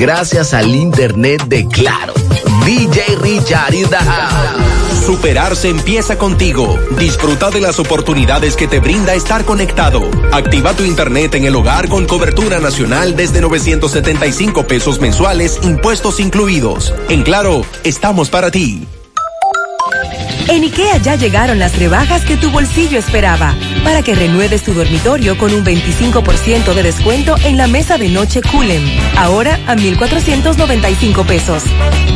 gracias al internet de Claro. DJ Richard in. Superarse empieza contigo. Disfruta de las oportunidades que te brinda estar conectado. Activa tu internet en el hogar con cobertura nacional desde 975 pesos mensuales, impuestos incluidos. En Claro, estamos para ti. En IKEA ya llegaron las rebajas que tu bolsillo esperaba para que renueves tu dormitorio con un 25% de descuento en la mesa de noche Culem. Ahora a 1,495 pesos.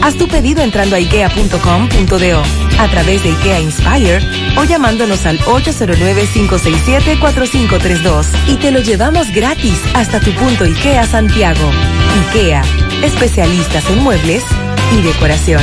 Haz tu pedido entrando a ikea.com.do a través de IKEA Inspire o llamándonos al 809-567-4532 y te lo llevamos gratis hasta tu punto IKEA Santiago. IKEA, especialistas en muebles y decoración.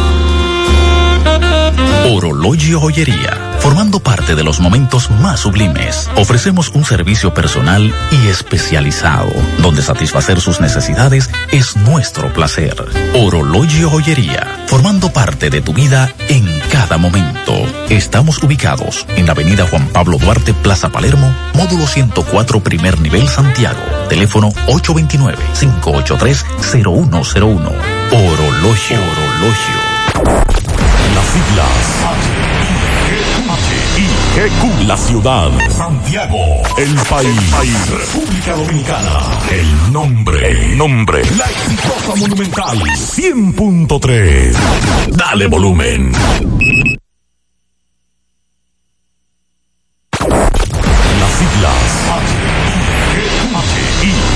Orologio Joyería. Formando parte de los momentos más sublimes, ofrecemos un servicio personal y especializado, donde satisfacer sus necesidades es nuestro placer. Orologio Joyería. Formando parte de tu vida en cada momento. Estamos ubicados en la avenida Juan Pablo Duarte, Plaza Palermo, módulo 104, primer nivel, Santiago. Teléfono 829-583-0101. Orologio. Orologio. Las siglas GQ, la ciudad. Santiago, el país. República Dominicana. El nombre. El nombre. La exitosa monumental. 100.3. Dale volumen.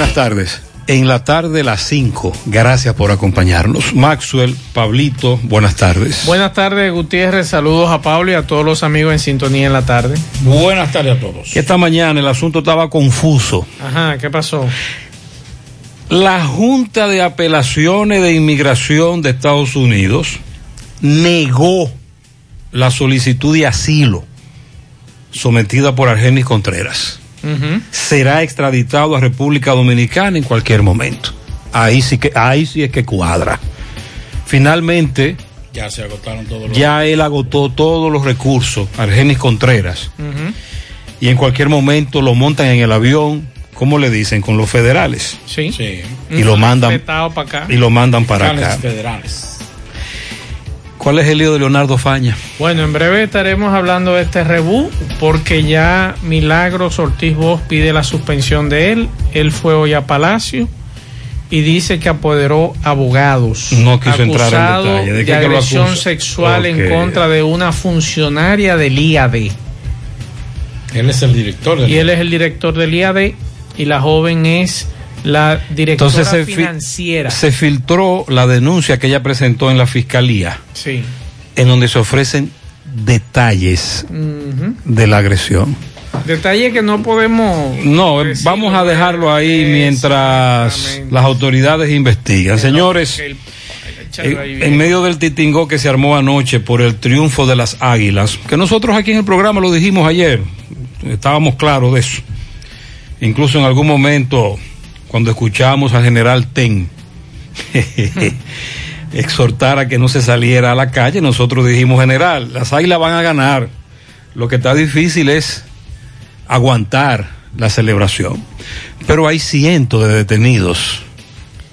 Buenas tardes. En la tarde las 5. Gracias por acompañarnos. Maxwell, Pablito, buenas tardes. Buenas tardes, Gutiérrez. Saludos a Pablo y a todos los amigos en sintonía en la tarde. Buenas tardes a todos. Esta mañana el asunto estaba confuso. Ajá, ¿qué pasó? La Junta de Apelaciones de Inmigración de Estados Unidos negó la solicitud de asilo sometida por Argenis Contreras. Será extraditado a República Dominicana en cualquier momento. Ahí sí que, ahí sí es que cuadra. Finalmente, Ya se agotaron todos los. ya él agotó todos los recursos, Argenis Contreras, y en cualquier momento lo montan en el avión, ¿cómo le dicen? Con los federales. Sí. Sí. Y lo mandan, acá. y lo mandan para acá. federales. ¿Cuál es el lío de Leonardo Faña? Bueno, en breve estaremos hablando de este rebú porque ya Milagros Ortiz Bosch pide la suspensión de él. Él fue hoy a Palacio y dice que apoderó abogados. No quiso entrar en acusado detalle. ¿De de, agresión sexual en contra de una funcionaria del IAD. Él es el director del. Y él es el director del IAD y la joven es la directora Entonces se, fi- financiera. se filtró la denuncia que ella presentó en la fiscalía, Sí. en donde se ofrecen detalles de la agresión. Detalle que no podemos. No, vamos a dejarlo ahí mientras las autoridades investigan. Señores, el- en, medio del titingó que se armó anoche por el triunfo de las águilas, que nosotros aquí en el programa lo dijimos ayer, estábamos claros de eso. Incluso en algún momento, cuando escuchamos al general Ten exhortar a que no se saliera a la calle, nosotros dijimos, general, las águilas van a ganar. Lo que está difícil es aguantar la celebración. Pero hay cientos de detenidos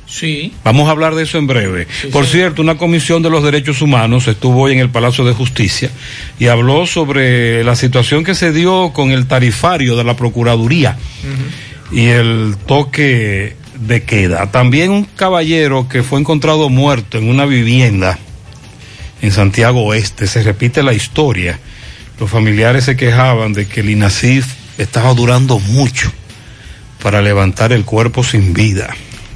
Sí. Vamos a hablar de eso en breve. Sí, Por sí. cierto, una comisión de los derechos humanos estuvo hoy en el Palacio de Justicia y habló sobre la situación que se dio con el tarifario de la Procuraduría y el toque de queda. También un caballero que fue encontrado muerto en una vivienda en Santiago Oeste. Se repite la historia. Los familiares se quejaban de que el INASIF estaba durando mucho para levantar el cuerpo sin vida.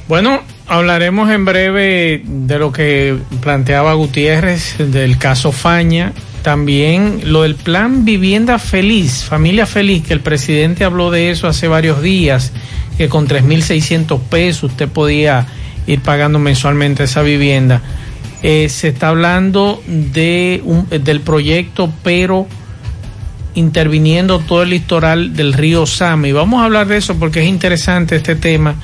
Bueno, hablaremos en breve de lo que planteaba Gutiérrez, del caso Faña, también lo del plan Vivienda Feliz, Familia Feliz, que el presidente habló de eso hace varios días, que con 3.600 pesos usted podía ir pagando mensualmente esa vivienda. Eh, se está hablando de del proyecto, pero interviniendo todo el litoral del río Sama. Y vamos a hablar de eso porque es interesante este tema.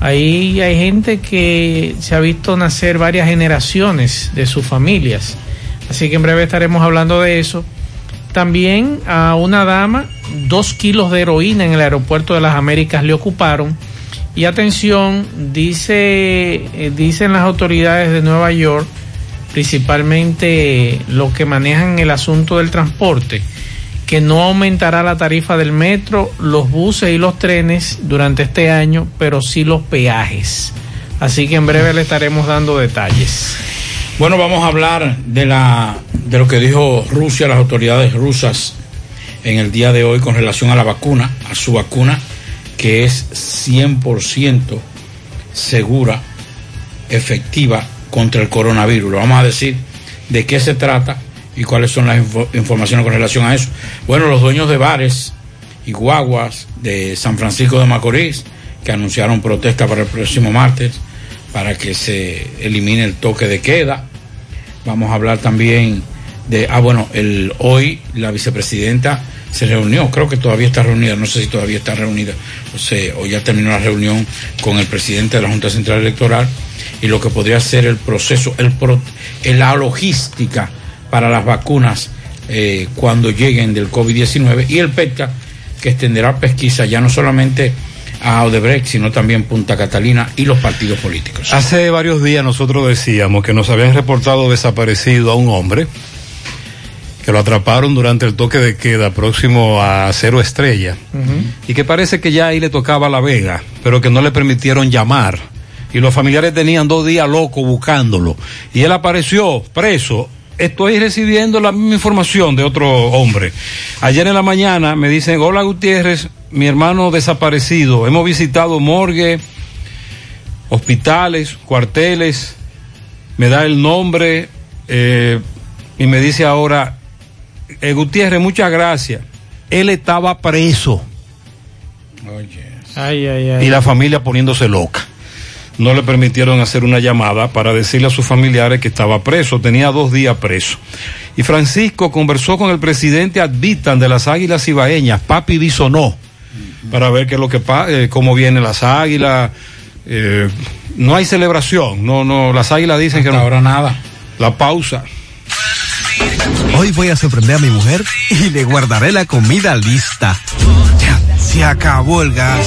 Ahí hay gente que se ha visto nacer varias generaciones de sus familias. Así que en breve estaremos hablando de eso. También a una dama, dos kilos de heroína en el aeropuerto de las Américas le ocuparon. Y atención, dice, eh, dicen las autoridades de Nueva York, principalmente los que manejan el asunto del transporte, que no aumentará la tarifa del metro, los buses y los trenes durante este año, pero sí los peajes. Así que en breve le estaremos dando detalles. Bueno, vamos a hablar de la de lo que dijo Rusia, las autoridades rusas en el día de hoy con relación a la vacuna, a su vacuna que es 100% segura, efectiva contra el coronavirus. Vamos a decir de qué se trata y cuáles son las info informaciones con relación a eso. Bueno, los dueños de bares y guaguas de San Francisco de Macorís, que anunciaron protesta para el próximo martes, para que se elimine el toque de queda. Vamos a hablar también de, ah, bueno, el, hoy la vicepresidenta se reunió, creo que todavía está reunida, no sé si todavía está reunida, o, sea, o ya terminó la reunión con el presidente de la Junta Central Electoral y lo que podría ser el proceso, el pro, la logística para las vacunas eh, cuando lleguen del COVID-19 y el PETCA que extenderá pesquisa ya no solamente a Odebrecht, sino también Punta Catalina y los partidos políticos. Hace varios días nosotros decíamos que nos habían reportado desaparecido a un hombre que lo atraparon durante el toque de queda próximo a Cero Estrella uh -huh. y que parece que ya ahí le tocaba La Vega, pero que no le permitieron llamar y los familiares tenían dos días locos buscándolo y él apareció preso. Estoy recibiendo la misma información de otro hombre. Ayer en la mañana me dicen, hola Gutiérrez, mi hermano desaparecido. Hemos visitado morgue, hospitales, cuarteles, me da el nombre eh, y me dice ahora, eh, Gutiérrez, muchas gracias. Él estaba preso. Oye. Ay, ay, ay. Y la familia poniéndose loca. No le permitieron hacer una llamada para decirle a sus familiares que estaba preso, tenía dos días preso. Y Francisco conversó con el presidente Advitan de las Águilas Ibaeñas, Papi Bisonó, uh -huh. para ver qué es lo que eh, cómo vienen las águilas. Eh, no hay celebración, no, no, las águilas dicen Hasta que no. ahora nada. La pausa. Hoy voy a sorprender a mi mujer y le guardaré la comida lista. Ya, se acabó el gas.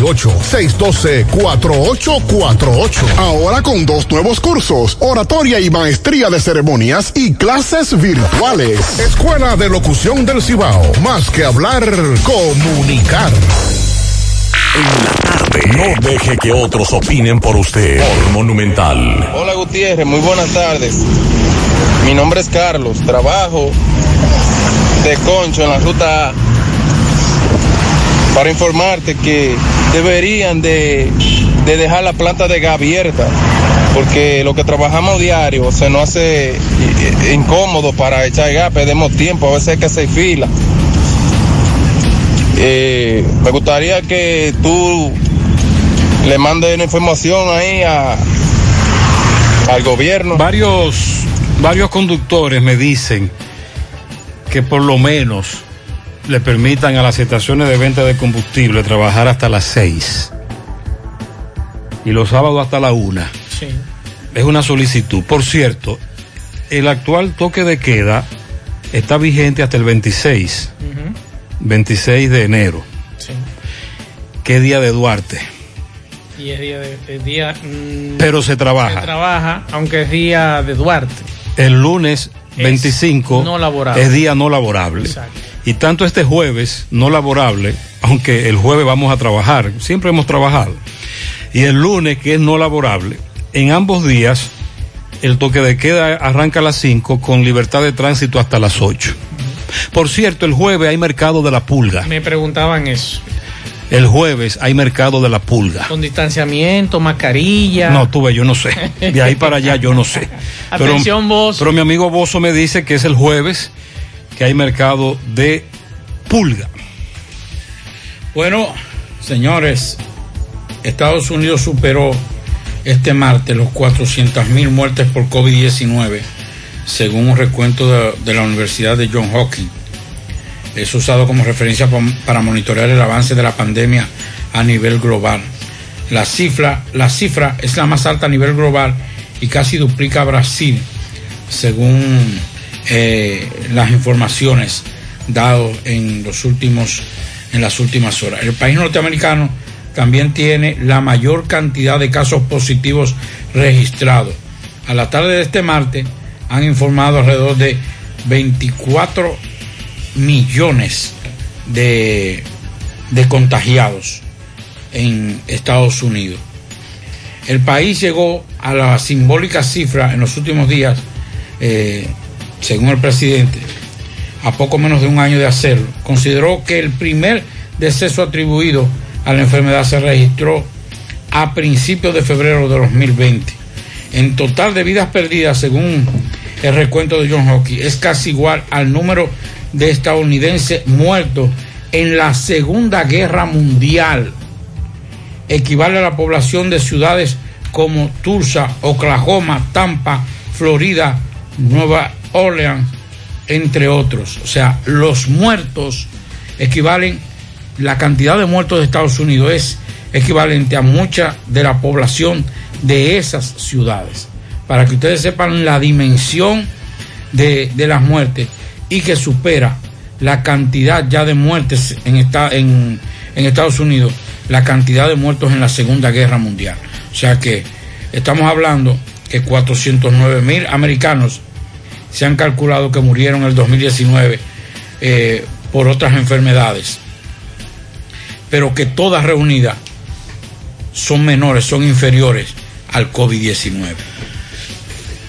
612-4848. Ahora con dos nuevos cursos, oratoria y maestría de ceremonias y clases virtuales. Escuela de Locución del Cibao. Más que hablar, comunicar. En la tarde. No deje que otros opinen por usted. Por Monumental. Hola Gutiérrez, muy buenas tardes. Mi nombre es Carlos, trabajo de concho en la ruta A para informarte que deberían de, de, dejar la planta de gas abierta, porque lo que trabajamos diario se nos hace incómodo para echar gas, perdemos tiempo, a veces hay que hacer fila. Eh, me gustaría que tú le mandes una información ahí al gobierno. Varios, varios conductores me dicen que por lo menos le permitan a las estaciones de venta de combustible trabajar hasta las 6 y los sábados hasta la 1. Sí. Es una solicitud. Por cierto, el actual toque de queda está vigente hasta el 26, uh -huh. 26 de enero. Sí. ¿Qué día de Duarte? Y es día de, día. Mmm, Pero se trabaja. Se trabaja, aunque es día de Duarte. El lunes 25 es no laborable. es día no laborable. Exacto. Y tanto este jueves no laborable, aunque el jueves vamos a trabajar, siempre hemos trabajado. Y el lunes, que es no laborable, en ambos días el toque de queda arranca a las 5 con libertad de tránsito hasta las 8. Por cierto, el jueves hay mercado de la pulga. Me preguntaban eso. El jueves hay mercado de la pulga. Con distanciamiento, mascarilla. No, tuve, yo no sé. De ahí para allá yo no sé. Atención, pero, vos. Pero mi amigo Bozo me dice que es el jueves que hay mercado de pulga. Bueno, señores, Estados Unidos superó este martes los 400 mil muertes por COVID-19, según un recuento de, de, la Universidad de John Hopkins. Es usado como referencia para monitorear el avance de la pandemia a nivel global. La cifra, la cifra es la más alta a nivel global y casi duplica a Brasil, según eh, las informaciones dadas en los últimos en las últimas horas. El país norteamericano también tiene la mayor cantidad de casos positivos registrados. A la tarde de este martes han informado alrededor de 24 millones de, de contagiados en Estados Unidos. El país llegó a la simbólica cifra en los últimos días eh, según el presidente, a poco menos de un año de hacerlo, consideró que el primer deceso atribuido a la enfermedad se registró a principios de febrero de 2020. En total de vidas perdidas, según el recuento de John Hockey, es casi igual al número de estadounidenses muertos en la Segunda Guerra Mundial. Equivale a la población de ciudades como Tulsa, Oklahoma, Tampa, Florida, Nueva Orleans, entre otros. O sea, los muertos equivalen, la cantidad de muertos de Estados Unidos es equivalente a mucha de la población de esas ciudades. Para que ustedes sepan la dimensión de, de las muertes y que supera la cantidad ya de muertes en, esta, en, en Estados Unidos, la cantidad de muertos en la Segunda Guerra Mundial. O sea que estamos hablando que 409 mil americanos se han calculado que murieron en el 2019 eh, por otras enfermedades, pero que todas reunidas son menores, son inferiores al COVID-19.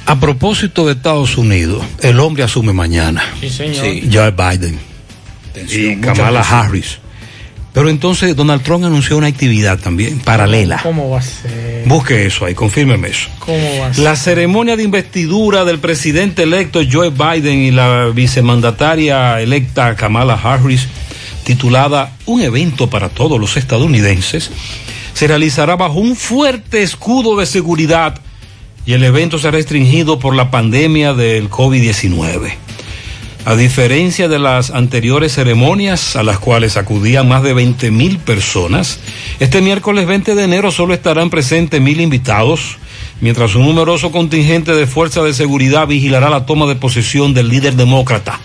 A propósito de Estados Unidos, el hombre asume mañana. Sí, señor. Joe Biden y Kamala atención. Harris. Pero entonces Donald Trump anunció una actividad también paralela. ¿Cómo va a ser? Busque eso ahí, confírmeme eso. ¿Cómo va a ser? La ceremonia de investidura del presidente electo Joe Biden y la vicemandataria electa Kamala Harris, titulada Un evento para todos los estadounidenses, se realizará bajo un fuerte escudo de seguridad y el evento será restringido por la pandemia del COVID-19. A diferencia de las anteriores ceremonias a las cuales acudían más de 20 mil personas, este miércoles 20 de enero solo estarán presentes mil invitados, mientras un numeroso contingente de fuerza de seguridad vigilará la toma de posesión del líder demócrata.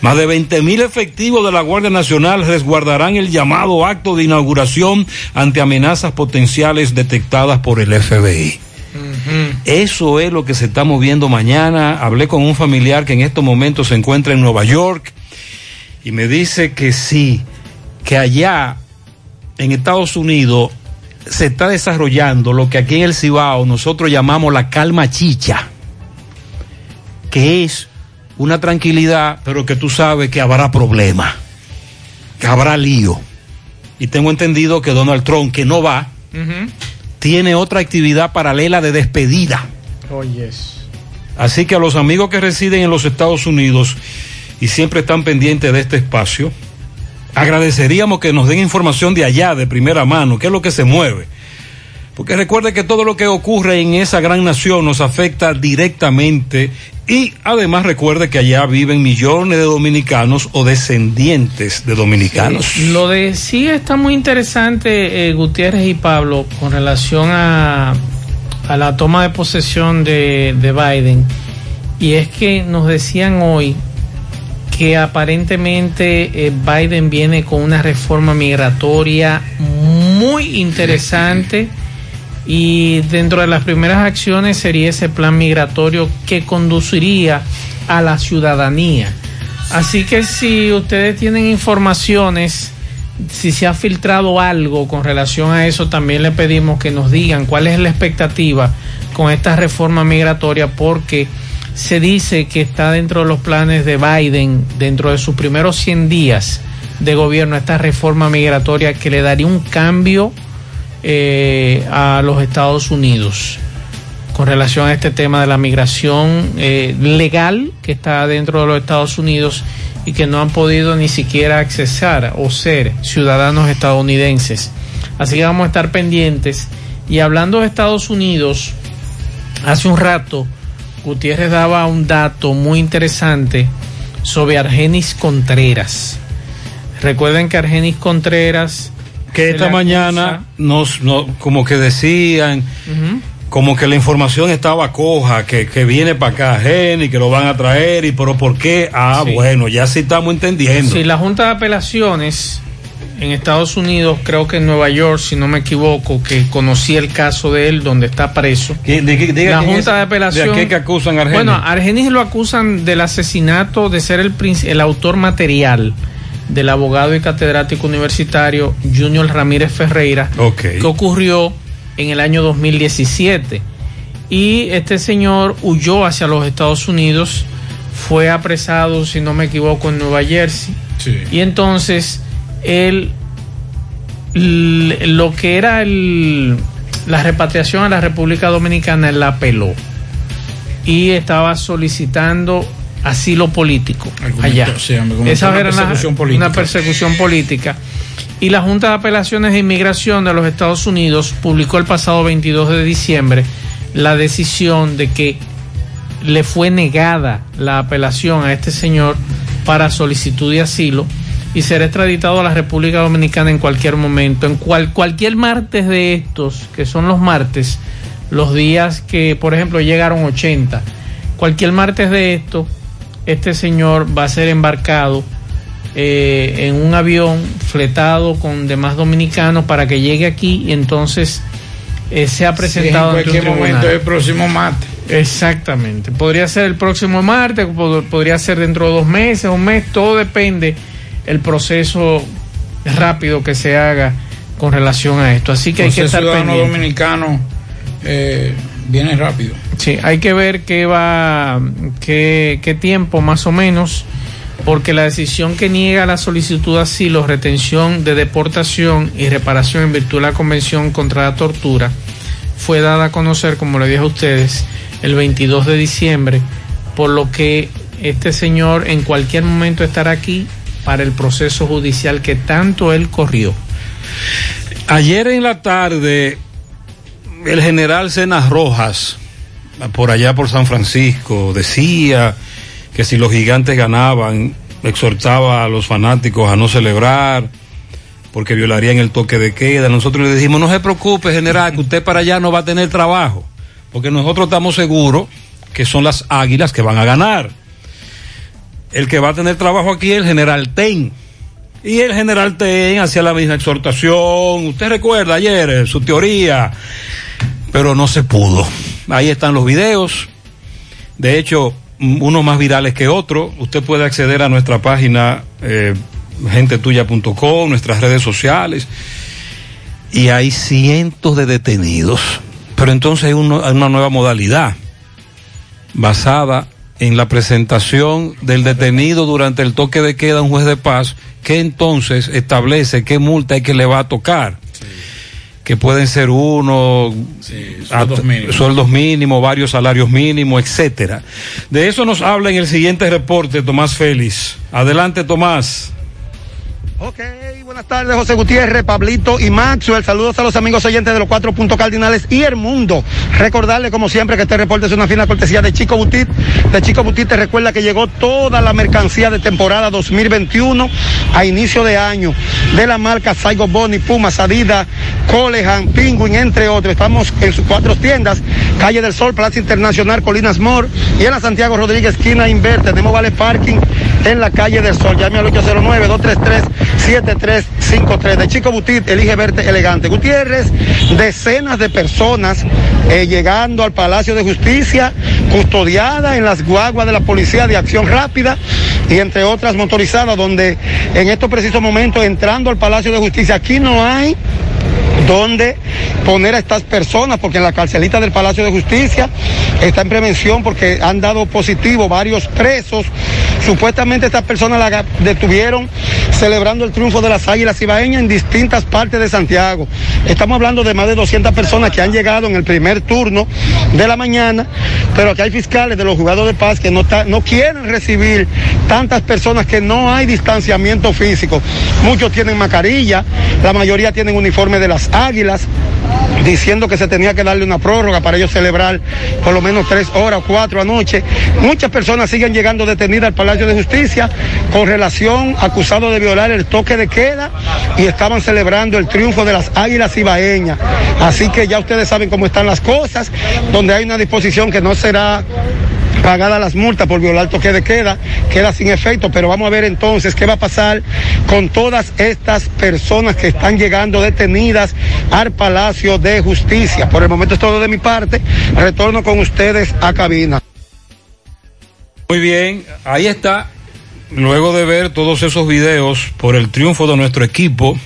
Más de 20 mil efectivos de la Guardia Nacional resguardarán el llamado acto de inauguración ante amenazas potenciales detectadas por el FBI. Eso es lo que se está moviendo mañana. Hablé con un familiar que en estos momentos se encuentra en Nueva York y me dice que sí, que allá en Estados Unidos se está desarrollando lo que aquí en el Cibao nosotros llamamos la calma chicha, que es una tranquilidad, pero que tú sabes que habrá problema, que habrá lío. Y tengo entendido que Donald Trump, que no va. Tiene otra actividad paralela de despedida. Oyes. Así que a los amigos que residen en los Estados Unidos y siempre están pendientes de este espacio, agradeceríamos que nos den información de allá, de primera mano, qué es lo que se mueve. Porque recuerde que todo lo que ocurre en esa gran nación nos afecta directamente y además recuerde que allá viven millones de dominicanos o descendientes de dominicanos. Sí, Lo de sí está muy interesante, eh, Gutiérrez y Pablo, con relación a, a la toma de posesión de, de Biden. Y es que nos decían hoy que aparentemente eh, Biden viene con una reforma migratoria muy interesante y dentro de las primeras acciones sería ese plan migratorio que conduciría a la ciudadanía. Así que si ustedes tienen informaciones, si se ha filtrado algo con relación a eso, también le pedimos que nos digan cuál es la expectativa con esta reforma migratoria, porque se dice que está dentro de los planes de Biden, dentro de sus primeros 100 días de gobierno, esta reforma migratoria que le daría un cambio eh, a los Estados Unidos con relación a este tema de la migración eh, legal que está dentro de los Estados Unidos y que no han podido ni siquiera accesar o ser ciudadanos estadounidenses. Así que vamos a estar pendientes. Y hablando de Estados Unidos, hace un rato Gutiérrez daba un dato muy interesante sobre Argenis Contreras. Recuerden que Argenis Contreras Que esta mañana nos, no- como que decían, como que la información estaba coja, que, que viene para acá Jenny, que lo van a traer, y pero ¿por qué? Ah, Sí. bueno, ya sí estamos entendiendo. Sí, la Junta de Apelaciones en Estados Unidos, creo que en Nueva York, si no me equivoco, que conocí el caso de él donde está preso. ¿Qui- de la Junta es? de Apelación. ¿De qué que acusan a Argenis? Bueno, a Argenis lo acusan del asesinato, de ser el, el autor material del abogado y catedrático universitario Junior Ramírez Ferreira, que ocurrió en el año 2017. Y este señor huyó hacia los Estados Unidos, fue apresado, si no me equivoco, en Nueva Jersey. Y entonces él, lo que era el, la repatriación a la República Dominicana él la apeló y estaba solicitando asilo político allá. Sí, Esa una era una- persecución política. una persecución política. Y la Junta de Apelaciones de Inmigración de los Estados Unidos publicó el pasado 22 de diciembre la decisión de que le fue negada la apelación a este señor para solicitud de asilo y será extraditado a la República Dominicana en cualquier momento. En cual, cualquier martes de estos, que son los martes, los días que, por ejemplo, llegaron 80, cualquier martes de esto, este señor va a ser embarcado eh, en un avión fletado con demás dominicanos para que llegue aquí y entonces eh, sea presentado Sí, en ante un cualquier momento el próximo martes. Exactamente. Podría ser el próximo martes, pod- podría ser dentro de dos meses, un mes, todo depende el proceso rápido que se haga con relación a esto. Así que hay que estar ciudadano pendiente. dominicano eh, viene rápido. Sí, hay que ver qué va, qué, qué tiempo más o menos, porque la decisión que niega la solicitud de asilo, retención de deportación y reparación en virtud de la Convención contra la Tortura fue dada a conocer, como le dije a ustedes, el 22 de diciembre, por lo que este señor en cualquier momento estará aquí para el proceso judicial que tanto él corrió. Ayer en la tarde, el general Cenas Rojas, por allá por San Francisco, decía que si los gigantes ganaban, exhortaba a los fanáticos a no celebrar porque violarían el toque de queda. Nosotros le dijimos, no se preocupe, general, que usted para allá no va a tener trabajo, porque nosotros estamos seguros que son las águilas que van a ganar. El que va a tener trabajo aquí es el general Ten. Y el general Ten hacía la misma exhortación. Usted recuerda ayer eh, su teoría, pero no se pudo. Ahí están los videos. De hecho, unos más virales que otros. Usted puede acceder a nuestra página eh, gentetuya.com, nuestras redes sociales. Y hay cientos de detenidos. Pero entonces hay uno- hay una nueva modalidad basada en la presentación del detenido durante el toque de queda a un juez de paz, que entonces establece qué multa es que le va a tocar. Que pueden ser uno, sueldos mínimos. sueldos mínimos, varios salarios mínimos, etcétera. De eso nos habla en el siguiente reporte Tomás Félix. Adelante, Tomás. Ok, buenas tardes, José Gutiérrez, Pablito y Maxwell. Saludos a los amigos oyentes de los cuatro puntos cardinales y el mundo. Recordarle, como siempre, que este reporte es una fina cortesía de Chico Butit. De Chico Butit te recuerda que llegó toda la mercancía de temporada 2021 a inicio de año de la marca Saigo Boni, Pumas, Adidas, Colehan, Penguin, entre otros. Estamos en sus cuatro tiendas, Calle del Sol, Plaza Internacional, Colinas Mor y en la Santiago Rodríguez, esquina Inver. Tenemos Vale Parking en la Calle del Sol. Llame al 809-233-7353. De Chico Butit, elige verte elegante. Gutiérrez, decenas de personas eh, llegando al Palacio de Justicia, custodiadas en las guaguas de la Policía de Acción Rápida y entre otras motorizadas, donde en estos precisos momentos entrando al Palacio de Justicia, aquí no hay donde poner a estas personas, porque en la carcelita del Palacio de Justicia está en prevención porque han dado positivo varios presos. Supuestamente estas personas la detuvieron celebrando el triunfo de las Águilas Ibaeñas en distintas partes de Santiago. Estamos hablando de más de 200 personas que han llegado en el primer turno de la mañana, pero aquí hay fiscales de los jugadores de paz que no, no quieren recibir tantas personas que no hay distanciamiento físico. Muchos tienen mascarilla, la mayoría tienen uniforme de las águilas, diciendo que se tenía que darle una prórroga para ellos celebrar por lo menos tres horas o cuatro anoche. Muchas personas siguen llegando detenidas al Palacio de Justicia con relación acusado de violar el toque de queda y estaban celebrando el triunfo de las águilas ibaeñas. Así que ya ustedes saben cómo están las cosas, donde hay una disposición que no será pagadas las multas por violar toque de queda, queda sin efecto, pero vamos a ver entonces qué va a pasar con todas estas personas que están llegando detenidas al Palacio de Justicia. Por el momento es todo de mi parte, retorno con ustedes a cabina. Muy bien, ahí está. Luego de ver todos esos videos por el triunfo de nuestro equipo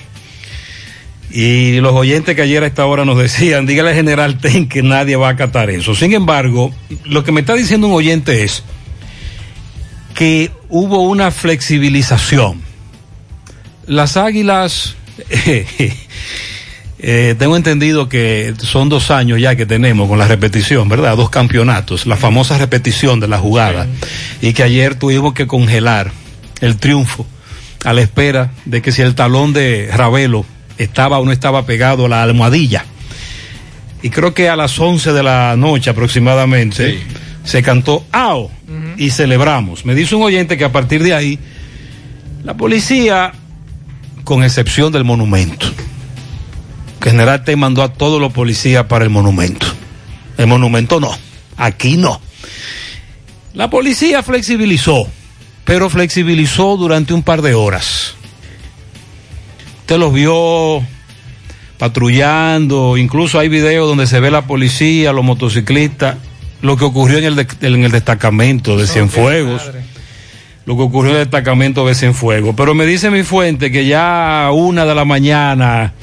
y los oyentes que ayer a esta hora nos decían, dígale al general Ten que nadie va a acatar eso. Sin embargo, lo que me está diciendo un oyente es que hubo una flexibilización. Las águilas Eh, tengo entendido que son dos años ya que tenemos con la repetición, ¿verdad? Dos campeonatos, la famosa repetición de la jugada. Y que ayer tuvimos que congelar el triunfo a la espera de que si el talón de Ravelo estaba o no estaba pegado a la almohadilla. Y creo que a las 11 de la noche aproximadamente se cantó AO y celebramos. Me dice un oyente que a partir de ahí la policía, con excepción del monumento, que General te mandó a todos los policías para el monumento. El monumento no, aquí no. La policía flexibilizó, pero flexibilizó durante un par de horas. Usted los vio patrullando, incluso hay videos donde se ve la policía, los motociclistas, lo que ocurrió en el, de- en el destacamento de Cienfuegos, lo que ocurrió en el destacamento de Cienfuegos. Pero me dice mi fuente que ya a una de la mañana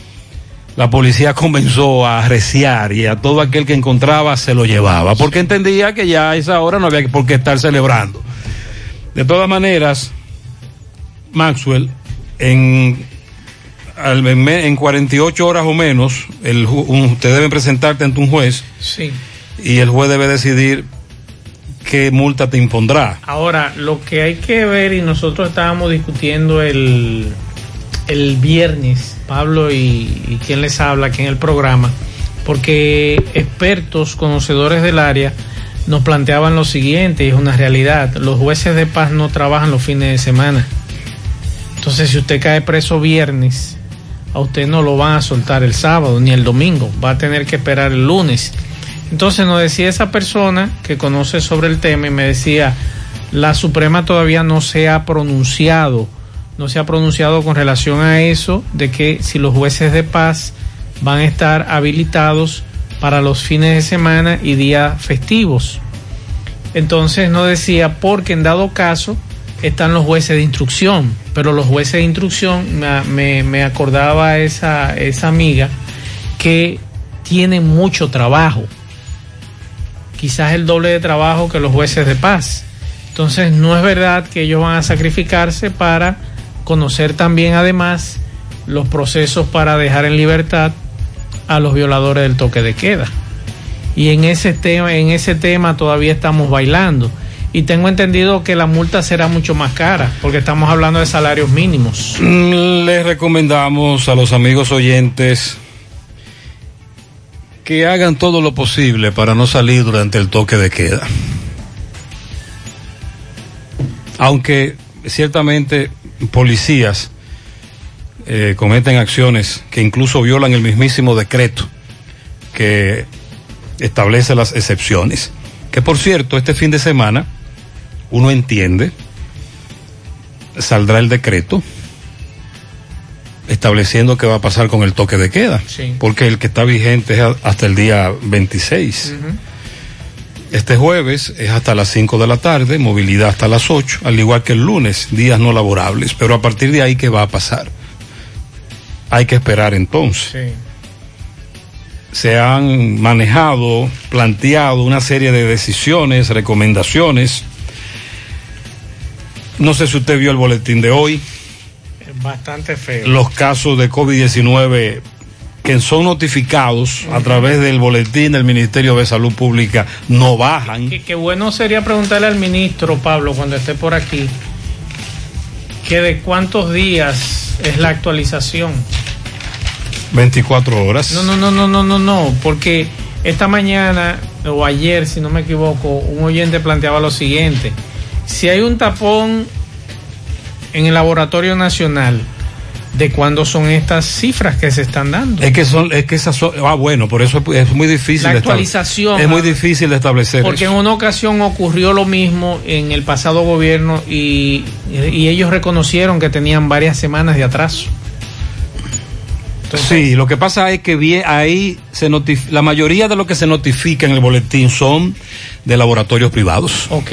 la policía comenzó a arreciar y a todo aquel que encontraba se lo llevaba, porque entendía que ya a esa hora no había por qué estar celebrando. De todas maneras, Maxwell, en, al- en, me- en 48 horas o menos, el, un- usted debe presentarte ante un juez Sí. y el juez debe decidir qué multa te impondrá. Ahora, lo que hay que ver, y nosotros estábamos discutiendo el, el viernes, Pablo y, y quien les habla aquí en el programa, porque expertos, conocedores del área, nos planteaban lo siguiente, y es una realidad, los jueces de paz no trabajan los fines de semana. Entonces, si usted cae preso viernes, a usted no lo van a soltar el sábado ni el domingo, va a tener que esperar el lunes. Entonces nos decía esa persona que conoce sobre el tema y me decía, la Suprema todavía no se ha pronunciado, no se ha pronunciado con relación a eso, de que si los jueces de paz van a estar habilitados para los fines de semana y días festivos. Entonces nos decía, porque en dado caso están los jueces de instrucción, pero los jueces de instrucción, me, me- acordaba esa, esa amiga, que tienen mucho trabajo, quizás el doble de trabajo que los jueces de paz. Entonces no es verdad que ellos van a sacrificarse para conocer también además los procesos para dejar en libertad a los violadores del toque de queda. Y en ese tema, en ese tema todavía estamos bailando. Y tengo entendido que la multa será mucho más cara, porque estamos hablando de salarios mínimos. Les recomendamos a los amigos oyentes que hagan todo lo posible para no salir durante el toque de queda. Aunque ciertamente policías eh, cometen acciones que incluso violan el mismísimo decreto que establece las excepciones. Que por cierto, este fin de semana, uno entiende, saldrá el decreto estableciendo qué va a pasar con el toque de queda. Sí. Porque el que está vigente es hasta el día 26. Este jueves es hasta las 5 de la tarde, movilidad hasta las 8, al igual que el lunes, días no laborables. Pero a partir de ahí, ¿qué va a pasar? Hay que esperar entonces. Se han manejado, planteado una serie de decisiones, recomendaciones. No sé si usted vio el boletín de hoy Bastante feo. los casos de COVID-19 que son notificados a través del boletín del Ministerio de Salud Pública no bajan. Que bueno sería preguntarle al ministro Pablo cuando esté por aquí que de cuántos días es la actualización. 24 horas. No, no, no, no, no, no, no, porque esta mañana o ayer, si no me equivoco, un oyente planteaba lo siguiente: si hay un tapón en el laboratorio nacional, ¿de cuándo son estas cifras que se están dando? Es que son, es que esas son, ah bueno, por eso es, muy difícil. La actualización, Es muy difícil de establecer. Porque eso. en una ocasión ocurrió lo mismo en el pasado gobierno y, y ellos reconocieron que tenían varias semanas de atraso. sí, lo que pasa es que bien, ahí se notif- la mayoría de lo que se notifica en el boletín son de laboratorios privados. Ok,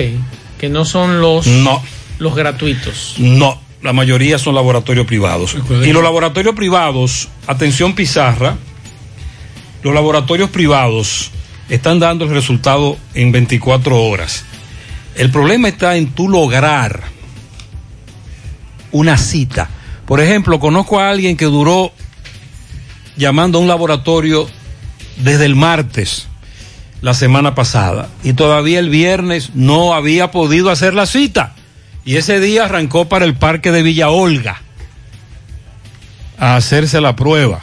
que no son los, No. los gratuitos. No, la mayoría son laboratorios privados. Y los laboratorios privados, atención Pizarra, los laboratorios privados están dando el resultado en 24 horas. El problema está en tú lograr una cita. Por ejemplo, conozco a alguien que duró llamando a un laboratorio desde el martes la semana pasada y todavía el viernes no había podido hacer la cita. Y ese día arrancó para el parque de Villa Olga a hacerse la prueba.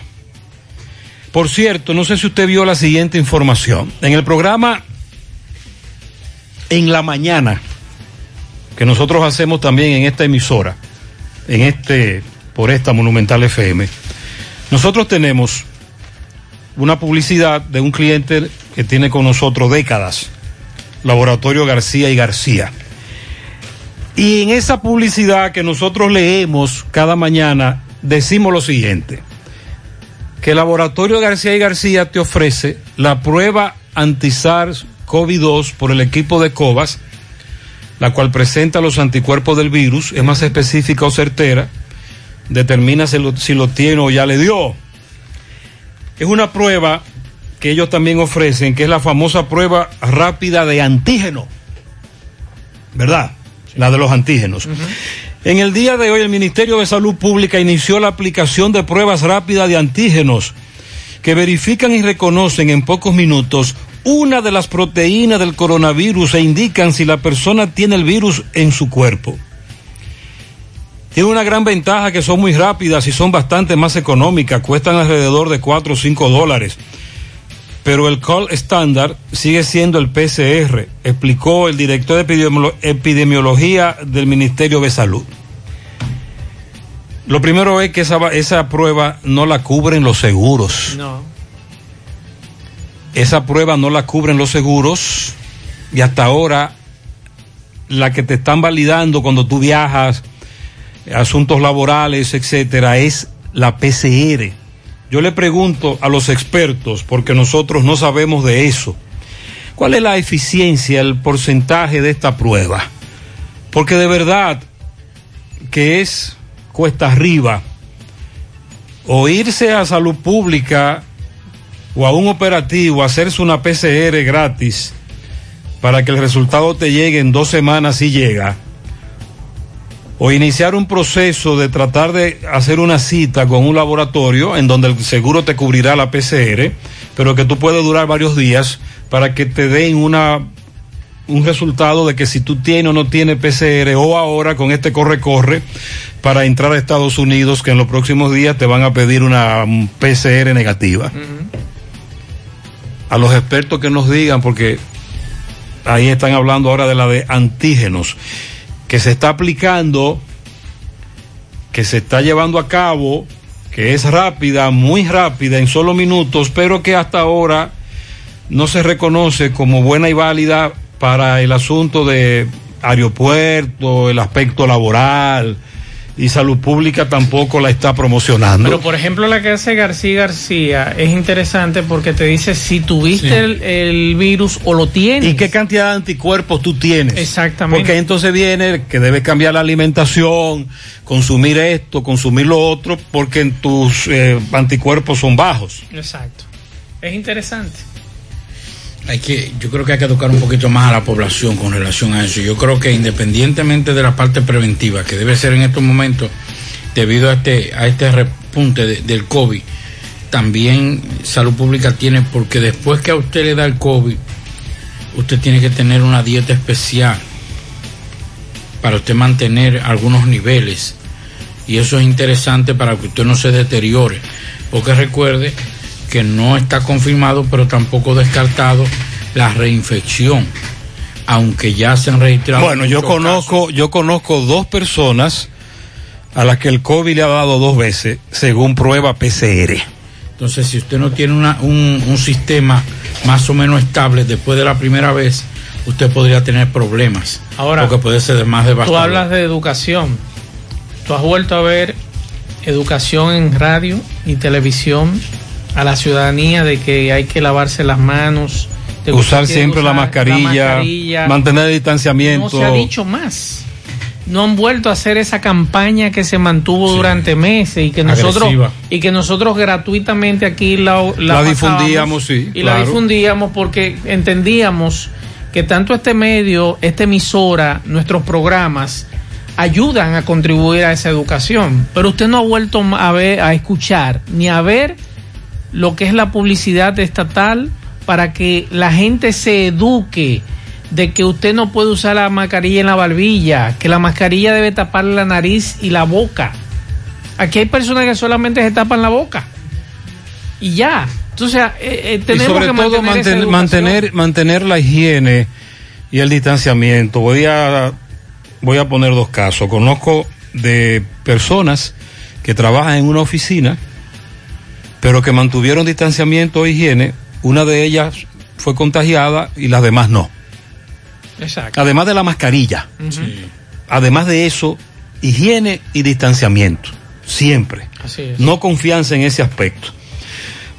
Por cierto, no sé si usted vio la siguiente información. En el programa En la Mañana, que nosotros hacemos también en esta emisora, en este, por esta Monumental FM, nosotros tenemos una publicidad de un cliente que tiene con nosotros décadas, Laboratorio García y García. Y en esa publicidad que nosotros leemos cada mañana, decimos lo siguiente, que Laboratorio García y García te ofrece la prueba anti-SARS-CoV-2 por el equipo de COVAS, la cual presenta los anticuerpos del virus, es más específica o certera, determina si lo, si lo tiene o ya le dio. Es una prueba que ellos también ofrecen, que es la famosa prueba rápida de antígeno, ¿verdad? La de los antígenos. En el día de hoy el Ministerio de Salud Pública inició la aplicación de pruebas rápidas de antígenos que verifican y reconocen en pocos minutos una de las proteínas del coronavirus e indican si la persona tiene el virus en su cuerpo. Tiene una gran ventaja que son muy rápidas y son bastante más económicas, cuestan alrededor de 4 o 5 dólares. Pero el call estándar sigue siendo el PCR, explicó el director de epidemiolo- epidemiología del Ministerio de Salud. Lo primero es que esa prueba no la cubren los seguros. No. Esa prueba no la cubren los seguros y hasta ahora la que te están validando cuando tú viajas, asuntos laborales, etcétera, es la PCR. Yo le pregunto a los expertos, porque nosotros no sabemos de eso, ¿cuál es la eficiencia, el porcentaje de esta prueba? Porque de verdad que es cuesta arriba o irse a salud pública o a un operativo, hacerse una PCR gratis para que el resultado te llegue en dos semanas si llega, o iniciar un proceso de tratar de hacer una cita con un laboratorio en donde el seguro te cubrirá la PCR, pero que tú puedes durar varios días para que te den una un resultado de que si tú tienes o no tienes PCR o ahora con este corre-corre para entrar a Estados Unidos que en los próximos días te van a pedir una PCR negativa. A los expertos que nos digan, porque ahí están hablando ahora de la de antígenos, que se está aplicando, que se está llevando a cabo, que es rápida, muy rápida, en solo minutos, pero que hasta ahora no se reconoce como buena y válida para el asunto de aeropuerto, el aspecto laboral y salud pública tampoco la está promocionando. Pero por ejemplo la que hace García García es interesante porque te dice si tuviste Sí. el, el virus o lo tienes. ¿Y qué cantidad de anticuerpos tú tienes? Exactamente. Porque entonces viene que debes cambiar la alimentación, consumir esto, consumir lo otro, porque en tus eh, anticuerpos son bajos. Exacto. Es interesante. Hay que, yo creo que hay que educar un poquito más a la población con relación a eso. Yo creo que independientemente de la parte preventiva, que debe ser en estos momentos, debido a este, a este repunte de- del COVID, también salud pública tiene, porque después que a usted le da el COVID, usted tiene que tener una dieta especial para usted mantener algunos niveles. Y eso es interesante para que usted no se deteriore. Porque recuerde que no está confirmado, pero tampoco descartado la reinfección. Aunque ya se han registrado. Bueno, yo conozco, yo conozco dos personas a las que el COVID le ha dado dos veces, según prueba PCR. Entonces, si usted no tiene una- un, un sistema más o menos estable después de la primera vez, usted podría tener problemas. Ahora, porque puede ser más Tú devastador. hablas de educación. Tú has vuelto a ver educación en radio y televisión a la ciudadanía de que hay que lavarse las manos, de Usar siempre la mascarilla, mascarilla. mantener el distanciamiento. No se ha dicho más. No han vuelto a hacer esa campaña que se mantuvo durante meses y que nosotros Agresiva. y que nosotros gratuitamente aquí la, difundíamos, sí, Y la difundíamos porque entendíamos que tanto este medio, esta emisora, nuestros programas ayudan a contribuir a esa educación. Pero usted no ha vuelto a ver, a escuchar, ni a ver lo que es la publicidad estatal para que la gente se eduque de que usted no puede usar la mascarilla en la barbilla, que la mascarilla debe tapar la nariz y la boca. Aquí hay personas que solamente se tapan la boca. Y ya. Entonces, eh, eh, tenemos y sobre que todo mantener, mantener, mantener la higiene y el distanciamiento. Voy a, voy a poner dos casos. Conozco de personas que trabajan en una oficina, pero que mantuvieron distanciamiento e higiene. Una de ellas fue contagiada y las demás no. Exacto. Además de la mascarilla. Además de eso, higiene y distanciamiento. Siempre. Así es. No confianza en ese aspecto.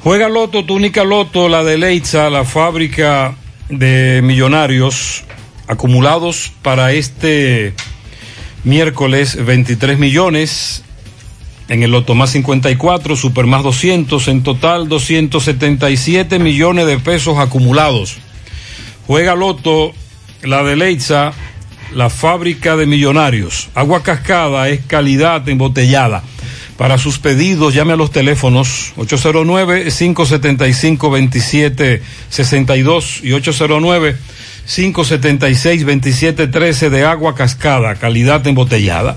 Juega Loto, tu única Loto, la de Leitza, la fábrica de millonarios acumulados para este miércoles 23 millones. En el Loto más 54, Super más 200, en total 277 millones de pesos acumulados. Juega Loto, la de Leitza, la fábrica de millonarios. Agua cascada es calidad embotellada. Para sus pedidos, llame a los teléfonos 809-575-2762 y 809-576-2713 de agua cascada, calidad embotellada.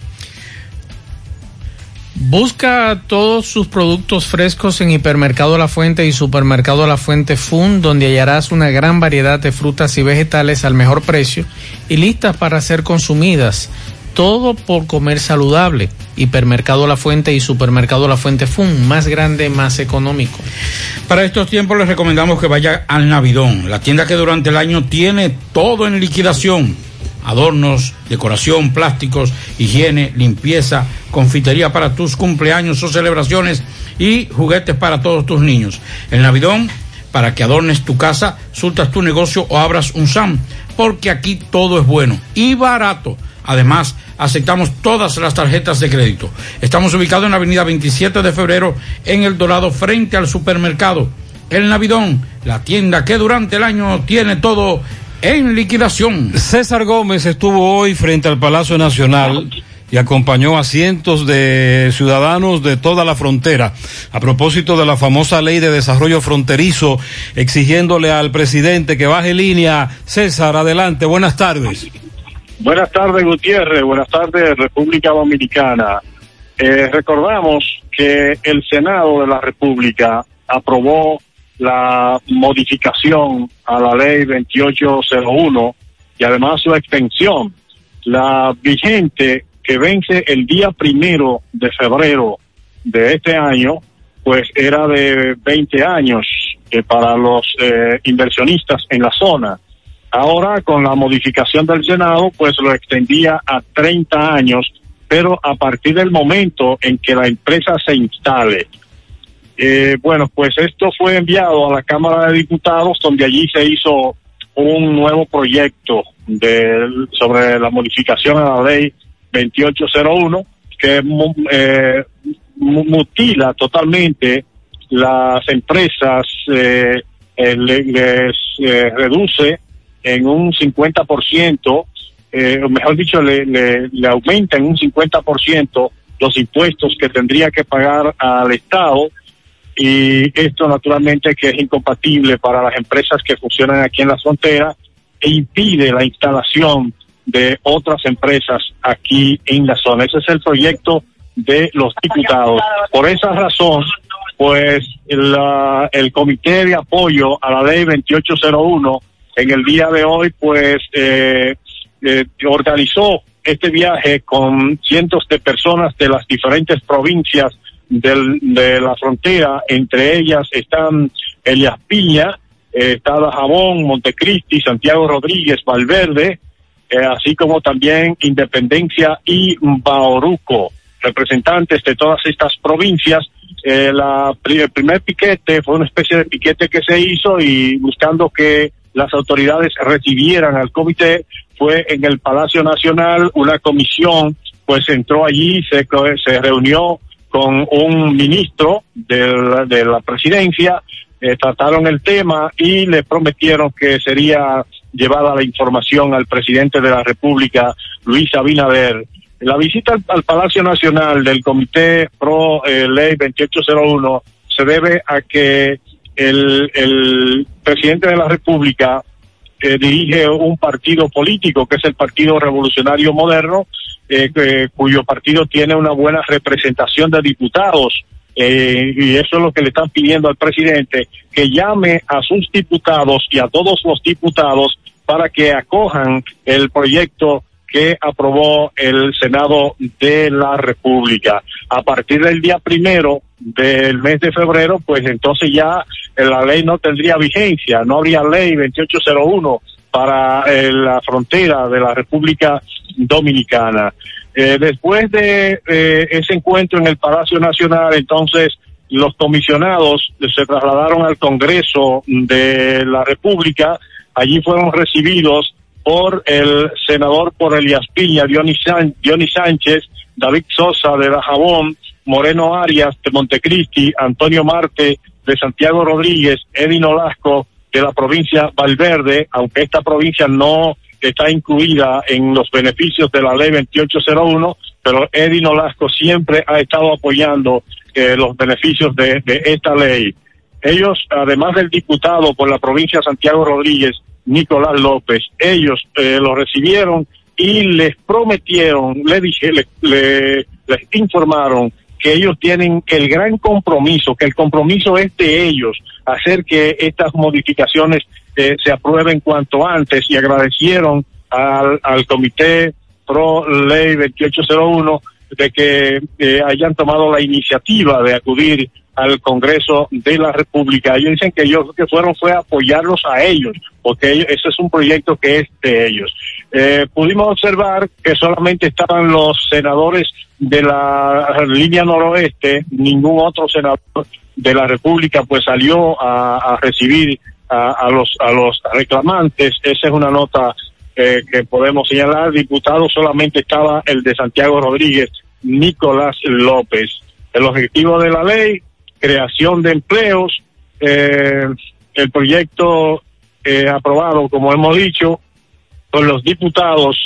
Busca todos sus productos frescos en Hipermercado La Fuente y Supermercado La Fuente Fun, donde hallarás una gran variedad de frutas y vegetales al mejor precio y listas para ser consumidas. Todo por comer saludable. Hipermercado La Fuente y Supermercado La Fuente Fun, más grande, más económico. Para estos tiempos les recomendamos que vaya al Navidón, la tienda que durante el año tiene todo en liquidación. Adornos, decoración, plásticos, higiene, limpieza, confitería para tus cumpleaños o celebraciones y juguetes para todos tus niños. El Navidón, para que adornes tu casa, sultas tu negocio o abras un SAM, porque aquí todo es bueno y barato. Además, aceptamos todas las tarjetas de crédito. Estamos ubicados en la avenida 27 de febrero en El Dorado frente al supermercado. El Navidón, la tienda que durante el año tiene todo en liquidación. César Gómez estuvo hoy frente al Palacio Nacional y acompañó a cientos de ciudadanos de toda la frontera a propósito de la famosa ley de desarrollo fronterizo exigiéndole al presidente que baje línea. César, adelante, buenas tardes. Buenas tardes, Gutiérrez. Buenas tardes, República Dominicana. Eh, recordamos que el Senado de la República aprobó la modificación a la ley 2801 y además su extensión. La vigente que vence el día primero de febrero de este año, pues era de 20 años eh, para los eh, inversionistas en la zona. Ahora, con la modificación del Senado, pues lo extendía a 30 años, pero a partir del momento en que la empresa se instale. Eh, bueno, pues esto fue enviado a la Cámara de Diputados, donde allí se hizo un nuevo proyecto de, sobre la modificación a la ley 2801, que eh, mu- mutila totalmente las empresas, eh, eh, le- les eh, reduce en un 50%, eh, o mejor dicho, le, le, le aumenta en un 50% los impuestos que tendría que pagar al Estado y esto naturalmente que es incompatible para las empresas que funcionan aquí en la frontera e impide la instalación de otras empresas aquí en la zona. Ese es el proyecto de los diputados. Por esa razón, pues la- el comité de apoyo a la ley 2801 en el día de hoy, pues eh, eh, organizó este viaje con cientos de personas de las diferentes provincias del- de la frontera, entre ellas están Elias Piña, eh, está Montecristi, Santiago Rodríguez, Valverde, eh, así como también Independencia y Bauruco, representantes de todas estas provincias. Eh, la, el primer piquete fue una especie de piquete que se hizo y buscando que las autoridades recibieran al comité, fue en el Palacio Nacional una comisión pues entró allí, se, se reunió con un ministro de la, de la presidencia, eh, trataron el tema y le prometieron que sería llevada la información al presidente de la República, Luis Abinader. La visita al, al Palacio Nacional del Comité Pro eh, Ley 2801 se debe a que el, el presidente de la República eh, dirige un partido político que es el Partido Revolucionario Moderno, eh, cuyo partido tiene una buena representación de diputados. eh, y eso es lo que le están pidiendo al presidente, que llame a sus diputados y a todos los diputados para que acojan el proyecto que aprobó el Senado de la República. A partir del día primero del mes de febrero, pues entonces ya la ley no tendría vigencia, no habría ley 2801 para eh, la frontera de la República Dominicana. Eh, después de eh, ese encuentro en el Palacio Nacional, entonces los comisionados se trasladaron al Congreso de la República. Allí fueron recibidos por el senador por Elias Piña, Dionis, San- Dionis Sánchez, David Sosa de Dajabón, Moreno Arias de Montecristi, Antonio Marte de Santiago Rodríguez, Edin Olasco de la provincia Valverde, aunque esta provincia no está incluida en los beneficios de la ley 2801, pero Edin Olasco siempre ha estado apoyando eh, los beneficios de, de esta ley. Ellos, además del diputado por la provincia Santiago Rodríguez, Nicolás López, ellos eh, lo recibieron y les prometieron, le dije, le, le- les informaron que ellos tienen el gran compromiso, que el compromiso es de ellos, hacer que estas modificaciones eh, se aprueben cuanto antes y agradecieron al, al comité pro ley 2801 de que eh, hayan tomado la iniciativa de acudir al Congreso de la República. Ellos dicen que ellos lo que fueron fue apoyarlos a ellos, porque ellos, ese es un proyecto que es de ellos. Eh, pudimos observar que solamente estaban los senadores de la línea noroeste, ningún otro senador de la República pues salió a, recibir a, a los a los reclamantes. Esa es una nota eh, que podemos señalar. Diputado solamente estaba el de Santiago Rodríguez, Nicolás López. El objetivo de la ley, creación de empleos, eh, el proyecto eh, aprobado, como hemos dicho, por los diputados,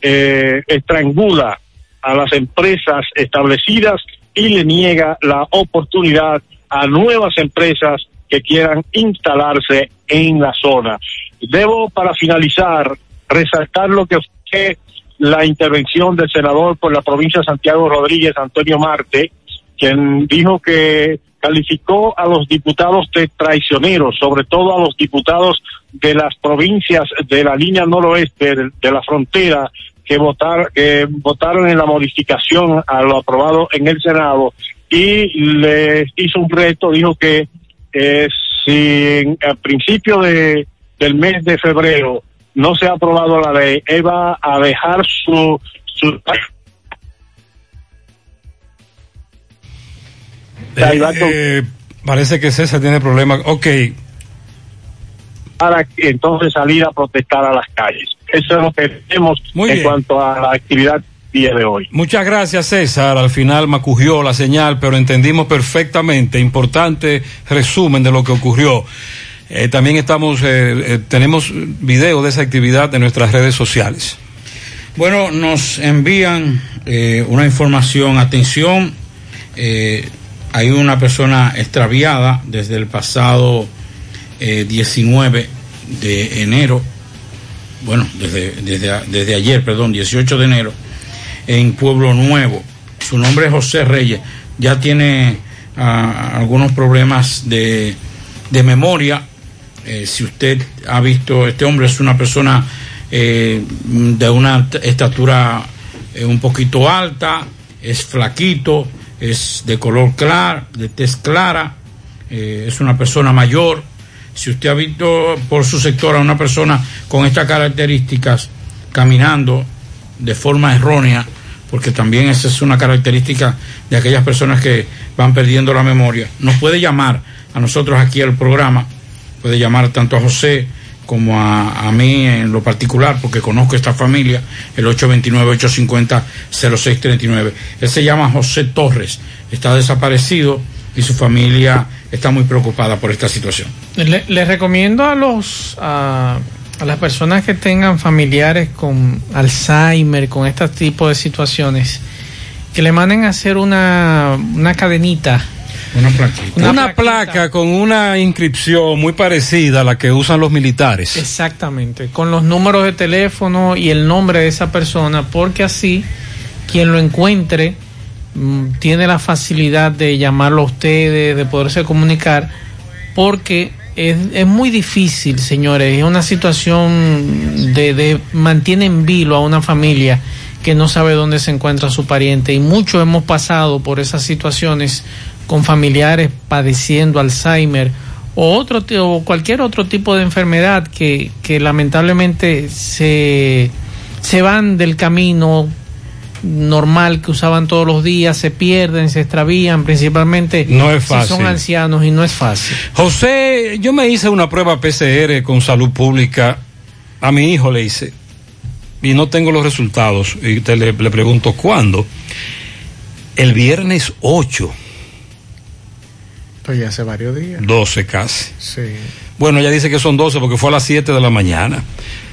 eh, estrangula a las empresas establecidas y le niega la oportunidad a nuevas empresas que quieran instalarse en la zona. Debo, para finalizar, resaltar lo que fue la intervención del senador por la provincia de Santiago Rodríguez, Antonio Marte, quien dijo que calificó a los diputados de traicioneros, sobre todo a los diputados de las provincias de la línea noroeste de, la frontera que votar, que votaron en la modificación a lo aprobado en el Senado y les hizo un reto, dijo que eh, si en- a principio de, del mes de febrero no se ha aprobado la ley, él va a dejar su, su Eh, eh, parece que César tiene problemas. Ok, para entonces salir a protestar a las calles. Eso es lo que tenemos Muy en bien. cuanto a la actividad día de hoy. muchas gracias César. Al final me acugió la señal, pero entendimos perfectamente. Importante resumen de lo que ocurrió. Eh, también estamos, eh, eh, tenemos video de esa actividad en nuestras redes sociales. Bueno, nos envían eh, una información. Atención, eh, hay una persona extraviada desde el pasado eh, 19 de enero, bueno, desde, desde, desde ayer, perdón, 18 de enero, en Pueblo Nuevo. Su nombre es José Reyes. Ya tiene ah, algunos problemas de, de memoria. Eh, si usted ha visto, este hombre es una persona eh, de una estatura eh, un poquito alta, es flaquito, es de color claro, de tez clara, eh, es una persona mayor. Si usted ha visto por su sector a una persona con estas características caminando de forma errónea, porque también esa es una característica de aquellas personas que van perdiendo la memoria, nos puede llamar a nosotros aquí al programa, puede llamar tanto a José como a, a mí en lo particular, porque conozco esta familia, el 829-850-0639. Él se llama José Torres, está desaparecido y su familia está muy preocupada por esta situación. Le, le recomiendo a los a, a las personas que tengan familiares con Alzheimer, con este tipo de situaciones, que le manden a hacer una, una cadenita. Una plaquita. Una, placa con una inscripción muy parecida a la que usan los militares. Exactamente, con los números de teléfono y el nombre de esa persona, porque así quien lo encuentre tiene la facilidad de llamarlo a ustedes, de poderse comunicar, porque es, es muy difícil, señores, es una situación de, de mantiene en vilo a una familia que no sabe dónde se encuentra su pariente. Y muchos hemos pasado por esas situaciones con familiares padeciendo Alzheimer o otro o cualquier otro tipo de enfermedad que, que lamentablemente se, se van del camino normal que usaban todos los días, se pierden, se extravían, principalmente No es si fácil. son ancianos y no es fácil. José, yo me hice una prueba PCR con salud pública. A mi hijo le hice. Y no tengo los resultados. Y te le, le pregunto cuándo. El viernes 8, Pues ya hace varios días. 12 casi. Sí. Bueno, ella dice que son 12 porque fue a las 7 de la mañana.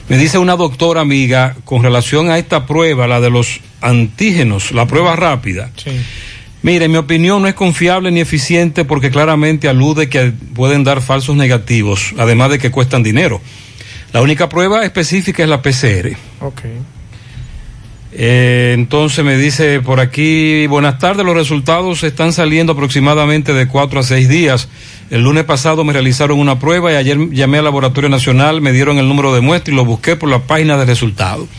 Me dice una doctora amiga con relación a esta prueba, la de los antígenos, la prueba rápida. Sí. Mire, mi opinión no es confiable ni eficiente porque claramente alude que pueden dar falsos negativos, además de que cuestan dinero. La única prueba específica es la PCR. Ok. Eh, entonces me dice por aquí, buenas tardes, los resultados están saliendo aproximadamente de cuatro a seis días. El lunes pasado me realizaron una prueba y ayer llamé al Laboratorio Nacional, me dieron el número de muestra y lo busqué por la página de resultados.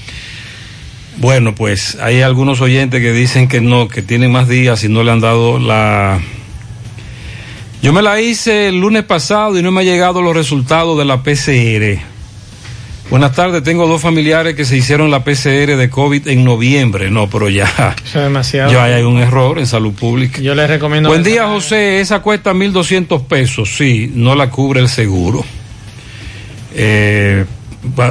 Bueno, pues hay algunos oyentes que dicen que no, que tienen más días y no le han dado la... Yo me la hice el lunes pasado y no me han llegado los resultados de la PCR. Buenas tardes, tengo dos familiares que se hicieron la PCR de COVID en noviembre. No, pero ya, Eso es demasiado. ya hay un error en salud pública. Yo les recomiendo. Buen día, José. Esa cuesta 1.200 pesos. Sí, no la cubre el seguro. Eh,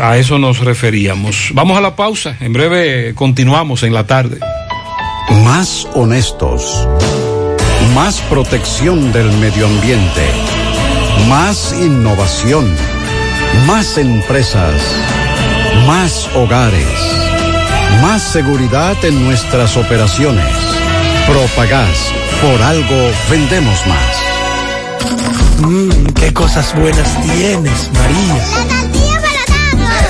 a eso nos referíamos. Vamos a la pausa. En breve continuamos en la tarde. Más honestos. Más protección del medio ambiente. Más innovación. Más empresas. Más hogares. Más seguridad en nuestras operaciones. Propagás. Por algo vendemos más. Mmm, qué cosas buenas tienes, María.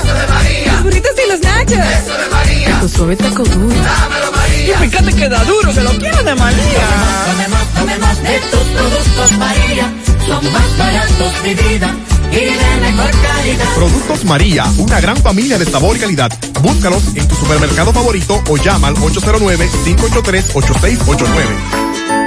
Eso de María. Los burritos y los nachos. Eso de María. Tu suave taco duro. Dámelo, María. Y fíjate que da duro, que lo quiero de María. Dame más, dame más de tus productos, María. Son más baratos, mi vida. Y de mejor calidad. Productos María, una gran familia de sabor y calidad. Búscalos en tu supermercado favorito o llama al 809-583-8689.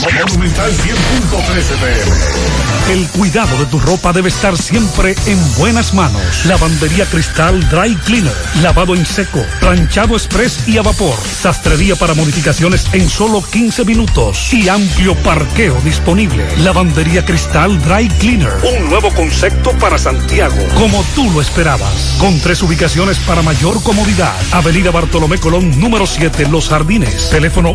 Monumental 100.13 El cuidado de tu ropa debe estar siempre en buenas manos. Lavandería Cristal Dry Cleaner. Lavado en seco, planchado express y a vapor. Sastrería para modificaciones en solo 15 minutos. Y amplio parqueo disponible. Lavandería Cristal Dry Cleaner. Un nuevo concepto para Santiago. Como tú lo esperabas. Con tres ubicaciones para mayor comodidad. Avenida Bartolomé Colón, número 7, Los Jardines. Teléfono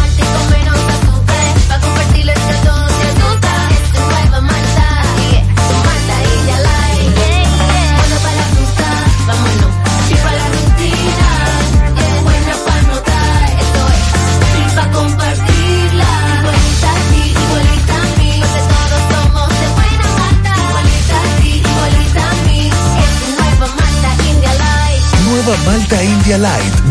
India Light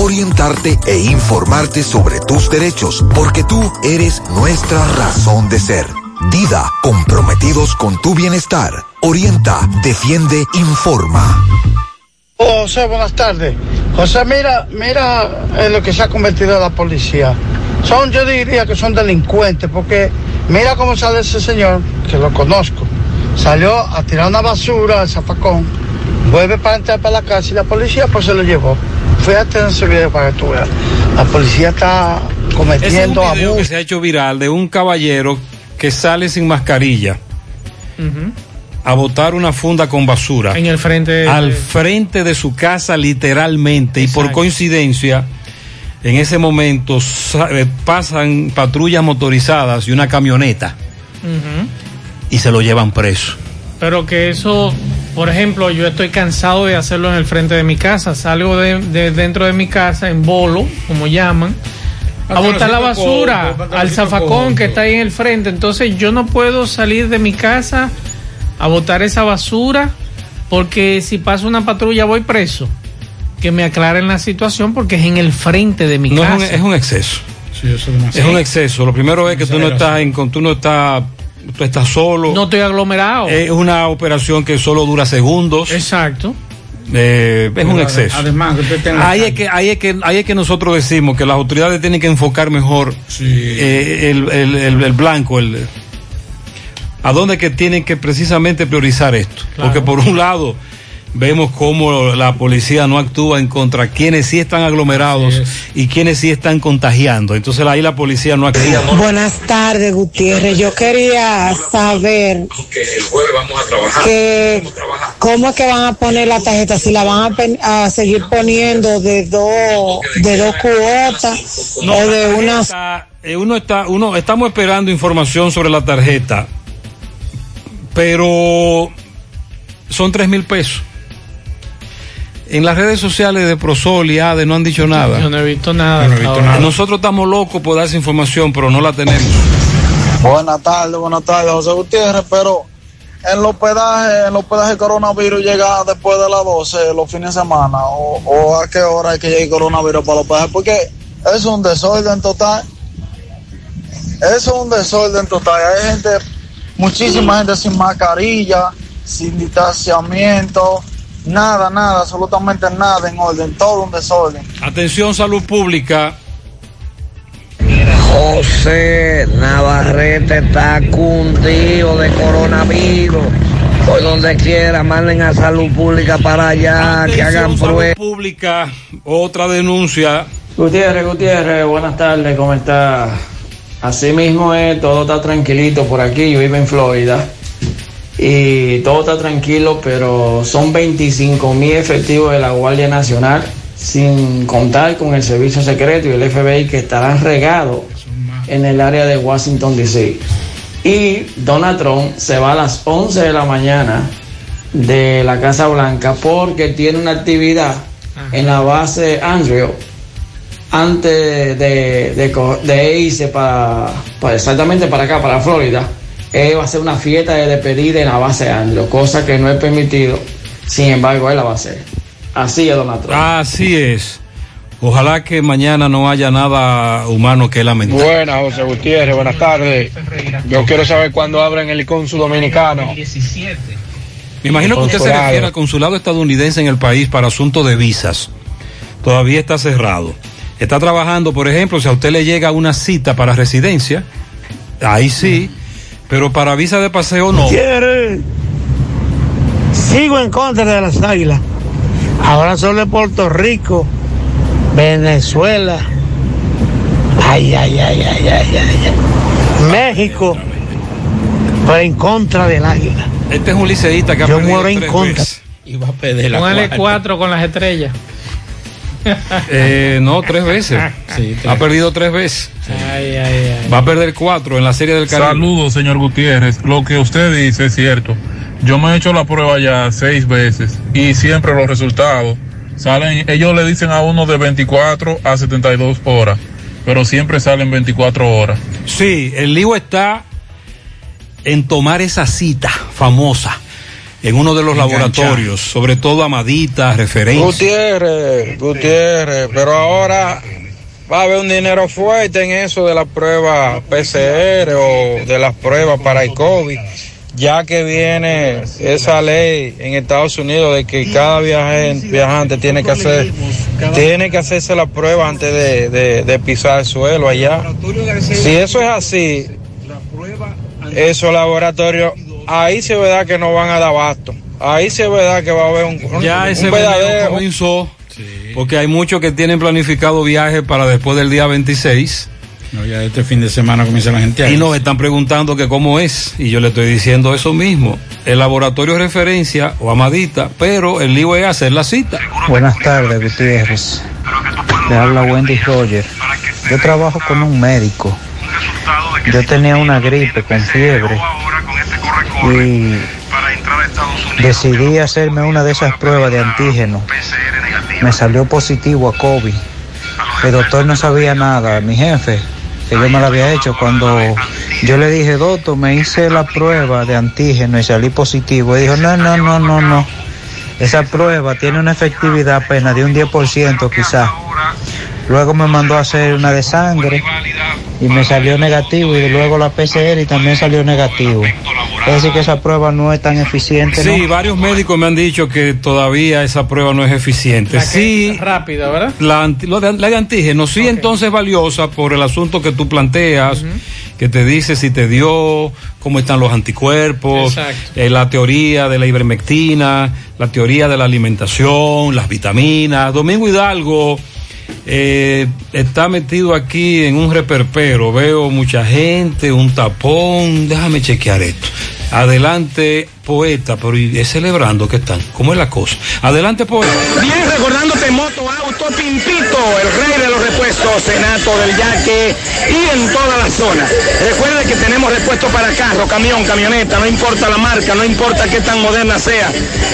orientarte e informarte sobre tus derechos, porque tú eres nuestra razón de ser. Dida, comprometidos con tu bienestar. Orienta, defiende, informa. José, buenas tardes. José, mira, mira en lo que se ha convertido la policía. Son, yo diría que son delincuentes, porque mira cómo sale ese señor, que lo conozco. Salió a tirar una basura al zafacón, vuelve para entrar para la casa y la policía pues se lo llevó. Fíjate en ese video para que tú veas. La policía está cometiendo es un video abuso. que se ha hecho viral de un caballero que sale sin mascarilla a botar una funda con basura En el frente. al frente de su casa literalmente y por coincidencia en ese momento eh, pasan patrullas motorizadas y una camioneta y se lo llevan preso. Pero que eso, por ejemplo, yo estoy cansado de hacerlo en el frente de mi casa. Salgo de, de dentro de mi casa en bolo, como llaman, a botar la basura al zafacón que está ahí en el frente. Entonces yo no puedo salir de mi casa a botar esa basura porque si pasa una patrulla voy preso. Que me aclaren la situación porque es en el frente de mi No, es casa. un, es un exceso. Sí, eso es Es un exceso. Lo primero es que tú no estás en, con- tú no estás, tú estás solo. No estoy aglomerado. Es una operación que solo dura segundos. Exacto. Eh, es un exceso. Además, Ahí es que, ahí es que, ahí es que nosotros decimos que las autoridades tienen que enfocar mejor eh, el, el- el- el blanco, el, a dónde que tienen que precisamente priorizar esto. Porque por un lado vemos cómo la policía no actúa en contra quienes sí están aglomerados y quienes sí están contagiando. Entonces ahí la policía no actúa. Buenas tardes, Gutiérrez. Yo quería saber Que el jueves vamos a trabajar. que cómo es que van a poner la tarjeta, si la van a, seguir poniendo de dos de dos cuotas No, o de una eh, uno está, uno, estamos esperando información sobre la tarjeta, pero son tres mil pesos. En las redes sociales de Prosol y ADE no han dicho nada. Yo no he visto nada. Yo no he visto ahora. nada. Nosotros estamos locos por dar esa información, pero no la tenemos. Buenas tardes, buenas tardes, José Gutiérrez, pero en el hospedaje, el hospedaje coronavirus llega después de las 12 los fines de semana, o, o a qué hora hay que llegar el coronavirus para el hospedaje, porque es un desorden total. Es un desorden total. Hay gente, muchísima gente sin mascarilla, sin distanciamiento, nada, nada, absolutamente nada en orden, todo un desorden. Atención, salud pública. José Navarrete está cundido de coronavirus. Por donde quiera, manden a salud pública para allá, que hagan Atención, salud pruebas. pública, otra denuncia Gutiérrez, Gutiérrez, buenas tardes, ¿cómo está? Así mismo es, todo está tranquilito por aquí, yo vivo en Florida y todo está tranquilo, pero son 25 mil efectivos de la Guardia Nacional, sin contar con el Servicio Secreto y el FBI que estarán regados en el área de Washington, D.C. Y Donald Trump se va a las 11 de la mañana de la Casa Blanca porque tiene una actividad en la base Andrew antes de, de de irse para, para- exactamente para acá, para Florida. Él va a hacer una fiesta de despedida en la base Andrew, cosa que no es permitido. Sin embargo, él la va a hacer. Así es, Donald Trump. Así es. Ojalá que mañana no haya nada humano que lamentar. Buenas, José Gutiérrez, buenas tardes. Yo quiero saber cuándo abren el cónsul dominicano. Me imagino que usted se refiere al consulado estadounidense en el país para asuntos de visas. Todavía está cerrado. Está trabajando, por ejemplo, si a usted le llega una cita para residencia, ahí sí, pero para visa de paseo no. Gutiérrez, sigo en contra de las águilas. Ahora solo en Puerto Rico, Venezuela, ay, ay, ay, ay, ay, ay, ay. México, pero en contra del águila. Este es un liceísta que ha Yo muero en tres contra. veces. Iba a pedir Póngale cuatro con las estrellas. Eh, no, tres veces. ha perdido tres veces. Ay, ay, ay. Va a perder cuatro en la serie del Caribe. Saludos, señor Gutiérrez. Lo que usted dice es cierto. Yo me he hecho la prueba ya seis veces y siempre los resultados salen, ellos le dicen a uno de 24 a 72 horas, pero siempre salen 24 horas. Sí, el lío está en tomar esa cita famosa en uno de los laboratorios, sobre todo Amadita, referencia. Gutiérrez, Gutiérrez, pero ahora va a haber un dinero fuerte en eso de la prueba PCR o de las pruebas para el COVID, ya que viene esa ley en Estados Unidos de que cada viajante tiene que hacer tiene que hacerse la prueba antes de, de- de pisar el suelo allá. Si eso es así, esos laboratorios, ahí se verá que no van a dar abasto. Ahí se verá que va a haber un, un- Ya un ese verdadero verdadero comenzó, porque hay muchos que tienen planificado viajes para después del día 26. No, ya este fin de semana comienza la gente a Y nos están preguntando que cómo es, y yo le estoy diciendo eso mismo. El laboratorio es referencia o amadita, pero el lío es hacer la cita. Buenas tardes, Gutiérrez. Le habla Wendy Roger. Yo trabajo con un médico. Yo tenía una gripe con fiebre y decidí hacerme una de esas pruebas de antígeno. Me salió positivo a COVID. El doctor no sabía nada, mi jefe, que yo me la había hecho. Cuando yo le dije, doctor, me hice la prueba de antígeno y salí positivo, y dijo, no, no, no, no, no. Esa prueba tiene una efectividad apenas de un 10% quizás. Luego me mandó a hacer una de sangre y me salió negativo y luego la PCR y también salió negativo. Es decir que esa prueba no es tan eficiente, Sí, ¿no? varios médicos me han dicho que todavía esa prueba no es eficiente. Sí, Rápida, ¿verdad? la, anti- lo de- la de antígeno sí entonces es valiosa por el asunto que tú planteas, que te dice si te dio, cómo están los anticuerpos, eh, la teoría de la ivermectina, la teoría de la alimentación, las vitaminas. Domingo Hidalgo eh, está metido aquí en un reperpero, veo mucha gente, un tapón, déjame chequear esto. Adelante, poeta, pero ¿y es celebrando que están? ¿Cómo es la cosa? Adelante, poeta. Bien, recordándote Moto Auto Pimpito, el rey de los repuestos, Senato del Yaque y en toda la zona. Recuerde que tenemos repuestos para carro, camión, camioneta, no importa la marca, no importa qué tan moderna sea.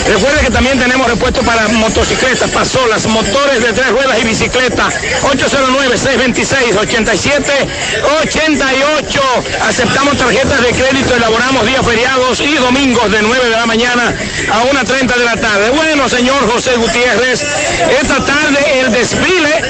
Recuerde que también tenemos repuestos para motocicletas, pasolas, motores de tres ruedas y bicicleta. 809-626-87-88. Aceptamos tarjetas de crédito, elaboramos días feriados y domingos de 9 de la mañana a 1.30 de la tarde. Bueno, señor José Gutiérrez, esta tarde el desfile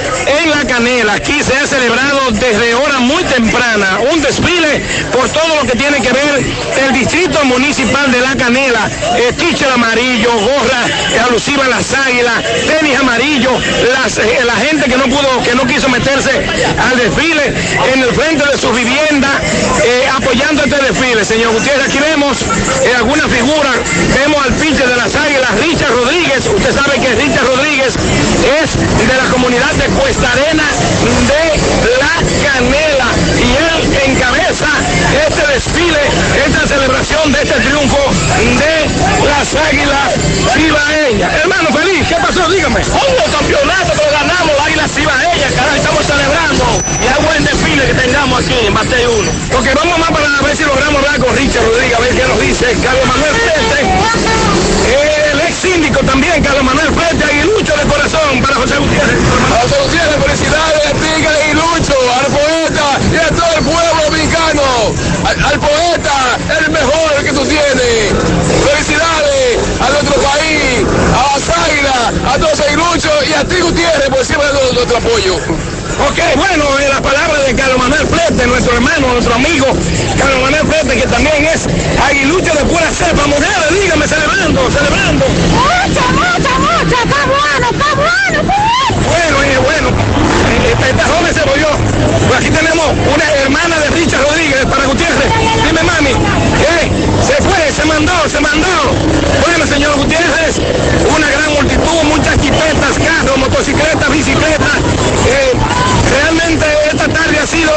en La Canela. Aquí se ha celebrado desde hora muy temprana un desfile por todo lo que tiene que ver el distrito municipal de La Canela. Teacher amarillo, gorra alusiva a las águilas, tenis amarillo, eh, la gente que no pudo, que no quiso meterse al desfile en el frente de su vivienda, eh, apoyando este desfile. señor Gutiérrez. Aquí vemos eh, algunas figuras. Vemos al pitcher de las águilas, Richard Rodríguez. Usted sabe que Richard Rodríguez es de la comunidad de Cuesta Arena de La Canela. Y él encabeza este desfile, esta celebración de este triunfo de las águilas cibaeñas. Hermano feliz, ¿qué pasó? Dígame. Campeonato que lo las águilas cibaeñas, caray, estamos celebrando. Y es buen desfile que tengamos aquí en Batey 1. Porque vamos más para ver si logramos hablar con Richard Rodríguez, a ver qué nos dice Carlos Manuel Frente. El ex síndico también, Carlos Manuel Frente, aguilucho de corazón para José Gutiérrez. José Gutiérrez, felicidades a ti, Aguilucho, al poeta y a todo el pueblo dominicano. Al, al poeta, el mejor que tú tienes. Felicidades a nuestro país, a a todos los aguiluchos y a ti, Gutiérrez, por siempre dando nuestro apoyo. Ok, bueno, en la palabra de Carlos Manuel Flete, nuestro hermano, nuestro amigo, Carlos Manuel Flete, que también es aguilucho de pura cepa. Mujeres, dígame, celebrando, celebrando. Mucho, está bueno, está bueno, está bueno. Bueno, eh, bueno, eh, esta, esta joven se volvió. Pues aquí tenemos una hermana de Richard Rodríguez para Gutiérrez. Dime, mami, eh, se fue, se mandó, se mandó. Bueno, señor Gutiérrez, una gran multitud, muchas chipetas, carros, motocicletas, bicicletas. Eh, realmente esta tarde ha sido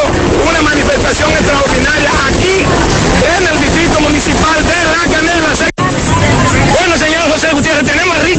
una manifestación extraordinaria aquí en el distrito municipal de La Canela. Bueno, señor José Gutiérrez, tenemos a Richard.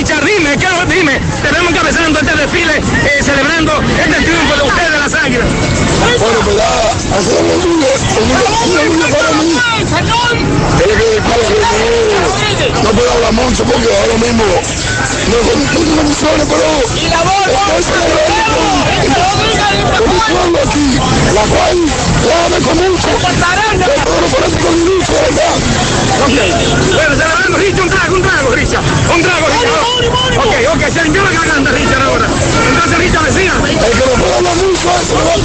Richard, dime, ¿qué dime? Tenemos encabezando este desfile, eh, celebrando este triunfo de ustedes de las águilas. Bueno, pues nada, hacemos un para mí. Que, que no, no puedo hablar mucho porque ahora mismo no condiciones, pero estoy celebrando con, con mi pueblo aquí, la cual lo agradezco mucho. De todos los políticos de lucha, verdad. Bueno, celebrando, Richard, un trago, un trago, Richard. Un trago, Richard. Ok, ok, se limpió la garganta, Richard, ahora. Entonces, Richard decía. Eso,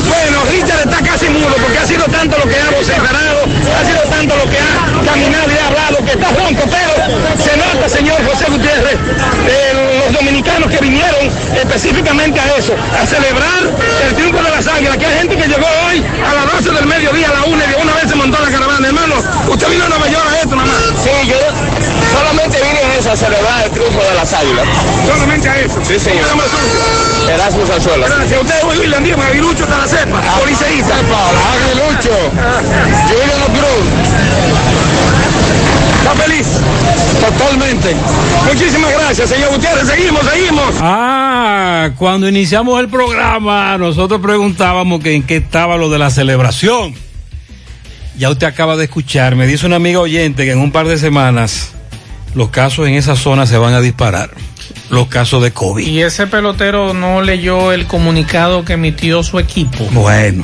Bueno, Richard está casi mudo porque ha sido tanto lo que ha vociferado, ha sido tanto lo que ha caminado y ha hablado, que está ronco, pero se nota, señor José Gutiérrez, eh, dominicanos que vinieron específicamente a eso, a celebrar el triunfo de las águilas, que hay gente que llegó hoy a las 12 del mediodía, a la 1 y una vez se montó la caravana. Hermano, usted vino a Nueva York a esto, mamá. Sí, yo solamente vine a eso, a celebrar el triunfo de las águilas. Solamente a eso. Sí, señor. Erasmus Alzuela. Gracias. Usted es William Díaz, aguilucho hasta la cepa, policeísta. Aguilucho. Julian Cruz. ¿Está feliz? Totalmente. Muchísimas gracias, señor Gutiérrez. Seguimos, seguimos. Ah, cuando iniciamos el programa, nosotros preguntábamos que en qué estaba lo de la celebración. Ya usted acaba de escuchar, me dice una amiga oyente que en un par de semanas los casos en esa zona se van a disparar. Los casos de COVID. Y ese pelotero no leyó el comunicado que emitió su equipo. Bueno,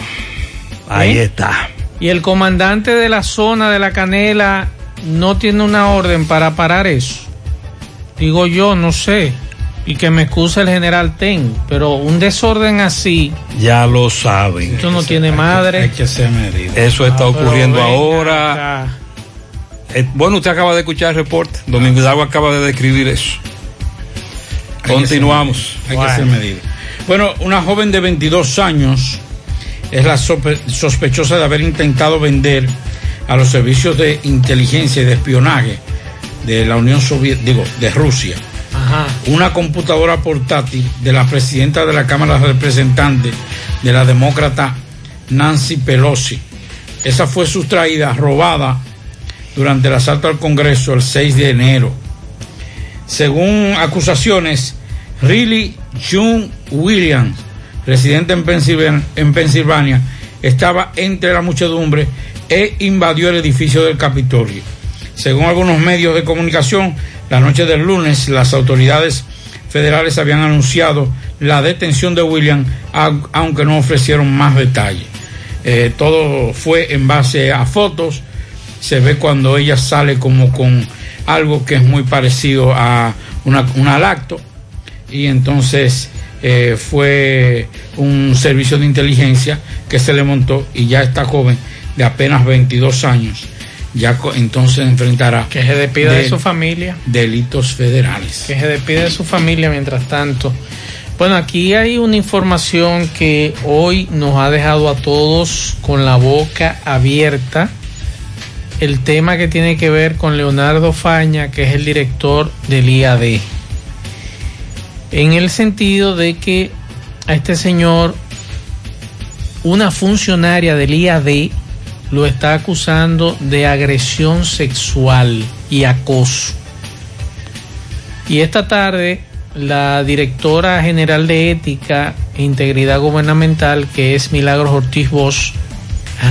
ahí ¿Eh? está. Y el comandante de la zona de la canela no tiene una orden para parar eso. Digo yo, no sé. Y que me excuse el general Ten. Pero un desorden así, Ya lo saben. esto no tiene madre. Hay que. Eso está Ah, ocurriendo venga ahora. Eh, bueno, usted acaba de escuchar el reporte. Domingo Hidalgo acaba de describir eso. Continuamos. Hay que ser medido. Bueno, una joven de 22 años es la sope- sospechosa de haber intentado vender a los servicios de inteligencia y de espionaje de la Unión Soviética, digo, de Rusia, Una computadora portátil de la presidenta de la Cámara de Representantes de la demócrata Nancy Pelosi. Esa fue sustraída, robada durante el asalto al Congreso el 6 de enero. Según acusaciones, Riley June Williams, residente en en Pensilvania, estaba entre la muchedumbre e invadió el edificio del Capitolio. Según algunos medios de comunicación, la noche del lunes las autoridades federales habían anunciado la detención de Williams, au- aunque no ofrecieron más detalles. Eh, todo fue en base a fotos. Se ve cuando ella sale como con algo que es muy parecido a una, una lacto. Y entonces eh, fue un servicio de inteligencia que se le montó y ya esta joven de apenas 22 años ya entonces enfrentará Que se despida de de- su familia. delitos federales. Que se despide de su familia mientras tanto. Bueno, aquí hay una información que hoy nos ha dejado a todos con la boca abierta el tema que tiene que ver con Leonardo Faña, que es el director del IAD. En el sentido de que a este señor, una funcionaria del IAD lo está acusando de agresión sexual y acoso. Y esta tarde, la directora general de Ética e Integridad Gubernamental, que es Milagros Ortiz Bosch,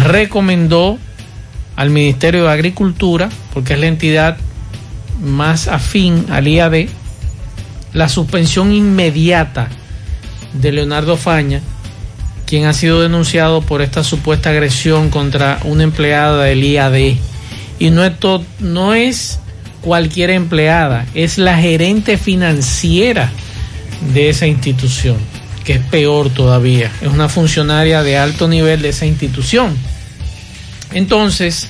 recomendó al Ministerio de Agricultura, porque es la entidad más afín al IAD, la suspensión inmediata de Leonardo Faña, quien ha sido denunciado por esta supuesta agresión contra una empleada del IAD. Y no es, no es cualquier empleada, es la gerente financiera de esa institución, que es peor todavía, es una funcionaria de alto nivel de esa institución. Entonces,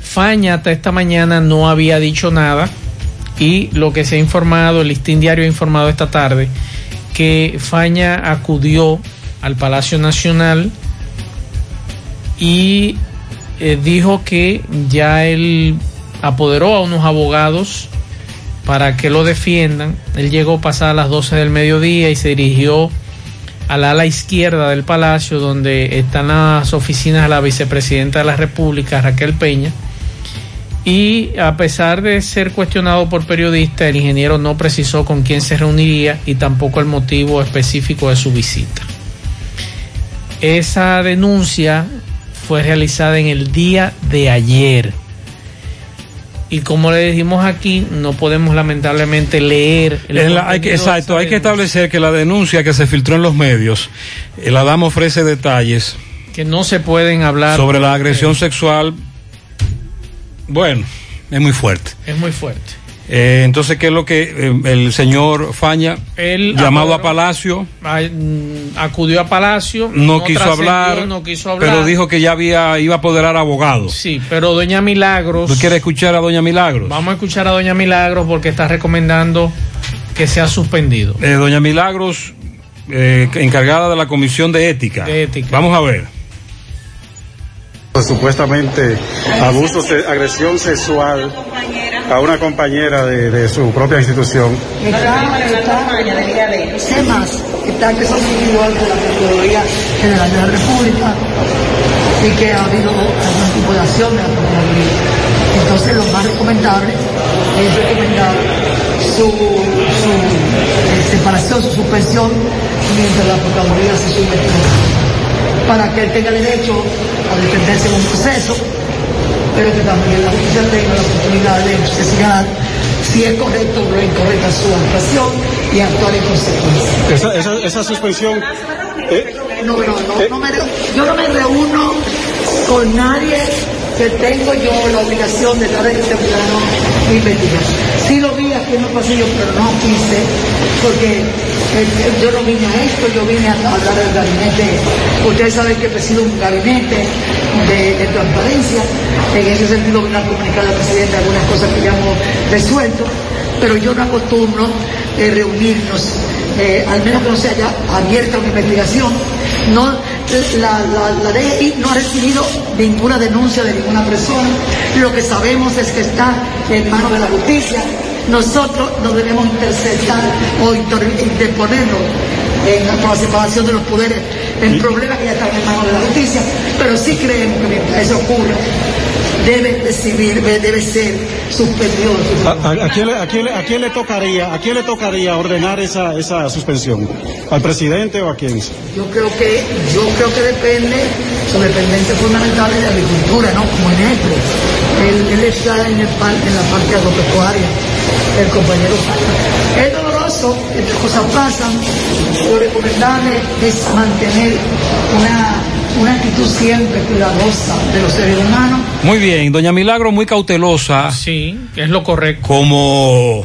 Faña hasta esta mañana no había dicho nada y lo que se ha informado, el listín diario ha informado esta tarde, que Faña acudió al Palacio Nacional y eh, dijo que ya él apoderó a unos abogados para que lo defiendan. Él llegó pasadas las 12 del mediodía y se dirigió al ala izquierda del palacio donde están las oficinas de la vicepresidenta de la República, Raquel Peña. Y a pesar de ser cuestionado por periodistas, el ingeniero no precisó con quién se reuniría y tampoco el motivo específico de su visita. Esa denuncia fue realizada en el día de ayer. Y como le dijimos aquí, no podemos lamentablemente leer. el la- hay que, exacto, hay que establecer que la denuncia que se filtró en los medios, el Adamo ofrece detalles que no se pueden hablar sobre la agresión sexual. Bueno, es muy fuerte. es muy fuerte. Eh, entonces, ¿qué es lo que eh, el señor Faña, Él llamado a Palacio, mm, acudió a Palacio, no, quiso hablar, no quiso hablar, pero dijo que ya había iba a apoderar abogados. Sí, pero doña Milagros. ¿Tú quieres escuchar a doña Milagros? Vamos a escuchar a doña Milagros porque está recomendando que sea suspendido. Eh, doña Milagros, eh, encargada de la Comisión de Ética. De ética. Vamos a ver. Pues, supuestamente abuso, se- agresión sexual a una compañera de, su propia institución. Está, está, que son individual de la Procuraduría General de la República y que ha habido algún tipo de acción de la Procuraduría. Entonces lo más recomendable es recomendar su, su eh, separación, su suspensión mientras la Procuraduría hace su investigación. Para que él tenga derecho a defenderse en un proceso, pero que también la justicia tenga la oportunidad de investigar si es correcto o no es incorrecta su actuación y actuar en consecuencia. Esa, esa, esa suspensión, eh, No, no, no, no me re- yo no me reúno con nadie que tengo yo la obligación de estar en este plano de investigación. Los pasillos, pero no quise, porque eh, eh, yo no vine a esto, yo vine a hablar del gabinete. Ustedes saben que presido un gabinete de, transparencia. En ese sentido vine a comunicar al presidente algunas cosas que ya hemos resuelto, pero yo no acostumbro eh, reunirnos eh, al menos que no se haya abierta una investigación. No, la, la, la DGI no ha recibido ninguna denuncia de ninguna persona. Lo que sabemos es que está en manos de la justicia. Nosotros no debemos interceptar o inter- interponernos en la, por la separación de los poderes en problemas que ya están en manos de la justicia, pero sí creemos que mientras eso ocurra, debe recibir, debe ser suspendido. ¿A, a- a quién le, a quién le- a quién le tocaría, a quién le tocaría ordenar esa, esa suspensión? ¿Al presidente o a quién? Yo creo que, yo creo que depende, su dependencia fundamental es de agricultura, ¿no? Como en EPRE. Él, él está en, el en la parte agropecuaria, el compañero. Es doloroso, estas cosas pasan. Lo recomendable es mantener una, una actitud siempre cuidadosa de los seres humanos. Muy bien, doña Milagro muy cautelosa. Sí, es lo correcto. Como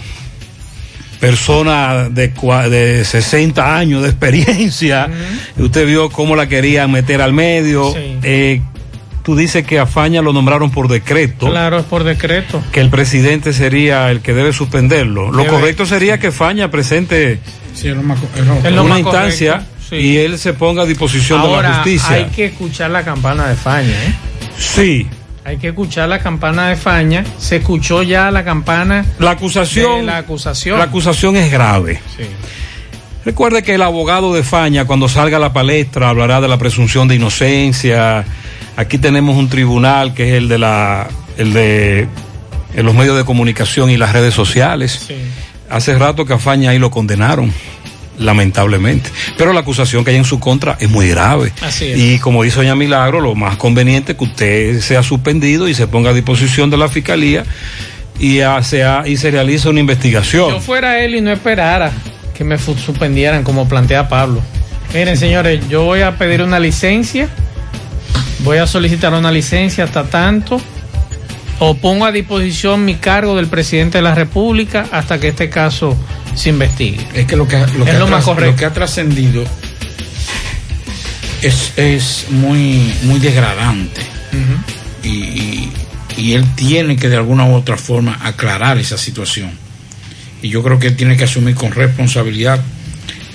persona de, de 60 años de experiencia, usted vio cómo la querían meter al medio. Sí. Eh, tú dices que a Faña lo nombraron por decreto. Claro, es por decreto. que el presidente sería el que debe suspenderlo. Lo Debe. correcto sería que Faña presente Sí, es lo más, es lo- Es lo una más instancia sí. y él se ponga a disposición de la justicia. hay que escuchar la campana de Faña, ¿eh? Sí, Hay que escuchar la campana de Faña. Se escuchó ya la campana. La acusación. la acusación. La acusación es grave. Sí. Recuerde que el abogado de Faña, cuando salga a la palestra, hablará de la presunción de inocencia. Aquí tenemos un tribunal que es el de la, el de en los medios de comunicación y las redes sociales. Hace rato que a Faña ahí lo condenaron, lamentablemente. Pero la acusación que hay en su contra es muy grave. Así es. Y como dice doña Milagro, lo más conveniente es que usted sea suspendido y se ponga a disposición de la fiscalía y, hace, y se realice una investigación. yo fuera él y no esperara que me suspendieran como plantea Pablo. Miren, señores, yo voy a pedir una licencia, voy a solicitar una licencia hasta tanto, o pongo a disposición mi cargo del presidente de la República hasta que este caso se investigue. Es que lo que, lo que es ha lo más correcto. lo que ha trascendido es, es muy, muy degradante. y, y- y él tiene que de alguna u otra forma aclarar esa situación. Y yo creo que él tiene que asumir con responsabilidad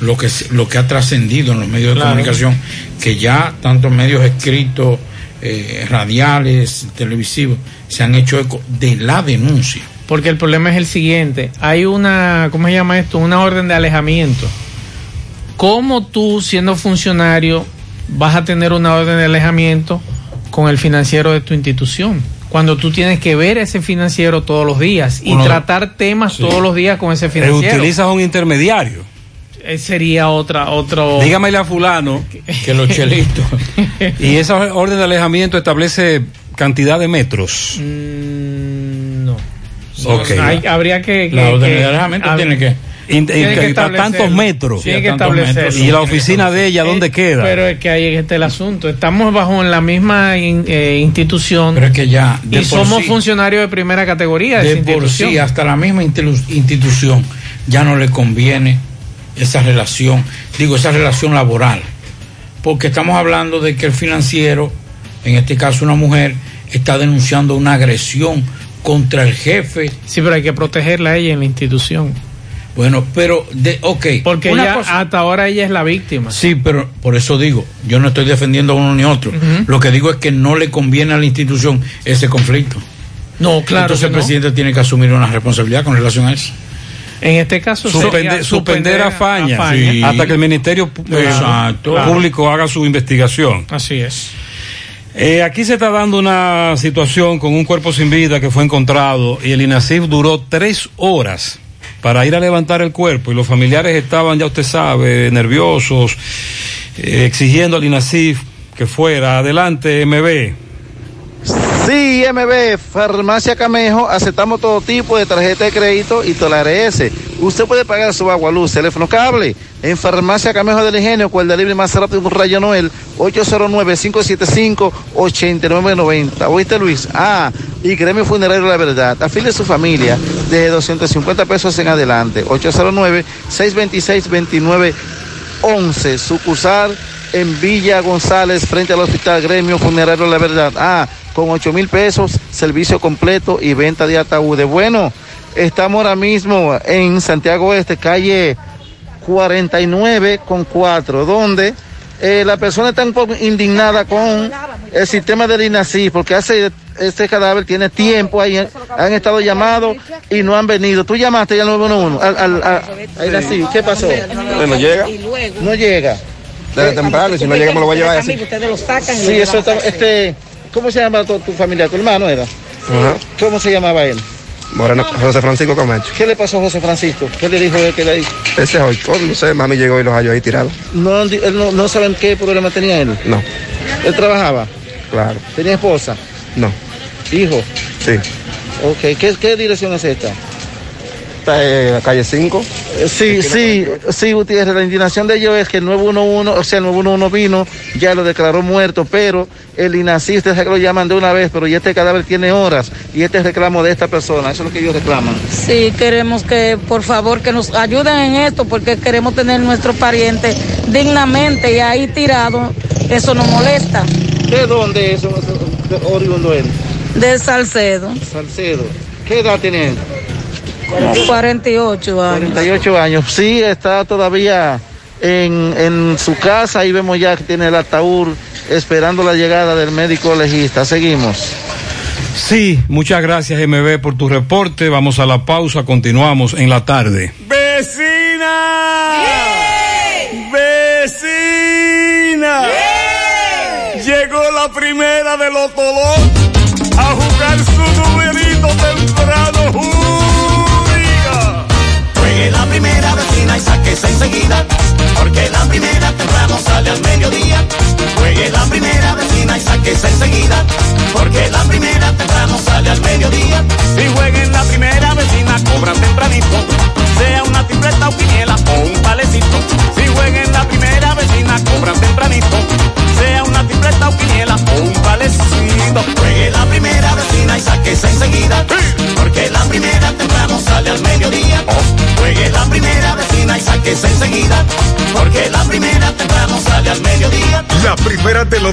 lo que, lo que ha trascendido en los medios de comunicación, que ya tanto medios escritos, eh, radiales, televisivos, se han hecho eco de la denuncia. Porque el problema es el siguiente, hay una, ¿cómo se llama esto? Una orden de alejamiento. ¿Cómo tú, siendo funcionario, vas a tener una orden de alejamiento con el financiero de tu institución? Cuando tú tienes que ver a ese financiero todos los días y Uno- tratar temas Sí. todos los días con ese financiero. Utilizas un intermediario. Eh, sería otra, otro. Dígamele a fulano que los chelitos. y esa orden de alejamiento establece cantidad de metros. Mm, no. Ok. Hay- habría que. La que- orden de alejamiento tiene que- In- tiene in- que a tantos metros. Tiene que metros. ¿Y la oficina de ella dónde queda? Pero es que ahí está el asunto. Estamos bajo la misma in- eh, institución. Pero es que ya. y somos sí- funcionarios de primera categoría de, de esa por institución. sí, hasta la misma institu- institución ya no le conviene esa relación, digo, esa relación laboral, porque estamos hablando de que el financiero, en este caso una mujer, está denunciando una agresión contra el jefe. Sí, pero hay que protegerla a ella en la institución. Bueno, pero, de, ok. Porque ella, cosa- hasta ahora ella es la víctima. Sí, pero por eso digo, yo no estoy defendiendo a uno ni otro. Lo que digo es que no le conviene a la institución ese conflicto. No, claro Entonces el no. presidente tiene que asumir una responsabilidad con relación a eso. En este caso, Suspende- sería suspender a Faña, Sí. hasta que el Ministerio eh, Exacto. Público haga su investigación. Así es. Eh, aquí se está dando una situación con un cuerpo sin vida que fue encontrado y el INASIF duró tres horas para ir a levantar el cuerpo y los familiares estaban, ya usted sabe, nerviosos, eh, exigiendo al INASIF que fuera. Adelante, MB. Sí, MB, Farmacia Camejo, aceptamos todo tipo de tarjeta de crédito y TOLARS. Usted puede pagar su agua, luz, teléfono, cable. En Farmacia Camejo del Ingenio, el delivery más rápido con Rayo Noel, 809-575-8990. ¿Oíste, Luis? Ah, y Gremio Funerario La Verdad. Afile a su familia desde 250 pesos en adelante. 809-626-2911. Sucursal en Villa González, frente al Hospital Gremio Funerario La Verdad. Ah, con 8 mil pesos, servicio completo y venta de ataúdes. Bueno, estamos ahora mismo en Santiago Este, calle 49 con 4, donde eh, la persona está un poco indignada con el sistema del INACI, porque hace este cadáver tiene tiempo ahí, han estado llamados y no han venido. Tú llamaste ya al 911, al, al, al, al INACI, ¿qué pasó? No llega. No llega. Desde temprano, y si no llega me lo voy a llevar así. Ustedes lo sacan. Sí, eso está, este, ¿cómo se llama tu, tu familia? ¿Tu hermano era? Ajá. ¿Cómo se llamaba él? Moreno, José Francisco Camacho. ¿Qué le pasó a José Francisco? ¿Qué le dijo él que le hizo? Ese hoy, no sé, mami llegó y los halló ahí tirados. No, él no, no saben qué problema tenía él. No, Él trabajaba, claro, tenía esposa, no, hijo. sí. Ok, ¿qué, qué dirección es esta? Está en la calle 5. Eh, Sí, sí, sí, Gutiérrez, la indignación de ellos es que el 911, o sea, el 911 vino, ya lo declaró muerto, pero el INACI, ustedes que lo llaman de una vez, pero ya este cadáver tiene horas, y este es reclamo de esta persona, eso es lo que ellos reclaman. Sí, queremos que por favor que nos ayuden en esto porque queremos tener nuestro pariente dignamente y ahí tirado, eso nos molesta. ¿De dónde es oriundo él? De Salcedo, Salcedo. ¿Qué edad tiene él? Como 48 años. 48 años. Sí, está todavía en, en su casa. Ahí vemos ya que tiene el ataúd esperando la llegada del médico legista. Seguimos. Sí, muchas gracias MB por tu reporte. Vamos a la pausa, continuamos en la tarde. ¡Vecina! ¡Vecina! Llegó la primera de los Tolón porque la primera temprano sale al mediodía. Juegue la primera vecina y sáquese enseguida, porque la primera temprano sale al mediodía. Si juega en la primera vecina, cobran tempranito. Sea una tripleta o quiniela o un palecito. Si juega en la primera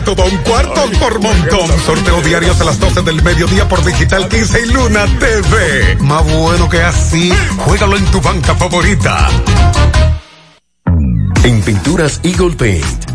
todo un cuarto por montón. Sorteo diario a las 12 del mediodía por Digital 15 y Luna TV. Más bueno que así, juégalo en tu banca favorita. En Pinturas Eagle Paint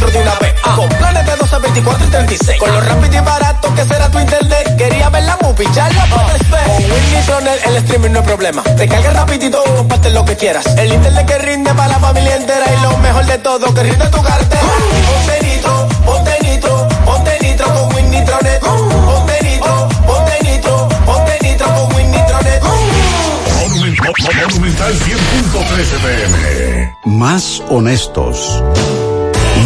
Nitro de una vez. Con planes de 12, 24 y 36. Con lo rápido y barato que será tu internet. Quería ver la movie, ya la puedes ver. Con Win Nitronet el streaming no es problema. Te carga rapidito, comparte lo que quieras. El internet que rinde para la familia entera. Y lo mejor de todo, que rinde tu cartera. Ponte nitro, ponte nitro, ponte nitro con Win Nitronet. Ponte nitro, ponte nitro, ponte nitro con Win Nitronet. Monumental 100.13 pm. Más honestos.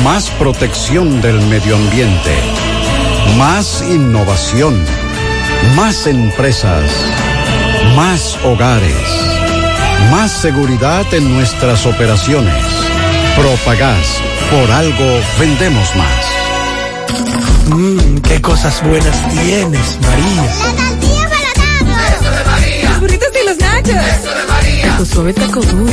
Más protección del medio ambiente. Más innovación. Más empresas. Más hogares. Más seguridad en nuestras operaciones. Propagás. Por algo vendemos más. Mmm, qué cosas buenas tienes, María. Eso de María. Los burritos y los nachos. Eso de María. Tu suave taco duro.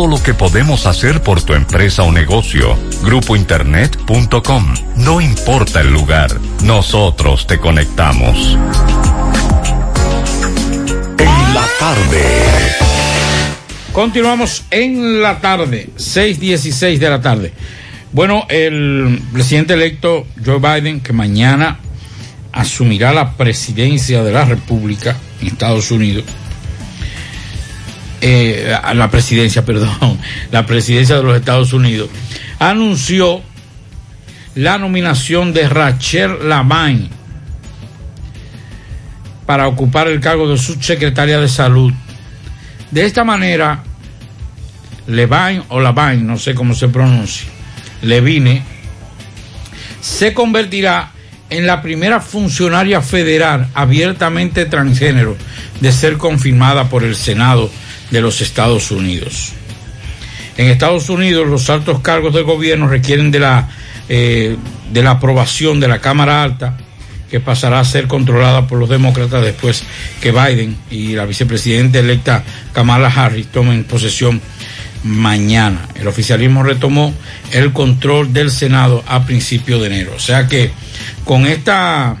lo que podemos hacer por tu empresa o negocio. Grupointernet.com. No importa el lugar, nosotros te conectamos. En la tarde. Continuamos en la tarde, 6:16 de la tarde. Bueno, el presidente electo Joe Biden, que mañana asumirá la presidencia de la República en Estados Unidos, eh, la presidencia, perdón, la presidencia de los Estados Unidos, anunció la nominación de Rachel Lamain para ocupar el cargo de subsecretaria de salud. De esta manera, Levine o Lavain, no sé cómo se pronuncia, Levine, se convertirá en la primera funcionaria federal abiertamente transgénero de ser confirmada por el Senado de los Estados Unidos. En Estados Unidos los altos cargos de gobierno requieren de la eh, de la aprobación de la Cámara Alta, que pasará a ser controlada por los demócratas después que Biden y la vicepresidenta electa Kamala Harris tomen posesión mañana. El oficialismo retomó el control del Senado a principios de enero. O sea que con esta,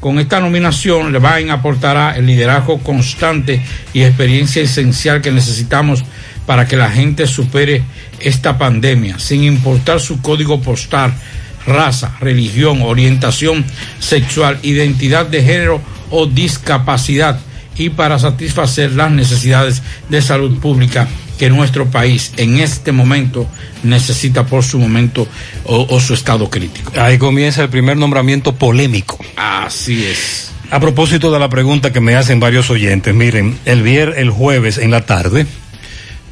con esta nominación le aportará el liderazgo constante y experiencia esencial que necesitamos para que la gente supere esta pandemia, sin importar su código postal, raza, religión, orientación sexual, identidad de género o discapacidad y para satisfacer las necesidades de salud pública que nuestro país en este momento necesita por su momento o, o su estado crítico. Ahí comienza el primer nombramiento polémico. Así es. A propósito de la pregunta que me hacen varios oyentes, miren, el vier, el jueves en la tarde,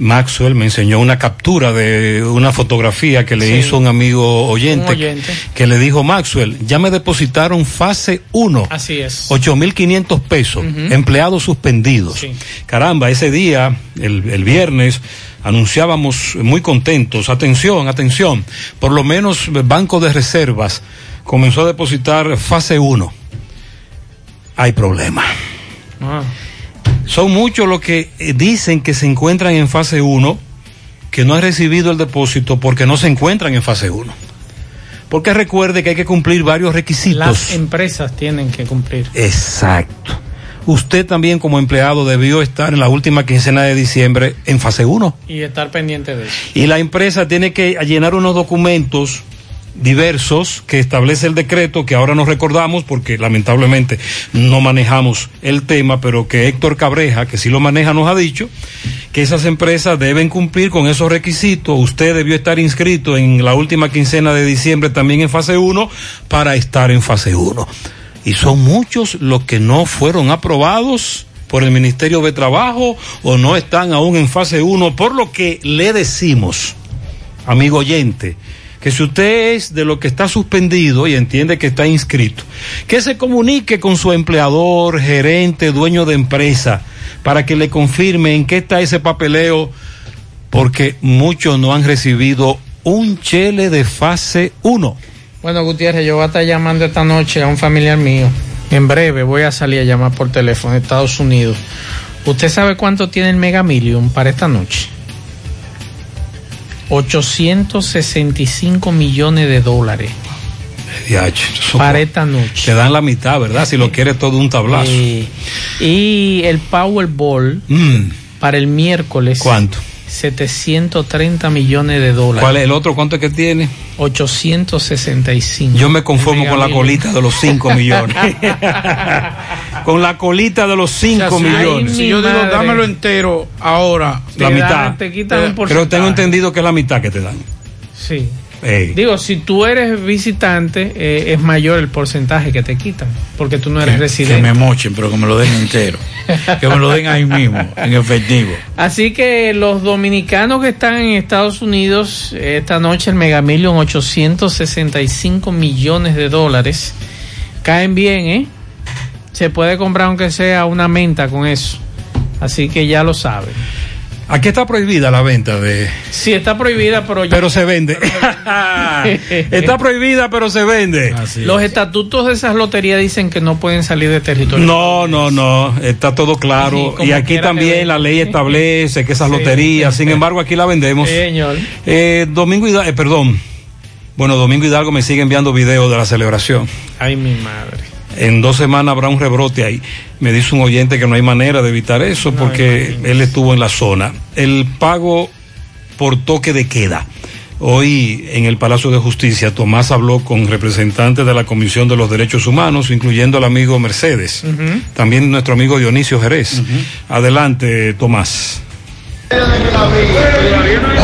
Maxwell me enseñó una captura de una fotografía que le Sí. hizo un amigo oyente, Un oyente. que le dijo Maxwell, ya me depositaron fase 1. Así es. 8.500 pesos, empleados suspendidos. Caramba, ese día, el, el viernes, anunciábamos muy contentos, atención, atención, por lo menos Banco de Reservas comenzó a depositar fase 1. Hay problema. Ah. Son muchos los que eh, dicen que se encuentran en fase 1 que no han recibido el depósito porque no se encuentran en fase 1. Porque recuerde que hay que cumplir varios requisitos. Las empresas tienen que cumplir. Exacto. Usted también como empleado debió estar en la última quincena de diciembre en fase 1. Y estar pendiente de eso. Y la empresa tiene que llenar unos documentos diversos que establece el decreto que ahora nos recordamos porque lamentablemente no manejamos el tema, pero que Héctor Cabreja, que sí lo maneja, nos ha dicho que esas empresas deben cumplir con esos requisitos. Usted debió estar inscrito en la última quincena de diciembre también en fase 1 para estar en fase 1. Y son muchos los que no fueron aprobados por el Ministerio de Trabajo o no están aún en fase 1, por lo que le decimos, amigo oyente, que si usted es de lo que está suspendido y entiende que está inscrito, que se comunique con su empleador, gerente, dueño de empresa, para que le confirme en qué está ese papeleo, porque muchos no han recibido un chele de fase 1. Bueno, Gutiérrez, yo voy a estar llamando esta noche a un familiar mío. En breve voy a salir a llamar por teléfono de Estados Unidos. ¿Usted sabe cuánto tiene el Mega Million para esta noche? 865 millones de dólares para esta noche. Te dan la mitad, ¿verdad? Si lo quieres todo un tablazo. Eh, y el Powerball Mm, para el miércoles. ¿Cuánto? 730 millones de dólares. ¿Cuál es el otro? ¿Cuánto es que tiene? 865. Yo me conformo con la colita de los 5 millones. con la colita de los 5 si- millones. si yo digo, dámelo entero ahora. la mitad. dan- te quitan un Pero porcentaje. tengo entendido que es la mitad que te dan. Sí. Ey. Digo, si tú eres visitante, eh, es mayor el porcentaje que te quitan, porque tú no eres Que residente. me mochen, pero que me lo den entero. que me lo den ahí mismo, en efectivo. Así que los dominicanos que están en Estados Unidos, eh, esta noche el Mega Million 865 millones de dólares, caen bien, ¿eh? Se puede comprar aunque sea una menta con eso. Así que ya lo saben. Aquí está prohibida la venta de. Sí, está prohibida, pero ya- Pero se vende. está prohibida, pero se vende. Los estatutos de esas loterías dicen que no pueden salir de territorio. No, no, no, está todo claro. Sí, y aquí también la ley establece que esas Sí. loterías, sin embargo, aquí la vendemos. Señor. Eh, Domingo Hidalgo, perdón. Bueno, Domingo Hidalgo me sigue enviando videos de la celebración. Ay, mi madre. En dos semanas habrá un rebrote ahí. Me dice un oyente que no hay manera de evitar eso porque él estuvo en la zona. El pago por toque de queda. Hoy en el Palacio de Justicia, Tomás habló con representantes de la Comisión de los Derechos Humanos, incluyendo al amigo Mercedes, también nuestro amigo Dionisio Jerez. Adelante, Tomás.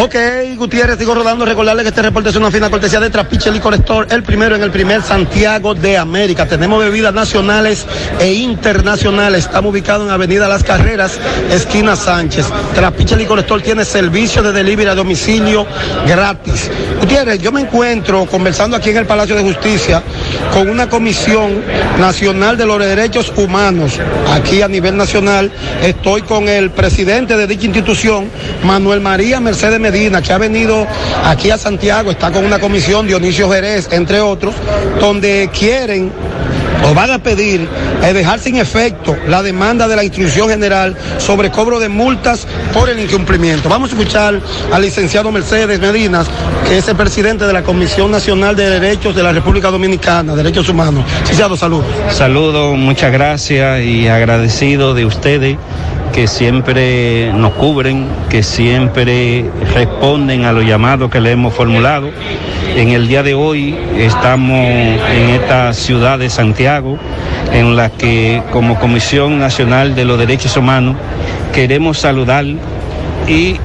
Ok, Gutiérrez, sigo rodando. Recordarle que este reporte es una fina cortesía de Trapiche Licor Store, el primero en el primer Santiago de América. Tenemos bebidas nacionales e internacionales. Estamos ubicados en Avenida Las Carreras, esquina Sánchez. Trapiche Licor Store tiene servicio de delivery a domicilio gratis. Gutiérrez, yo me encuentro conversando aquí en el Palacio de Justicia con una comisión nacional de los derechos humanos. Aquí a nivel nacional estoy con el presidente de dicha institución Manuel María Mercedes Medina, que ha venido aquí a Santiago, está con una comisión, Dionisio Jerez, entre otros, donde quieren o van a pedir eh, dejar sin efecto la demanda de la instrucción general sobre cobro de multas por el incumplimiento. Vamos a escuchar al licenciado Mercedes Medina, que es el presidente de la Comisión Nacional de Derechos de la República Dominicana, Derechos Humanos. Licenciado, saludos. Saludos, muchas gracias y agradecido de ustedes que siempre nos cubren, que siempre responden a los llamados que le hemos formulado. En el día de hoy estamos en esta ciudad de Santiago, en la que como Comisión Nacional de los Derechos Humanos queremos saludar y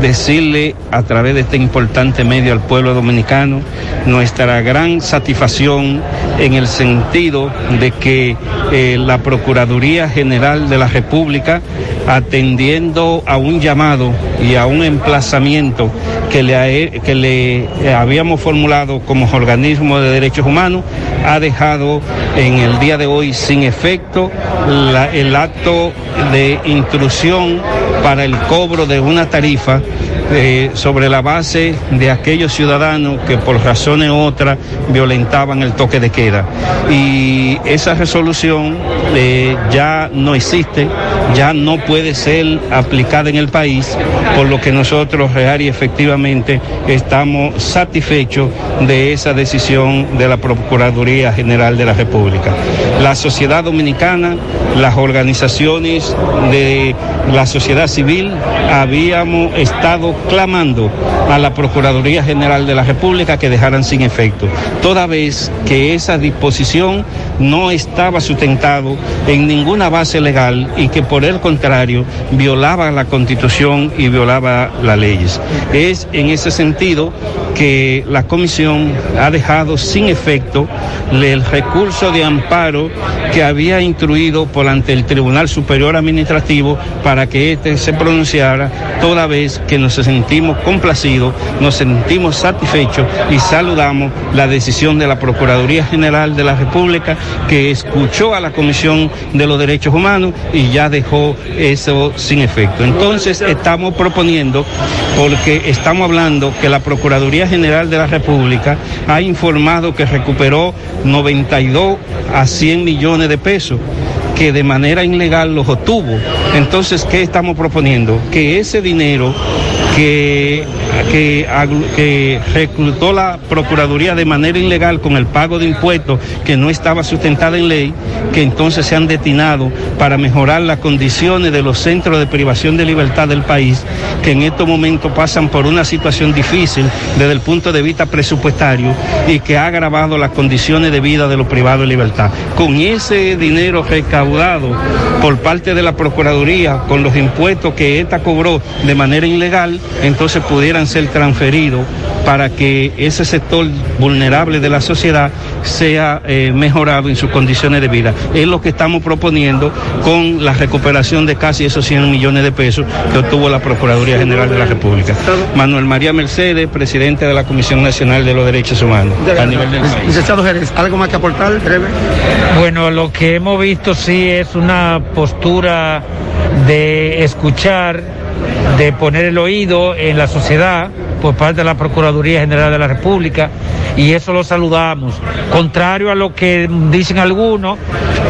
decirle a través de este importante medio al pueblo dominicano nuestra gran satisfacción en el sentido de que eh, la Procuraduría General de la República, atendiendo a un llamado y a un emplazamiento que le, que le habíamos formulado como organismo de derechos humanos, ha dejado en el día de hoy sin efecto el acto de intrusión para el cobro de una tarifa sobre la base de aquellos ciudadanos que por razones u otras violentaban el toque de queda. Y esa resolución eh, ya no existe, ya no puede ser aplicada en el país, por lo que nosotros real y efectivamente estamos satisfechos de esa decisión de la Procuraduría General de la República. La sociedad dominicana, las organizaciones de la sociedad civil, habíamos estado clamando a la Procuraduría General de la República que dejaran sin efecto, toda vez que esa disposición no estaba sustentado en ninguna base legal y que por el contrario violaba la constitución y violaba las leyes. Es en ese sentido que la comisión ha dejado sin efecto el recurso de amparo que había instruido por ante el Tribunal Superior Administrativo para que éste se pronunciara toda vez que nos sentimos complacidos, nos sentimos satisfechos y saludamos la decisión de la Procuraduría General de la República que escuchó a la Comisión de los Derechos Humanos y ya dejó eso sin efecto. Entonces estamos proponiendo, porque estamos hablando que la Procuraduría General de la República ha informado que recuperó 92 a 100 millones de pesos que de manera ilegal los obtuvo. Entonces, ¿qué estamos proponiendo? Que ese dinero que, que, reclutó la Procuraduría de manera ilegal con el pago de impuestos que no estaba sustentada en ley, que entonces se han destinado para mejorar las condiciones de los centros de privación de libertad del país, que en estos momentos pasan por una situación difícil desde el punto de vista presupuestario y que ha agravado las condiciones de vida de los privados de libertad. Con ese dinero recaudado por parte de la Procuraduría, con los impuestos que ésta cobró de manera ilegal, entonces pudieran ser transferidos para que ese sector vulnerable de la sociedad sea eh, mejorado en sus condiciones de vida. Es lo que estamos proponiendo con la recuperación de casi esos 100 millones de pesos que obtuvo la Procuraduría General de la República. Manuel María Mercedes, presidente de la Comisión Nacional de los Derechos Humanos a nivel del país. Licenciado Jerez, ¿algo más que aportar breve? Bueno, lo que hemos visto sí es una postura de escuchar, de poner el oído en la sociedad por parte de la Procuraduría General de la República y eso lo saludamos. Contrario a lo que dicen algunos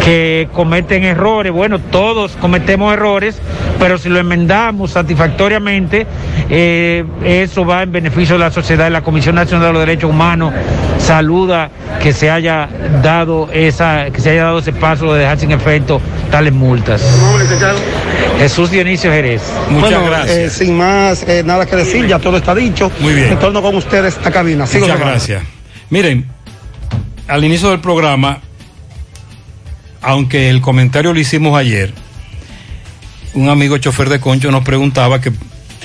que cometen errores, bueno, todos cometemos errores, pero si lo enmendamos satisfactoriamente, eh, eso va en beneficio de la sociedad. La Comisión Nacional de los Derechos Humanos saluda que se haya dado esa, que se haya dado ese paso de dejar sin efecto tales multas. Jesús Dionisio Jerez. Muchas gracias. Eh, sin más eh, nada que decir, ya todo está dicho. Muy bien. Retorno con ustedes a cabina. Sigo Muchas gracias. Miren, al inicio del programa, aunque el comentario lo hicimos ayer, un amigo chofer de Concho nos preguntaba que,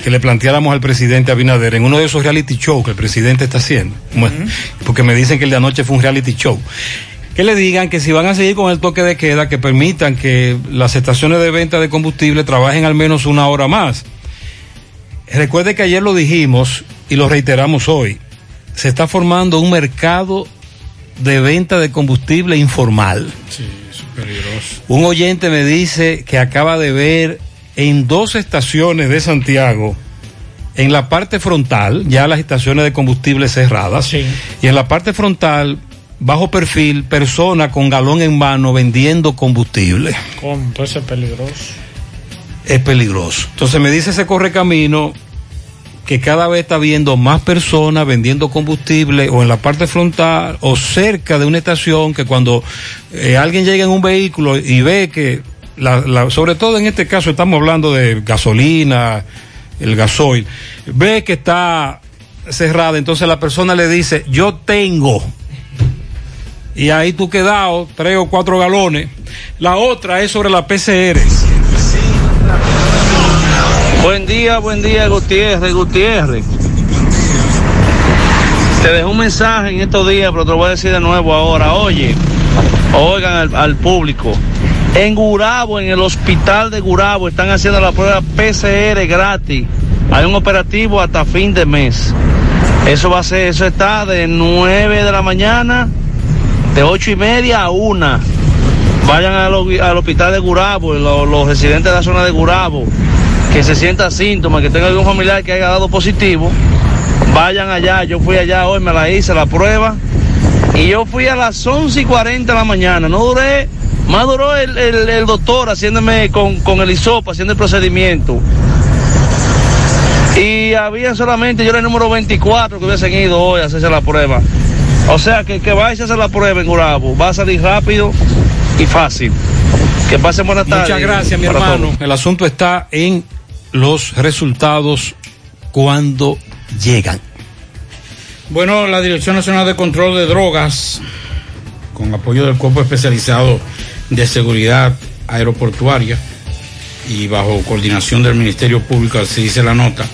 que le planteáramos al presidente Abinader en uno de esos reality shows que el presidente está haciendo, Bueno, porque me dicen que el de anoche fue un reality show. Que le digan que si van a seguir con el toque de queda, que permitan que las estaciones de venta de combustible trabajen al menos una hora más. Recuerde que ayer lo dijimos y lo reiteramos hoy. Se está formando un mercado de venta de combustible informal. Sí, es peligroso. Un oyente me dice que acaba de ver en dos estaciones de Santiago, en la parte frontal, ya las estaciones de combustible cerradas, y en la parte frontal, bajo perfil, persona con galón en mano vendiendo combustible. ¿Cómo? Pues es peligroso. Es peligroso. Entonces me dice ese correcamino que cada vez está viendo más personas vendiendo combustible o en la parte frontal o cerca de una estación que cuando eh, alguien llega en un vehículo y ve que, la, la- sobre todo en este caso estamos hablando de gasolina, el gasoil, ve que está cerrada, entonces la persona le dice, yo tengo. Y ahí tú quedado tres o cuatro galones. La otra es sobre la PCR. Buen día, buen día, Gutiérrez, Gutiérrez. Te dejé un mensaje en estos días, pero te lo voy a decir de nuevo ahora. Oye, oigan al, al público. En Gurabo, en el hospital de Gurabo, están haciendo la prueba PCR gratis. Hay un operativo hasta fin de mes. Eso va a ser, eso está de 9 de la mañana, de 8 y media a 1. Vayan al, al hospital de Gurabo, los, los residentes de la zona de Gurabo, que se sienta síntomas, que tenga algún familiar que haya dado positivo, vayan allá. Yo fui allá hoy, me la hice la prueba. Y yo fui a las 11 y 40 de la mañana. No duré, más duró el, el- el doctor haciéndome con, con el hisopo, haciendo el procedimiento. Y había solamente, yo era el número 24 que hubiesen ido hoy a hacerse la prueba. O sea que que vaya a hacer la prueba en Gurabo. Va a salir rápido y fácil. Que pasen buenas tardes. Muchas gracias, mi hermano. todos. El asunto está en los resultados cuando llegan. Bueno, la Dirección Nacional de Control de Drogas, con apoyo del Cuerpo Especializado de Seguridad Aeroportuaria y bajo coordinación del Ministerio Público, así dice la nota,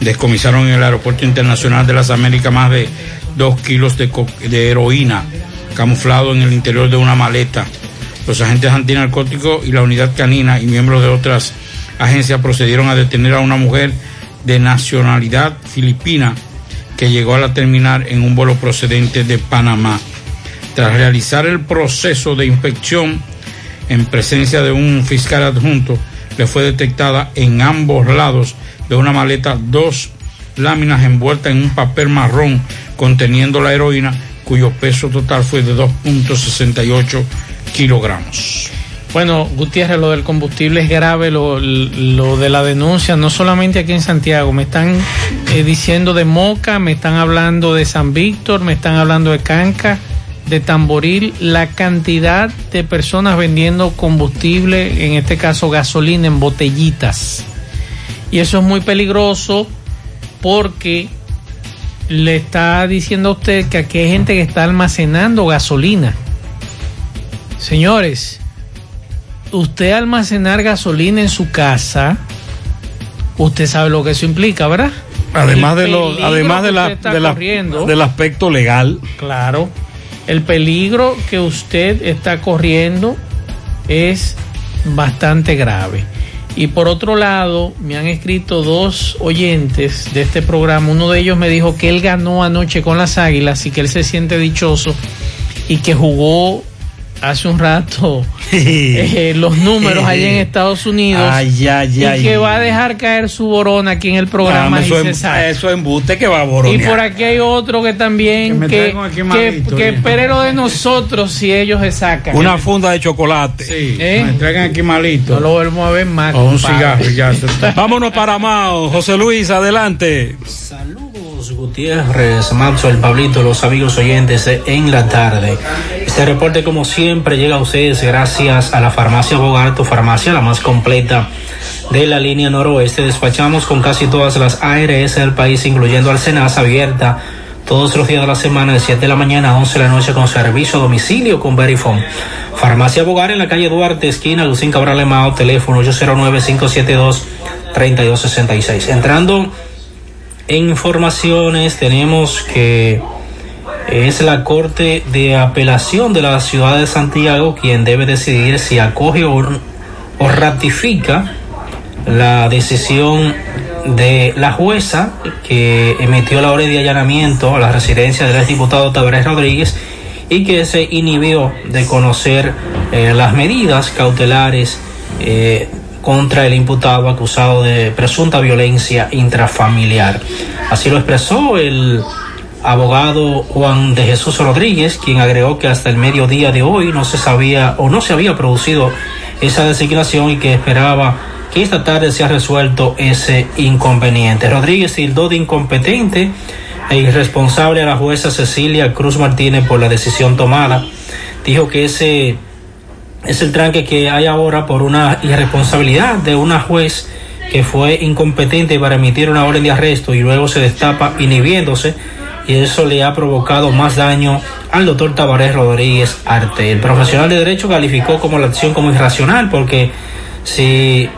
descomisaron en el Aeropuerto Internacional de las Américas más de dos kilos de, heroína camuflado en el interior de una maleta. Los agentes antinarcóticos y la unidad canina y miembros de otras agencias procedieron a detener a una mujer de nacionalidad filipina que llegó a la terminal en un vuelo procedente de Panamá. Tras realizar el proceso de inspección en presencia de un fiscal adjunto, le fue detectada en ambos lados de una maleta dos láminas envueltas en un papel marrón conteniendo la heroína, cuyo peso total fue de 2.68 kilogramos. Bueno, Gutiérrez, lo del combustible es grave, lo, lo de la denuncia, no solamente aquí en Santiago, me están eh, diciendo de Moca, me están hablando de San Víctor, me están hablando de Canca, de Tamboril, la cantidad de personas vendiendo combustible, en este caso gasolina, en botellitas. Y eso es muy peligroso porque le está diciendo a usted que aquí hay gente que está almacenando gasolina. Señores, usted almacenar gasolina en su casa, usted sabe lo que eso implica, ¿verdad? Además de lo, además de la, de la- del aspecto legal. Claro. El peligro que usted está corriendo es bastante grave. Y por otro lado, me han escrito dos oyentes de este programa. Uno de ellos me dijo que él ganó anoche con las Águilas y que él se siente dichoso y que jugó hace un rato eh, los números allá en Estados Unidos Ay, ay, y ay. que va a dejar caer su borona aquí en el programa. Y eso, se embuste que va a Y boronear. por aquí hay otro que también que, que, malito, que eh. espere lo de nosotros si ellos se sacan. Una funda de chocolate. ¿Eh? Me traigan aquí malito. No lo volvemos a ver más. O un cigarro, ya. Vámonos para Mao. José Luis, adelante. Gutiérrez, Maxwell, Pablito, los amigos oyentes en la tarde. Este reporte, como siempre, llega a ustedes gracias a la farmacia Bogarto, farmacia la más completa de la línea noroeste. Despachamos con casi todas las ARS del país, incluyendo Alcenas, abierta todos los días de la semana, de 7 de la mañana a 11 de la noche, con servicio a domicilio con Verifone. Farmacia Bogar en la calle Duarte, esquina Lucín Cabral Emao, teléfono 809-572-3266. Entrando en informaciones tenemos que es la Corte de Apelación de la Ciudad de Santiago quien debe decidir si acoge o, ratifica la decisión de la jueza que emitió la orden de allanamiento a la residencia del exdiputado Tabarés Rodríguez y que se inhibió de conocer eh, las medidas cautelares eh, contra el imputado acusado de presunta violencia intrafamiliar. Así lo expresó el abogado Juan de Jesús Rodríguez, quien agregó que hasta el mediodía de hoy no se sabía o no se había producido esa designación y que esperaba que esta tarde se ha resuelto ese inconveniente. Rodríguez tildó de incompetente e irresponsable a la jueza Cecilia Cruz Martínez por la decisión tomada. Dijo que ese es el tranque que hay ahora por una irresponsabilidad de una juez que fue incompetente para emitir una orden de arresto y luego se destapa inhibiéndose y eso le ha provocado más daño al doctor Tabarés Rodríguez Arte. El profesional de derecho calificó como la acción como irracional porque si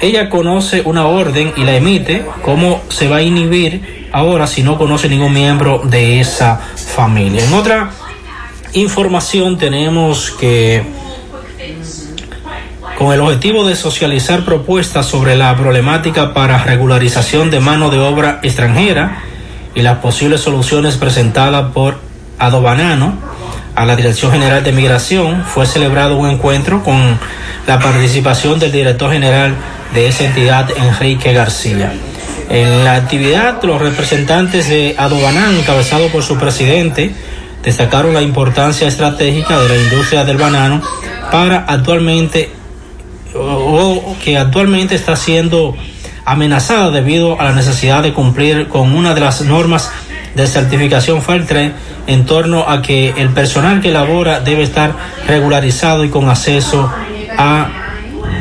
ella conoce una orden y la emite, ¿cómo se va a inhibir ahora si no conoce ningún miembro de esa familia? En otra información tenemos que con el objetivo de socializar propuestas sobre la problemática para regularización de mano de obra extranjera y las posibles soluciones presentadas por Adobanano a la Dirección General de Migración, fue celebrado un encuentro con la participación del director general de esa entidad, Enrique García. En la actividad, los representantes de Adobanán, encabezado por su presidente, destacaron la importancia estratégica de la industria del banano para actualmente o que actualmente está siendo amenazada debido a la necesidad de cumplir con una de las normas de certificación FAIR en torno a que el personal que labora debe estar regularizado y con acceso a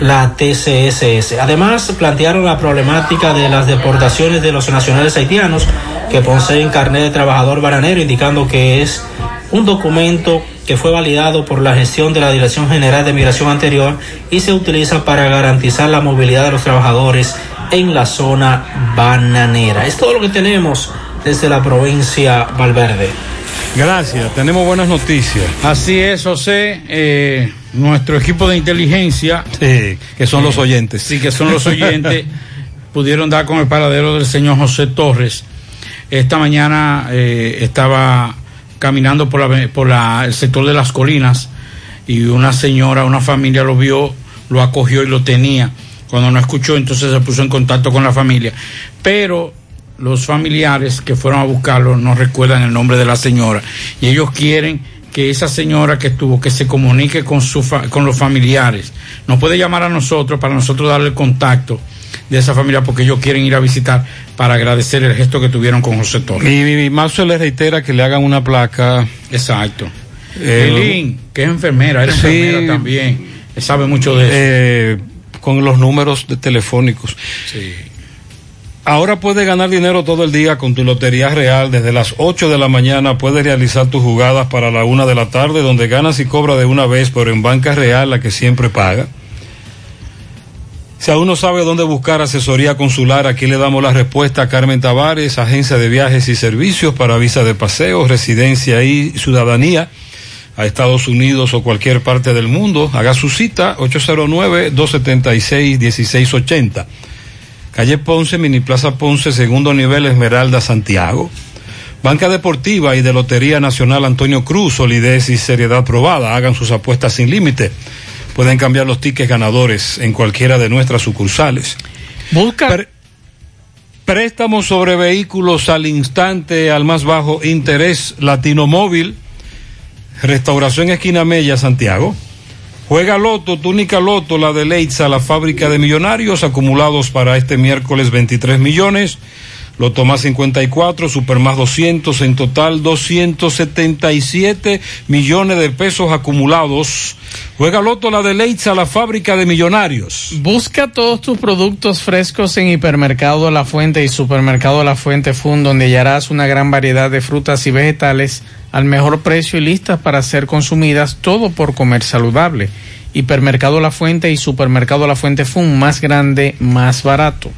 la TCSS. Además, plantearon la problemática de las deportaciones de los nacionales haitianos que poseen carnet de trabajador bananero, indicando que es un documento que fue validado por la gestión de la Dirección General de Migración anterior y se utiliza para garantizar la movilidad de los trabajadores en la zona bananera. Es todo lo que tenemos desde la provincia Valverde. Gracias, tenemos buenas noticias. Así es, José. Eh, nuestro equipo de inteligencia. Sí, que son los oyentes. Sí, que son los oyentes. pudieron dar con el paradero del señor José Torres. Esta mañana eh, estaba caminando por, la, por la, el sector de las colinas y una señora, una familia lo vio, lo acogió y lo tenía. Cuando no escuchó, entonces se puso en contacto con la familia. Pero los familiares que fueron a buscarlo no recuerdan el nombre de la señora y ellos quieren que esa señora que estuvo que se comunique con su con los familiares nos puede llamar a nosotros para nosotros darle el contacto de esa familia porque ellos quieren ir a visitar para agradecer el gesto que tuvieron con José Torres. Y, y Marzo le reitera que le hagan una placa. Exacto. Eh, que es enfermera, es enfermera también, sabe mucho de eso. Eh, con los números de telefónicos. Sí. Ahora puedes ganar dinero todo el día con tu Lotería Real. Desde las 8 de la mañana puedes realizar tus jugadas para la 1 de la tarde, donde ganas y cobras de una vez, pero en Banca Real, la que siempre paga. Si aún no sabe dónde buscar asesoría consular, aquí le damos la respuesta a Carmen Tavares, agencia de viajes y servicios para visa de paseo, residencia y ciudadanía a Estados Unidos o cualquier parte del mundo. Haga su cita 809-276-1680. Calle Ponce, Mini Plaza Ponce, segundo nivel Esmeralda, Santiago. Banca Deportiva y de Lotería Nacional Antonio Cruz, solidez y seriedad probada. Hagan sus apuestas sin límite. Pueden cambiar los tickets ganadores en cualquiera de nuestras sucursales. Busca. Pre préstamos sobre vehículos al instante, al más bajo interés, Latino Móvil, Restauración Esquina Mella, Santiago. Juega Loto, túnica Loto, la de Leitza, la fábrica de millonarios, acumulados para este miércoles 23 millones. Loto más 54, Super más 200, en total 277 millones de pesos acumulados. Juega Loto la de Leitza, la fábrica de millonarios. Busca todos tus productos frescos en Hipermercado La Fuente y Supermercado La Fuente Fund, donde hallarás una gran variedad de frutas y vegetales al mejor precio y listas para ser consumidas, todo por comer saludable. Hipermercado La Fuente y Supermercado La Fuente Fund, más grande, más barato.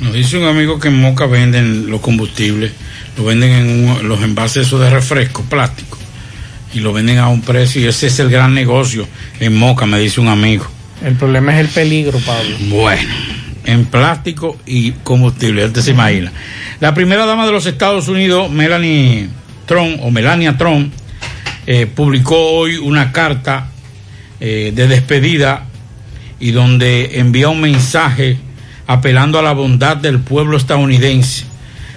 Nos dice un amigo que en Moca venden los combustibles, lo venden en un, los envases esos de refresco, plástico, y lo venden a un precio, y ese es el gran negocio en Moca, me dice un amigo. El problema es el peligro, Pablo. Bueno, en plástico y combustible, usted se imagina. La primera dama de los Estados Unidos, Melanie Trump, o Melania Trump, eh, publicó hoy una carta eh, de despedida y donde envía un mensaje apelando a la bondad del pueblo estadounidense,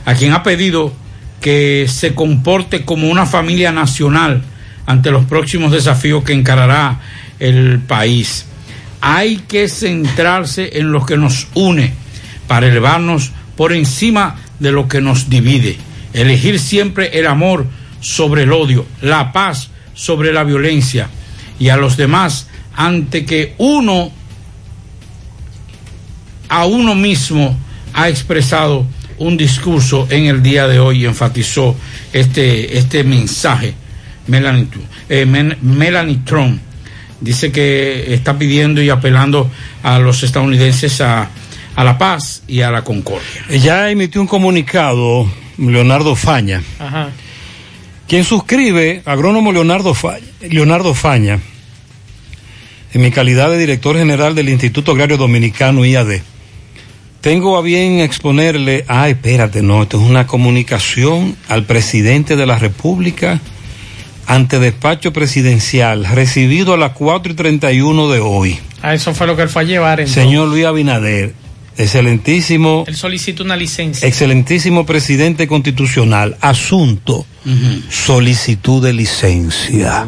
a quien ha pedido que se comporte como una familia nacional ante los próximos desafíos que encarará el país. Hay que centrarse en lo que nos une para elevarnos por encima de lo que nos divide. Elegir siempre el amor sobre el odio, la paz sobre la violencia y a los demás ante que uno a uno mismo ha expresado un discurso en el día de hoy y enfatizó este, este mensaje. Melanie, eh, Melanie Trump dice que está pidiendo y apelando a los estadounidenses a, a la paz y a la concordia. Ya emitió un comunicado Leonardo Faña, Ajá. quien suscribe, agrónomo Leonardo Faña, Leonardo Faña, en mi calidad de director general del Instituto Agrario Dominicano IAD. Tengo a bien exponerle, ah, espérate, no, esto es una comunicación al presidente de la República ante despacho presidencial, recibido a las 4 y 31 de hoy. A eso fue lo que él fue a llevar. entonces. Señor Luis Abinader, excelentísimo Él solicita una licencia. Excelentísimo presidente constitucional, asunto, solicitud de licencia.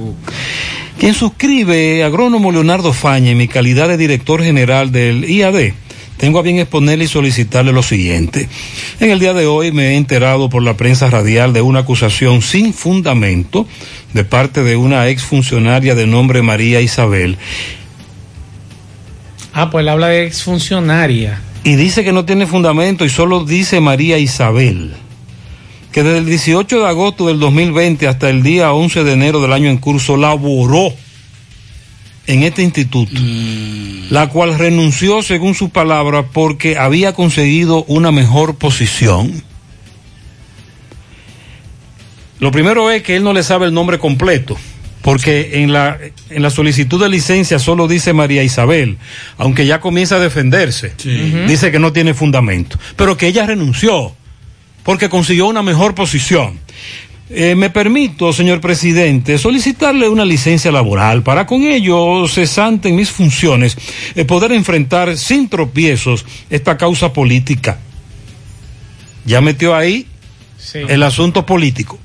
Quien suscribe, agrónomo Leonardo Faña, en mi calidad de director general del IAD, tengo a bien exponerle y solicitarle lo siguiente. En el día de hoy me he enterado por la prensa radial de una acusación sin fundamento de parte de una exfuncionaria de nombre María Isabel, Ah, pues él habla de exfuncionaria. y dice que no tiene fundamento y solo dice María Isabel, que desde el 18 de agosto del 2020 hasta el día 11 de enero del año en curso laboró en este instituto, la cual renunció según sus palabras porque había conseguido una mejor posición. Lo primero es que él no le sabe el nombre completo, porque en la, en la solicitud de licencia solo dice María Isabel, aunque ya comienza a defenderse. Dice que no tiene fundamento, pero que ella renunció porque consiguió una mejor posición. Eh, me permito, señor presidente, solicitarle una licencia laboral para con ello, cesante en mis funciones, eh, poder enfrentar sin tropiezos esta causa política. Ya metió ahí Sí. el asunto político,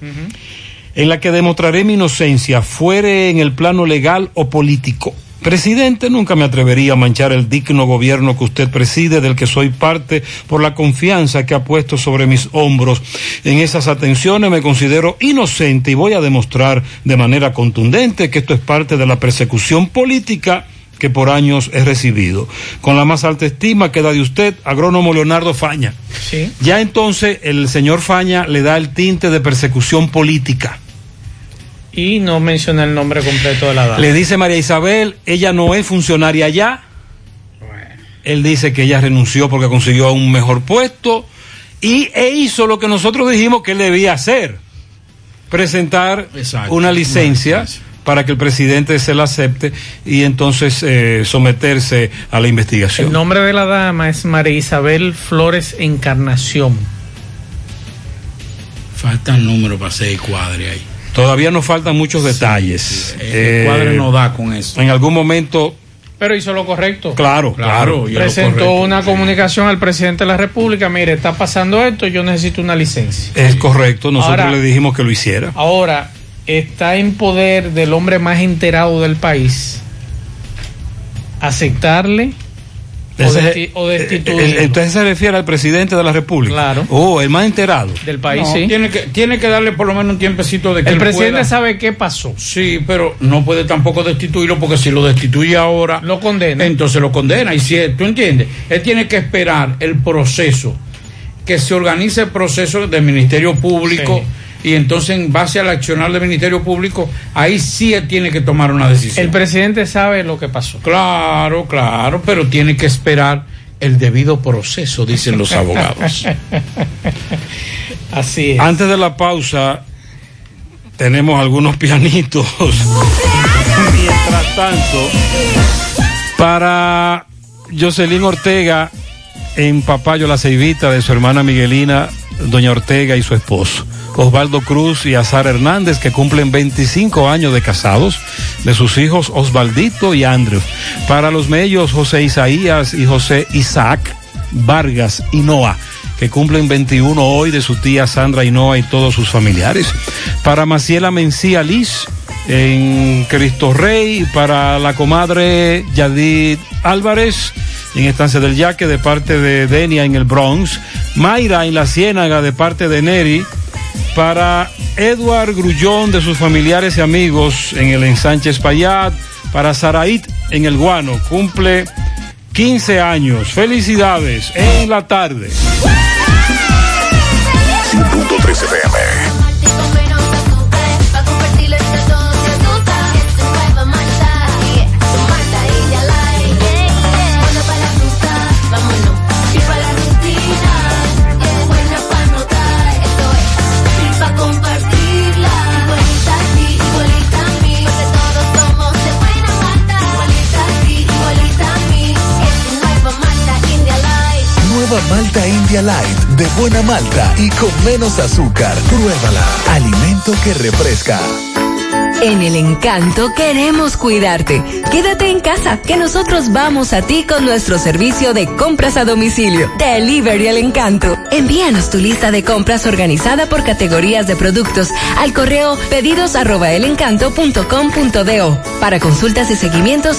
en la que demostraré mi inocencia, fuere en el plano legal o político. Presidente, nunca me atrevería a manchar el digno gobierno que usted preside, del que soy parte, por la confianza que ha puesto sobre mis hombros. En esas atenciones me considero inocente y voy a demostrar de manera contundente que esto es parte de la persecución política que por años he recibido. Con la más alta estima queda de usted, agrónomo Leonardo Faña. Sí. Ya entonces el señor Faña le da el tinte de persecución política. Y no menciona el nombre completo de la dama. Le dice María Isabel, ella no es funcionaria ya. Él dice que ella renunció porque consiguió un mejor puesto y e hizo lo que nosotros dijimos que él debía hacer. Presentar Exacto. una licencia para que el presidente se la acepte y entonces eh, someterse a la El investigación. nombre de la dama es María Isabel Flores Encarnación. Faltan números para hacer el cuadre ahí. Todavía nos faltan muchos detalles. El cuadre no da con eso. En algún momento, Pero hizo lo correcto. claro, claro. Presentó correcto, una comunicación al presidente de la República. Mire, está pasando esto, yo necesito una licencia. Es correcto, nosotros Ahora- le dijimos que lo hiciera. Ahora, está en poder del hombre más enterado del país aceptarle Ese- o destituirlo eh, Entonces se refiere al presidente de la República. Claro. Oh, el más enterado. del país, No, sí. tiene, que, tiene que darle por lo menos un tiempecito de que El él presidente pueda- sabe qué pasó. Sí, pero no puede tampoco destituirlo porque si lo destituye ahora, Lo condena. entonces lo condena. Y si tú entiendes, él tiene que esperar el proceso, que se organice el proceso del Ministerio Público y entonces en base al accionar del Ministerio Público, ahí sí él tiene que tomar una decisión. El presidente sabe lo que pasó. Claro, claro, pero tiene que esperar el debido proceso, dicen los abogados. Así es. Antes de la pausa, tenemos algunos pianitos. Mientras tanto, para Jocelyn Ortega, en Papayo La Ceibita de su hermana Miguelina, doña Ortega y su esposo. Osvaldo Cruz y Azar Hernández, que cumplen 25 años de casados, de sus hijos Osvaldito y Andrew. Para los mellos, José Isaías y José Isaac Vargas y Noah que cumplen 21 hoy de su tía Sandra Hinoa y todos sus familiares. Para Maciela Mencía Liz en Cristo Rey, para la comadre Yadid Álvarez en Estancia del Yaque de parte de Denia en el Bronx, Mayra en la Ciénaga de parte de Neri, para Edward Grullón de sus familiares y amigos en el Ensánchez Payat, para Saraít en el Guano, cumple 15 años. Felicidades en la tarde. 100.3 FM. Malta India Light de buena malta y con menos azúcar. Pruébala. Alimento que refresca. En el encanto queremos cuidarte. Quédate en casa, que nosotros vamos a ti con nuestro servicio de compras a domicilio. Delivery al encanto. Envíanos tu lista de compras organizada por categorías de productos al correo pedidos arroba. Para consultas y seguimientos,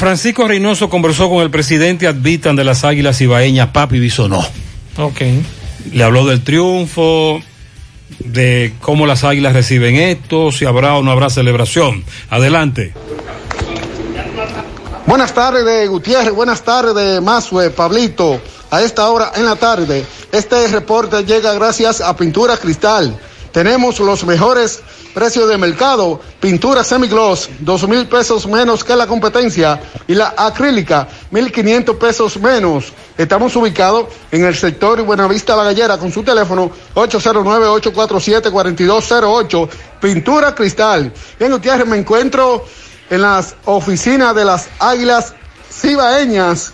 Francisco Reynoso conversó con el presidente Advitan de las Águilas Ibaeñas, Papi Bisonó. Ok. Le habló del triunfo, de cómo las Águilas reciben esto, si habrá o no habrá celebración. Adelante. Buenas tardes, Gutiérrez. Buenas tardes, Mazue, Pablito. A esta hora en la tarde, este reporte llega gracias a Pintura Cristal. Tenemos los mejores precios de mercado. Pintura semigloss, dos mil pesos menos que la competencia. Y la acrílica, mil quinientos pesos menos. Estamos ubicados en el sector Buenavista La Gallera con su teléfono 809-847-4208. Pintura Cristal. Bien, Gutiérrez, me encuentro en las oficinas de las Águilas Cibaeñas,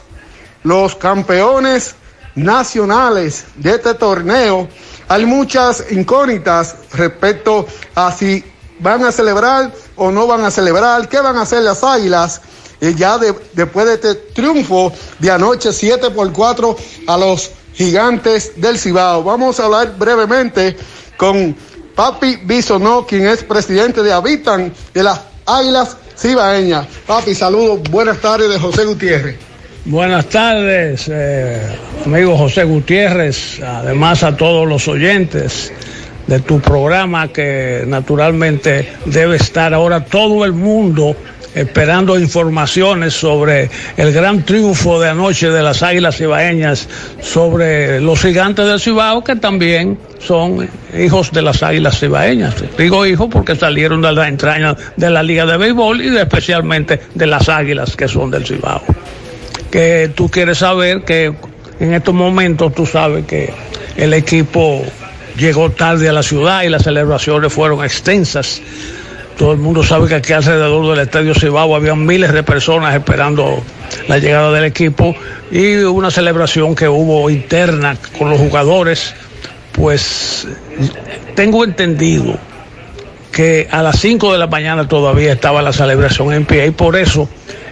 los campeones nacionales de este torneo. Hay muchas incógnitas respecto a si van a celebrar o no van a celebrar, qué van a hacer las Águilas. ya de- después de este triunfo de anoche 7 por 4 a los gigantes del Cibao. Vamos a hablar brevemente con Papi Bisonó, quien es presidente de Habitan de las Águilas Cibaeñas. Papi, saludos, buenas tardes de José Gutiérrez. Buenas tardes, eh, amigo José Gutiérrez, además a todos los oyentes de tu programa que naturalmente debe estar ahora todo el mundo esperando informaciones sobre el gran triunfo de anoche de las Águilas Cibaeñas sobre los gigantes del Cibao que también son hijos de las Águilas Cibaeñas. Digo hijos porque salieron de las entrañas de la Liga de Béisbol y especialmente de las Águilas que son del Cibao que tú quieres saber que en estos momentos tú sabes que el equipo llegó tarde a la ciudad y las celebraciones fueron extensas. Todo el mundo sabe que aquí alrededor del Estadio Cibao había miles de personas esperando la llegada del equipo y una celebración que hubo interna con los jugadores. Pues tengo entendido que a las 5 de la mañana todavía estaba la celebración en pie y por eso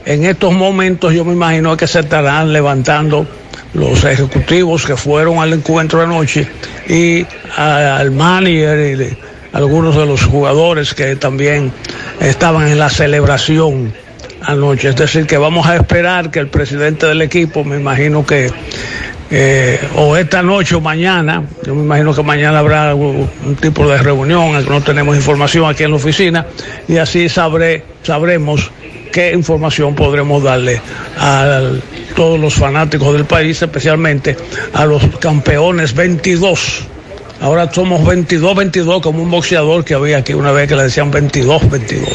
en estos momentos yo me imagino que se estarán levantando los ejecutivos que fueron al encuentro anoche y al manager y algunos de los jugadores que también estaban en la celebración anoche. Es decir, que vamos a esperar que el presidente del equipo, me imagino que eh, o esta noche o mañana, yo me imagino que mañana habrá un tipo de reunión, no tenemos información aquí en la oficina, y así sabré, sabremos qué información podremos darle a todos los fanáticos del país, especialmente a los campeones 22. Ahora somos 22-22 como un boxeador que había aquí una vez que le decían 22-22.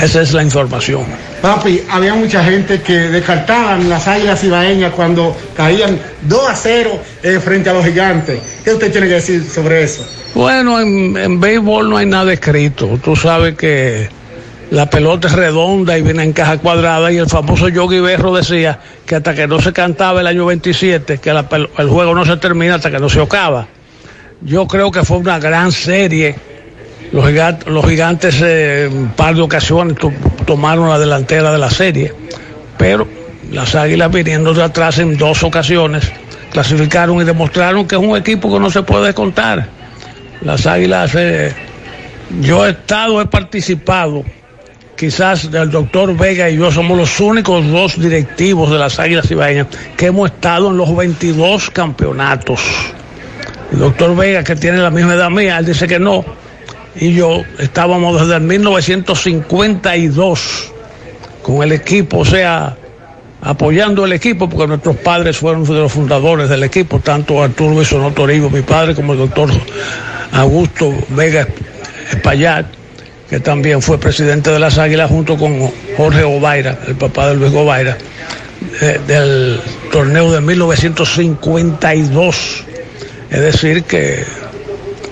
Esa es la información. Papi, había mucha gente que descartaban las águilas ibaeñas cuando caían 2 a 0 eh, frente a los gigantes. ¿Qué usted tiene que decir sobre eso? Bueno, en, en béisbol no hay nada escrito. Tú sabes que la pelota es redonda y viene en caja cuadrada y el famoso Yogi Berro decía que hasta que no se cantaba el año 27, que el juego no se termina hasta que no se acaba. Yo creo que fue una gran serie. Los gigantes, eh, un par de ocasiones to, tomaron la delantera de la serie, pero las águilas viniendo de atrás en dos ocasiones clasificaron y demostraron que es un equipo que no se puede contar. Las águilas, eh, yo he estado, he participado quizás el doctor Vega y yo somos los únicos dos directivos de las Águilas Ibaeñas que hemos estado en los 22 campeonatos. El doctor Vega, que tiene la misma edad mía, él dice que no. Y yo estábamos desde el 1952 con el equipo, o sea, apoyando el equipo, porque nuestros padres fueron de los fundadores del equipo, tanto Arturo Bisonó Toribio, mi padre, como el doctor Augusto Vega Espaillat que también fue presidente de las Águilas junto con Jorge Ovaira, el papá de Luis Ovaira, eh, del torneo de 1952. Es decir, que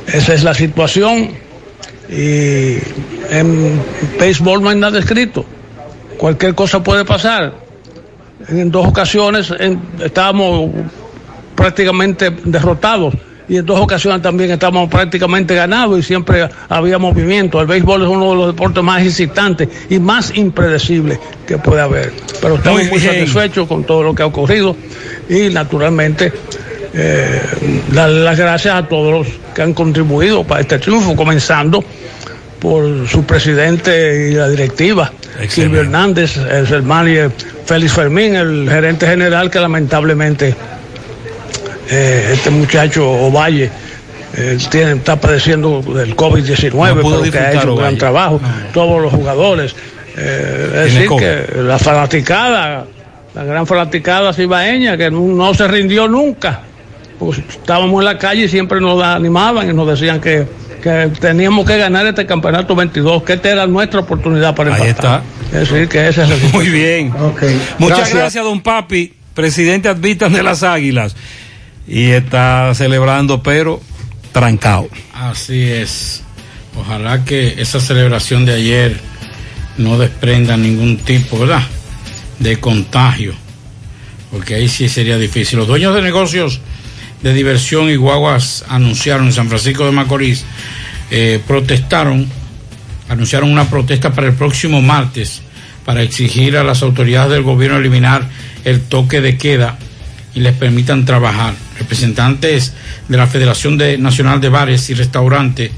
esa es la situación y en béisbol no hay nada escrito. Cualquier cosa puede pasar. En dos ocasiones estábamos prácticamente derrotados y en dos ocasiones también estamos prácticamente ganados y siempre había movimiento. El béisbol es uno de los deportes más excitantes y más impredecibles que puede haber. Pero estamos muy, muy satisfechos con todo lo que ha ocurrido y naturalmente eh, darle las gracias a todos los que han contribuido para este triunfo, comenzando por su presidente y la directiva, Excelente. Silvio Hernández, el hermano Félix Fermín, el gerente general que lamentablemente eh, este muchacho Ovalle eh, tiene, está padeciendo del COVID-19, no pero que ha hecho un gran trabajo, no. todos los jugadores. Eh, es decir, que la fanaticada, la gran fanaticada cibaeña, que no, no, se rindió nunca. Pues estábamos en la calle y siempre nos animaban y nos decían que, que teníamos que ganar este campeonato 22, que esta era nuestra oportunidad para Ahí empatar. está. Es decir, que ese es el Muy bien. Okay. Muchas gracias. gracias, don Papi, presidente advitan de las Águilas y está celebrando, pero trancado. Así es. Ojalá que esa celebración de ayer no desprenda ningún tipo, ¿verdad? De contagio. Porque ahí sí sería difícil. Los dueños de negocios de diversión y guaguas anunciaron en San Francisco de Macorís, eh, protestaron, anunciaron una protesta para el próximo martes para exigir a las autoridades del gobierno eliminar el toque de queda y les permitan trabajar. Representantes de la Federación de, Nacional de Bares y Restaurantes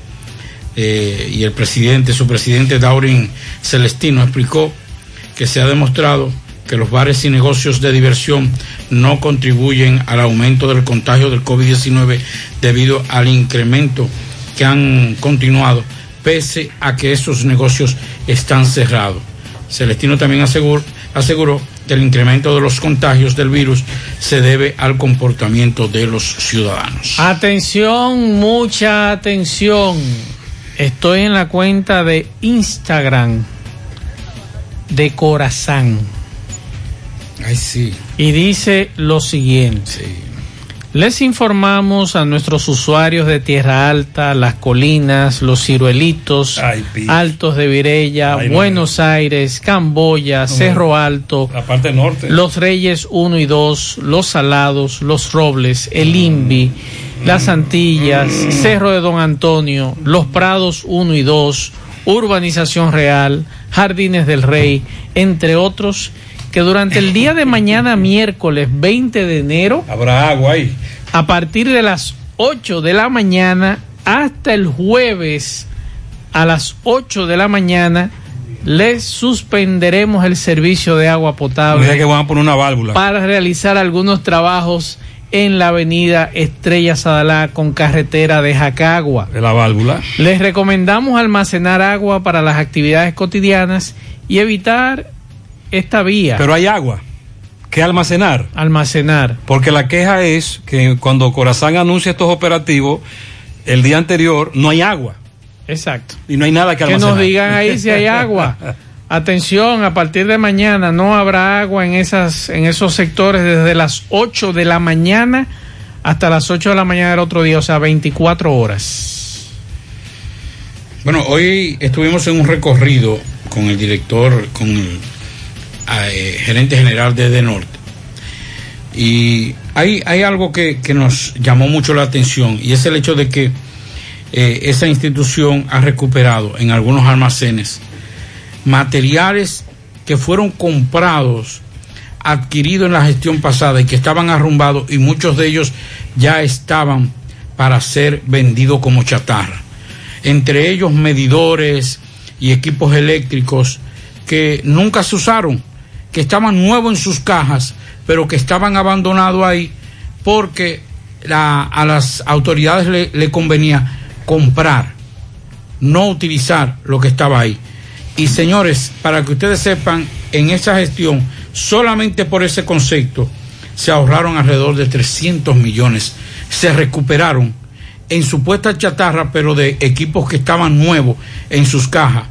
eh, y el presidente, su presidente Daurin Celestino, explicó que se ha demostrado que los bares y negocios de diversión no contribuyen al aumento del contagio del COVID-19 debido al incremento que han continuado, pese a que esos negocios están cerrados. Celestino también aseguró, aseguró que el incremento de los contagios del virus se debe al comportamiento de los ciudadanos. Atención, mucha atención. Estoy en la cuenta de Instagram de Corazán. Ay, sí. Y dice lo siguiente. Sí. Les informamos a nuestros usuarios de Tierra Alta, Las Colinas, Los Ciruelitos, Altos de Virella, Ay. Buenos Aires, Camboya, Cerro Alto, La parte norte. Los Reyes 1 y 2, Los Salados, Los Robles, El Invi, Las Antillas, Cerro de Don Antonio, Los Prados 1 y 2, Urbanización Real, Jardines del Rey, entre otros, que durante el día de mañana, miércoles 20 de enero, Habrá agua ahí. a partir de las 8 de la mañana hasta el jueves a las 8 de la mañana, les suspenderemos el servicio de agua O sea potable que van a poner una válvula. para realizar algunos trabajos en la avenida Estrella Sadalá con carretera de Jacagua. De la válvula. Les recomendamos almacenar agua para las actividades cotidianas y evitar esta vía. Pero hay agua. ¿Qué almacenar? Almacenar. Porque la queja es que cuando Corazán anuncia estos operativos, el día anterior no hay agua. Exacto. Y no hay nada que Que almacenar. nos digan ahí si hay agua. Atención, a partir de mañana no habrá agua en esas en esos sectores desde las 8 de la mañana hasta las 8 de la mañana del otro día, o sea, 24 horas. Bueno, hoy estuvimos en un recorrido con el director, con el eh, gerente general de Norte. Y hay, hay algo que, que nos llamó mucho la atención y es el hecho de que eh, esa institución ha recuperado en algunos almacenes materiales que fueron comprados, adquiridos en la gestión pasada y que estaban arrumbados y muchos de ellos ya estaban para ser vendidos como chatarra. Entre ellos medidores y equipos eléctricos que nunca se usaron, que estaban nuevos en sus cajas, pero que estaban abandonados ahí porque a las autoridades le, le convenía comprar, no utilizar lo que estaba ahí. Y señores, para que ustedes sepan, en esa gestión, solamente por ese concepto, se ahorraron alrededor de 300 millones. Se recuperaron en supuesta chatarra, pero de equipos que estaban nuevos en sus cajas,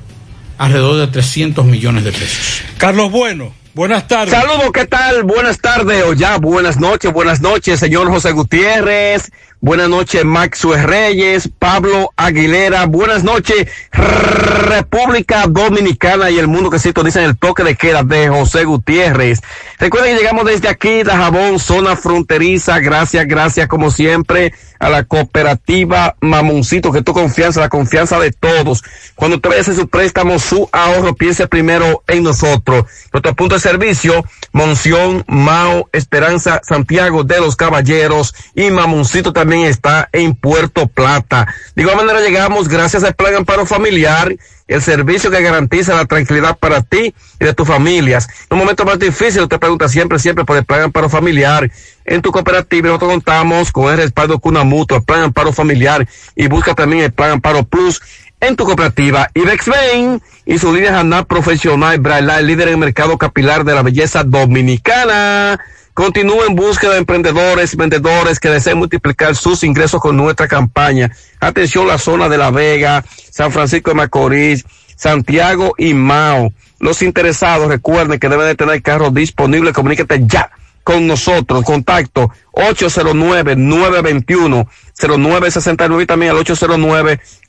alrededor de 300 millones de pesos. Carlos Bueno, buenas tardes. Saludos, ¿qué tal? Buenas tardes o ya buenas noches, buenas noches, señor José Gutiérrez. Buenas noches, Maxwell Reyes, Pablo Aguilera. Buenas noches, República Dominicana y el mundo que sintoniza en el toque de queda de José Gutiérrez. Recuerden que llegamos desde aquí, de Jabón, zona fronteriza. Gracias, gracias como siempre a la cooperativa Mamoncito, que tu confianza, la confianza de todos. Cuando usted vaya a hacer su préstamo, su ahorro, piense primero en nosotros. Nuestro punto de servicio, Monción, Mao, Esperanza, Santiago de los Caballeros y Mamoncito también está en Puerto Plata. De igual manera llegamos gracias al Plan Amparo Familiar, el servicio que garantiza la tranquilidad para ti y de tus familias. En un momento más difícil, usted pregunta siempre, siempre por el Plan Amparo Familiar. En tu cooperativa nosotros contamos con el respaldo Cuna Mutua, el Plan Amparo Familiar y busca también el Plan Amparo Plus en tu cooperativa. Ibex Bain y su línea Hanal Profesional Braille, líder en el mercado capilar de la belleza dominicana. Continúa en búsqueda de emprendedores, vendedores que deseen multiplicar sus ingresos con nuestra campaña. Atención la zona de La Vega, San Francisco de Macorís, Santiago y Mao. Los interesados recuerden que deben de tener carros disponibles. Comuníquete ya con nosotros. Contacto 809-921-0969 y también al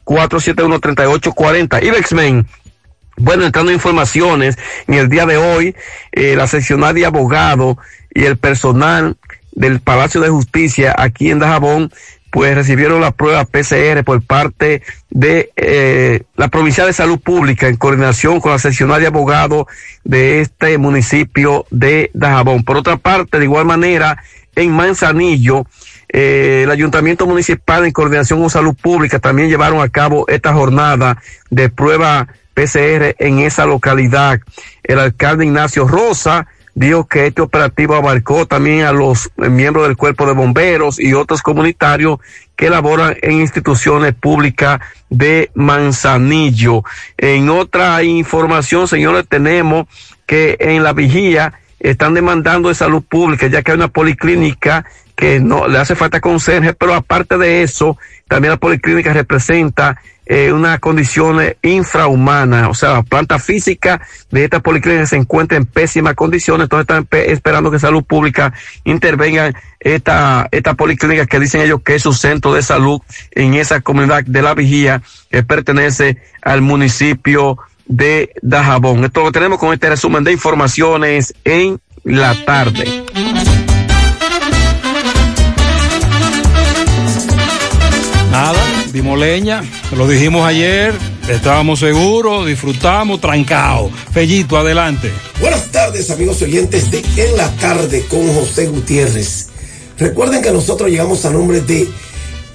809-471-3840. Ibexmen. Bueno, entrando en informaciones, en el día de hoy, eh, la seccional de abogados y el personal del Palacio de Justicia aquí en Dajabón, pues recibieron la prueba PCR por parte de eh, la Provincia de Salud Pública en coordinación con la seccional de abogados de este municipio de Dajabón. Por otra parte, de igual manera, en Manzanillo, eh, el Ayuntamiento Municipal en coordinación con Salud Pública también llevaron a cabo esta jornada de prueba PCR en esa localidad. El alcalde Ignacio Rosa dijo que este operativo abarcó también a los miembros del cuerpo de bomberos y otros comunitarios que laboran en instituciones públicas de Manzanillo. En otra información, señores, tenemos que en la vigía están demandando de salud pública, ya que hay una policlínica que no le hace falta conserje, pero aparte de eso, también la policlínica representa eh, unas condiciones infrahumanas, o sea, la planta física de esta policlínica se encuentra en pésimas condiciones, entonces están pe- esperando que salud pública intervenga esta, esta policlínica que dicen ellos que es su centro de salud en esa comunidad de la vigía que pertenece al municipio de Dajabón. Esto lo tenemos con este resumen de informaciones en la tarde. Nada, dimos lo dijimos ayer, estábamos seguros, disfrutamos, trancados. Fellito, adelante. Buenas tardes, amigos oyentes de En la Tarde con José Gutiérrez. Recuerden que nosotros llegamos a nombre de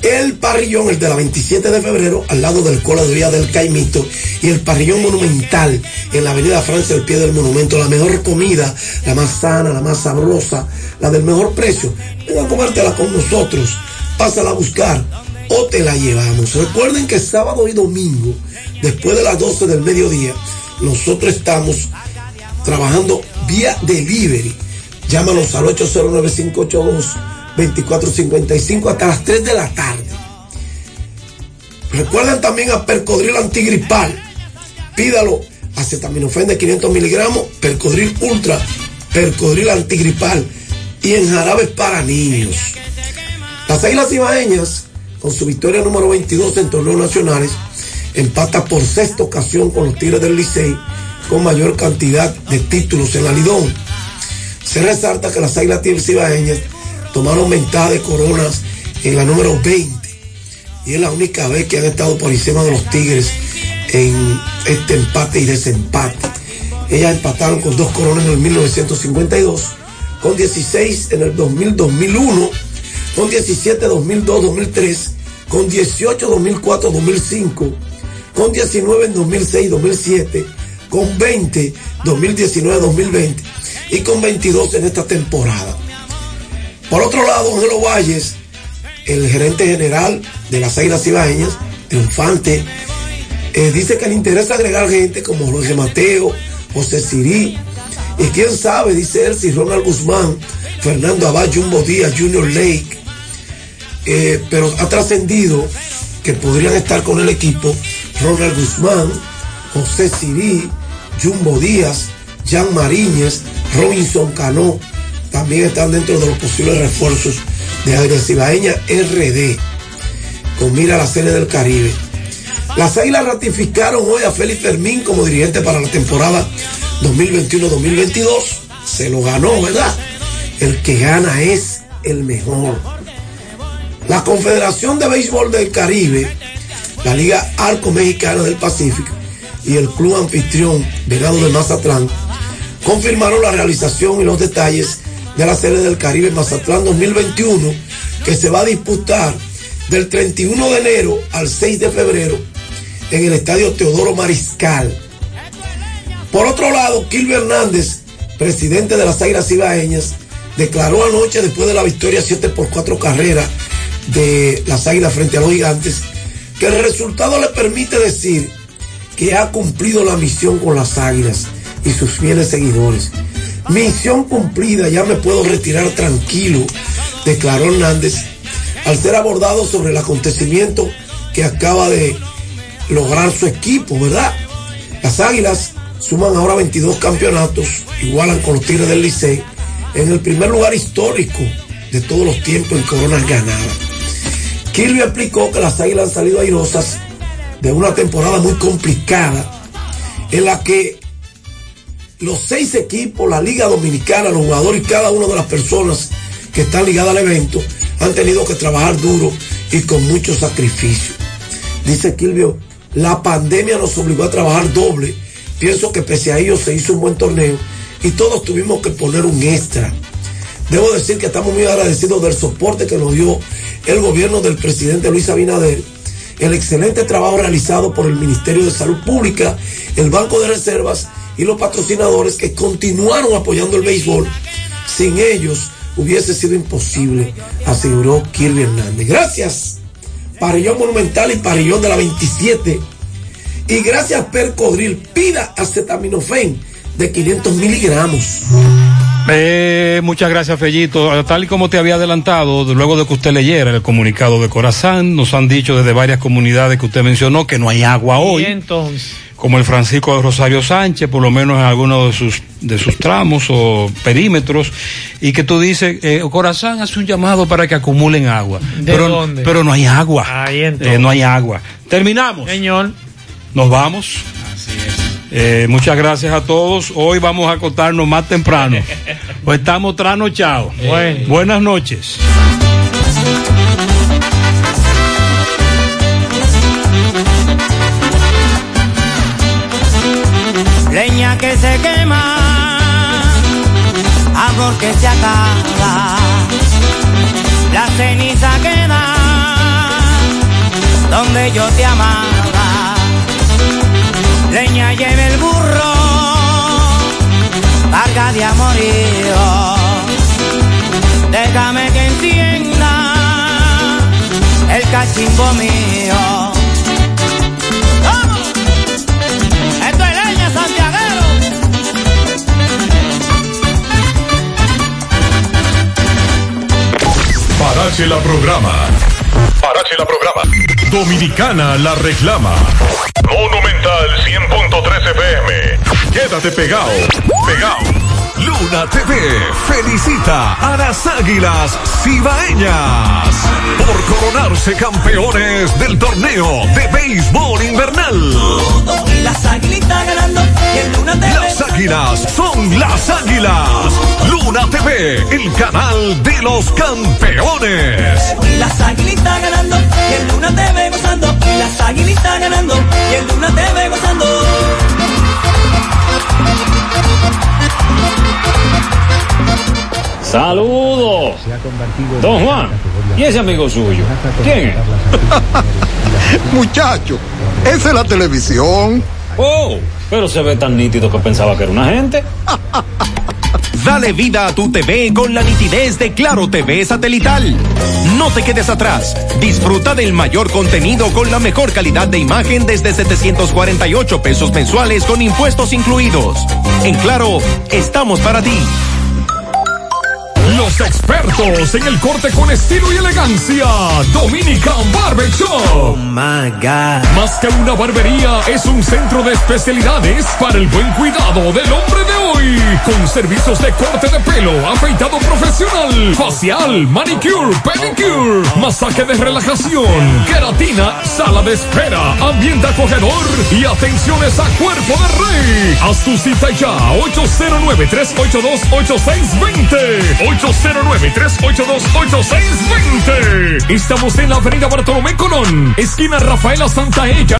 El Parrillón, el de la 27 de febrero, al lado del Cola de Vía del Caimito, y el Parrillón Monumental en la Avenida Francia, al pie del monumento. La mejor comida, la más sana, la más sabrosa, la del mejor precio. Ven a comértela con nosotros, pásala a buscar o te la llevamos. Recuerden que sábado y domingo, después de las 12 del mediodía, nosotros estamos trabajando vía delivery. Llámanos al 809-582-2455 hasta las 3 de la tarde. Recuerden también a Percodril antigripal. Pídalo acetaminofén de 500 miligramos, Percodril ultra, Percodril antigripal y en jarabes para niños. Las Águilas Ibaeñas, con su victoria número 22 en torneos nacionales, empata por sexta ocasión con los Tigres del Licey con mayor cantidad de títulos en la Lidón. Se resalta que las Águilas Ibaeñas tomaron ventaja de coronas en la número 20 y es la única vez que han estado por encima de los Tigres en este empate y desempate. Ellas empataron con dos coronas en el 1952, con 16 en el 2000-2001, con 17 2002-2003, con 18 2004-2005, con 19 en 2006-2007, con 20 2019-2020 y con 22 en esta temporada. Por otro lado, Ángelo Valles, el gerente general de las Águilas Ibaeñas, triunfante, eh, dice que le interesa agregar gente como Jorge Mateo, José Sirí, y quién sabe, dice él, si Ronald Guzmán, Fernando Abad, Jumbo Díaz, Junior Lake, eh, pero ha trascendido que podrían estar con el equipo Ronald Guzmán, José Sirí, Jumbo Díaz, Jan Mariñez, Robinson Cano, también están dentro de los posibles refuerzos de Águilas Ibaeña RD, con mira a la serie del Caribe. Las Águilas ratificaron hoy a Félix Fermín como dirigente para la temporada 2021-2022. Se lo ganó, ¿verdad? El que gana es el mejor. La Confederación de Béisbol del Caribe, la Liga Arco Mexicana del Pacífico y el Club Anfitrión Venado de Mazatlán confirmaron la realización y los detalles de la serie del Caribe Mazatlán 2021 que se va a disputar del 31 de enero al 6 de febrero en el estadio Teodoro Mariscal. Por otro lado, Kilby Hernández, presidente de las Águilas Ibaeñas, declaró anoche después de la victoria 7 por 4 carreras de las Águilas frente a los Gigantes que el resultado le permite decir que ha cumplido la misión con las Águilas y sus fieles seguidores. Misión cumplida, ya me puedo retirar tranquilo, declaró Hernández al ser abordado sobre el acontecimiento que acaba de lograr su equipo, ¿verdad? Las Águilas suman ahora 22 campeonatos, igualan con los Tigres del Licey, en el primer lugar histórico de todos los tiempos en coronas ganadas. Kirby explicó que las Águilas han salido airosas de una temporada muy complicada en la que los seis equipos, la Liga Dominicana, los jugadores y cada una de las personas que están ligadas al evento han tenido que trabajar duro y con mucho sacrificio. Dice Kilvio, la pandemia nos obligó a trabajar doble. Pienso que pese a ello se hizo un buen torneo y todos tuvimos que poner un extra. Debo decir que estamos muy agradecidos del soporte que nos dio el gobierno del presidente Luis Abinader, el excelente trabajo realizado por el Ministerio de Salud Pública, el Banco de Reservas y los patrocinadores que continuaron apoyando el béisbol. Sin ellos hubiese sido imposible, aseguró Kirby Hernández. Gracias, Parillón Monumental y Parillón de la 27. Y gracias, Percodril, pida acetaminofén de 500 miligramos. Eh, muchas gracias, Fellito. Tal y como te había adelantado, luego de que usted leyera el comunicado de Corazán, nos han dicho desde varias comunidades que usted mencionó que no hay agua hoy. Y entonces, como el Francisco de Rosario Sánchez, por lo menos en algunos de sus, de sus tramos o perímetros, y que tú dices, eh, Corazán hace un llamado para que acumulen agua. ¿De pero, dónde? pero no hay agua. Ahí entonces. Eh, no hay agua. Terminamos. señor. Nos vamos. Eh, muchas gracias a todos. Hoy vamos a acostarnos más temprano. pues estamos trasnochados. Bueno. Buenas noches. leña que se quema, amor que se acaba, la ceniza queda donde yo te amaba, leña lleva el burro, carga de amorío, déjame que encienda el cachimbo mío. ¡Vamos! Esto es leña, Santiaguero. Parache la programa. Parache la programa. Dominicana la reclama. Monumental 100.13 FM. Quédate pegado. Pegado. Luna TV felicita a las Águilas Cibaeñas por coronarse campeones del torneo de béisbol invernal. Las aguilitas ganando. Y el Luna TV. Las águilas son las águilas. Luna TV, el canal de los campeones. Las aguilitas ganando. Y el Luna TV gozando. Las aguilitas ganando. Y el Luna TV gozando. Saludos. Don Juan. ¿Y ese amigo suyo? ¿Quién es? Muchacho, esa es la televisión. Oh, pero se ve tan nítido que pensaba que era una gente. Dale vida a tu TV con la nitidez de Claro TV satelital. No te quedes atrás. Disfruta del mayor contenido con la mejor calidad de imagen desde 748 pesos mensuales con impuestos incluidos. En Claro, estamos para ti. Los expertos en el corte con estilo y elegancia. Dominican Barber Shop. Más que una barbería, es un centro de especialidades para el buen cuidado del hombre de hoy. Con servicios de corte de pelo, afeitado profesional, facial, manicure, pedicure, masaje de relajación, queratina, sala de espera, ambiente acogedor y atenciones a cuerpo de rey. Haz tu cita ya, 809-382-8620. 809-382-8620. Estamos en la avenida Bartolomé Colón, esquina Rafaela Santa Ella.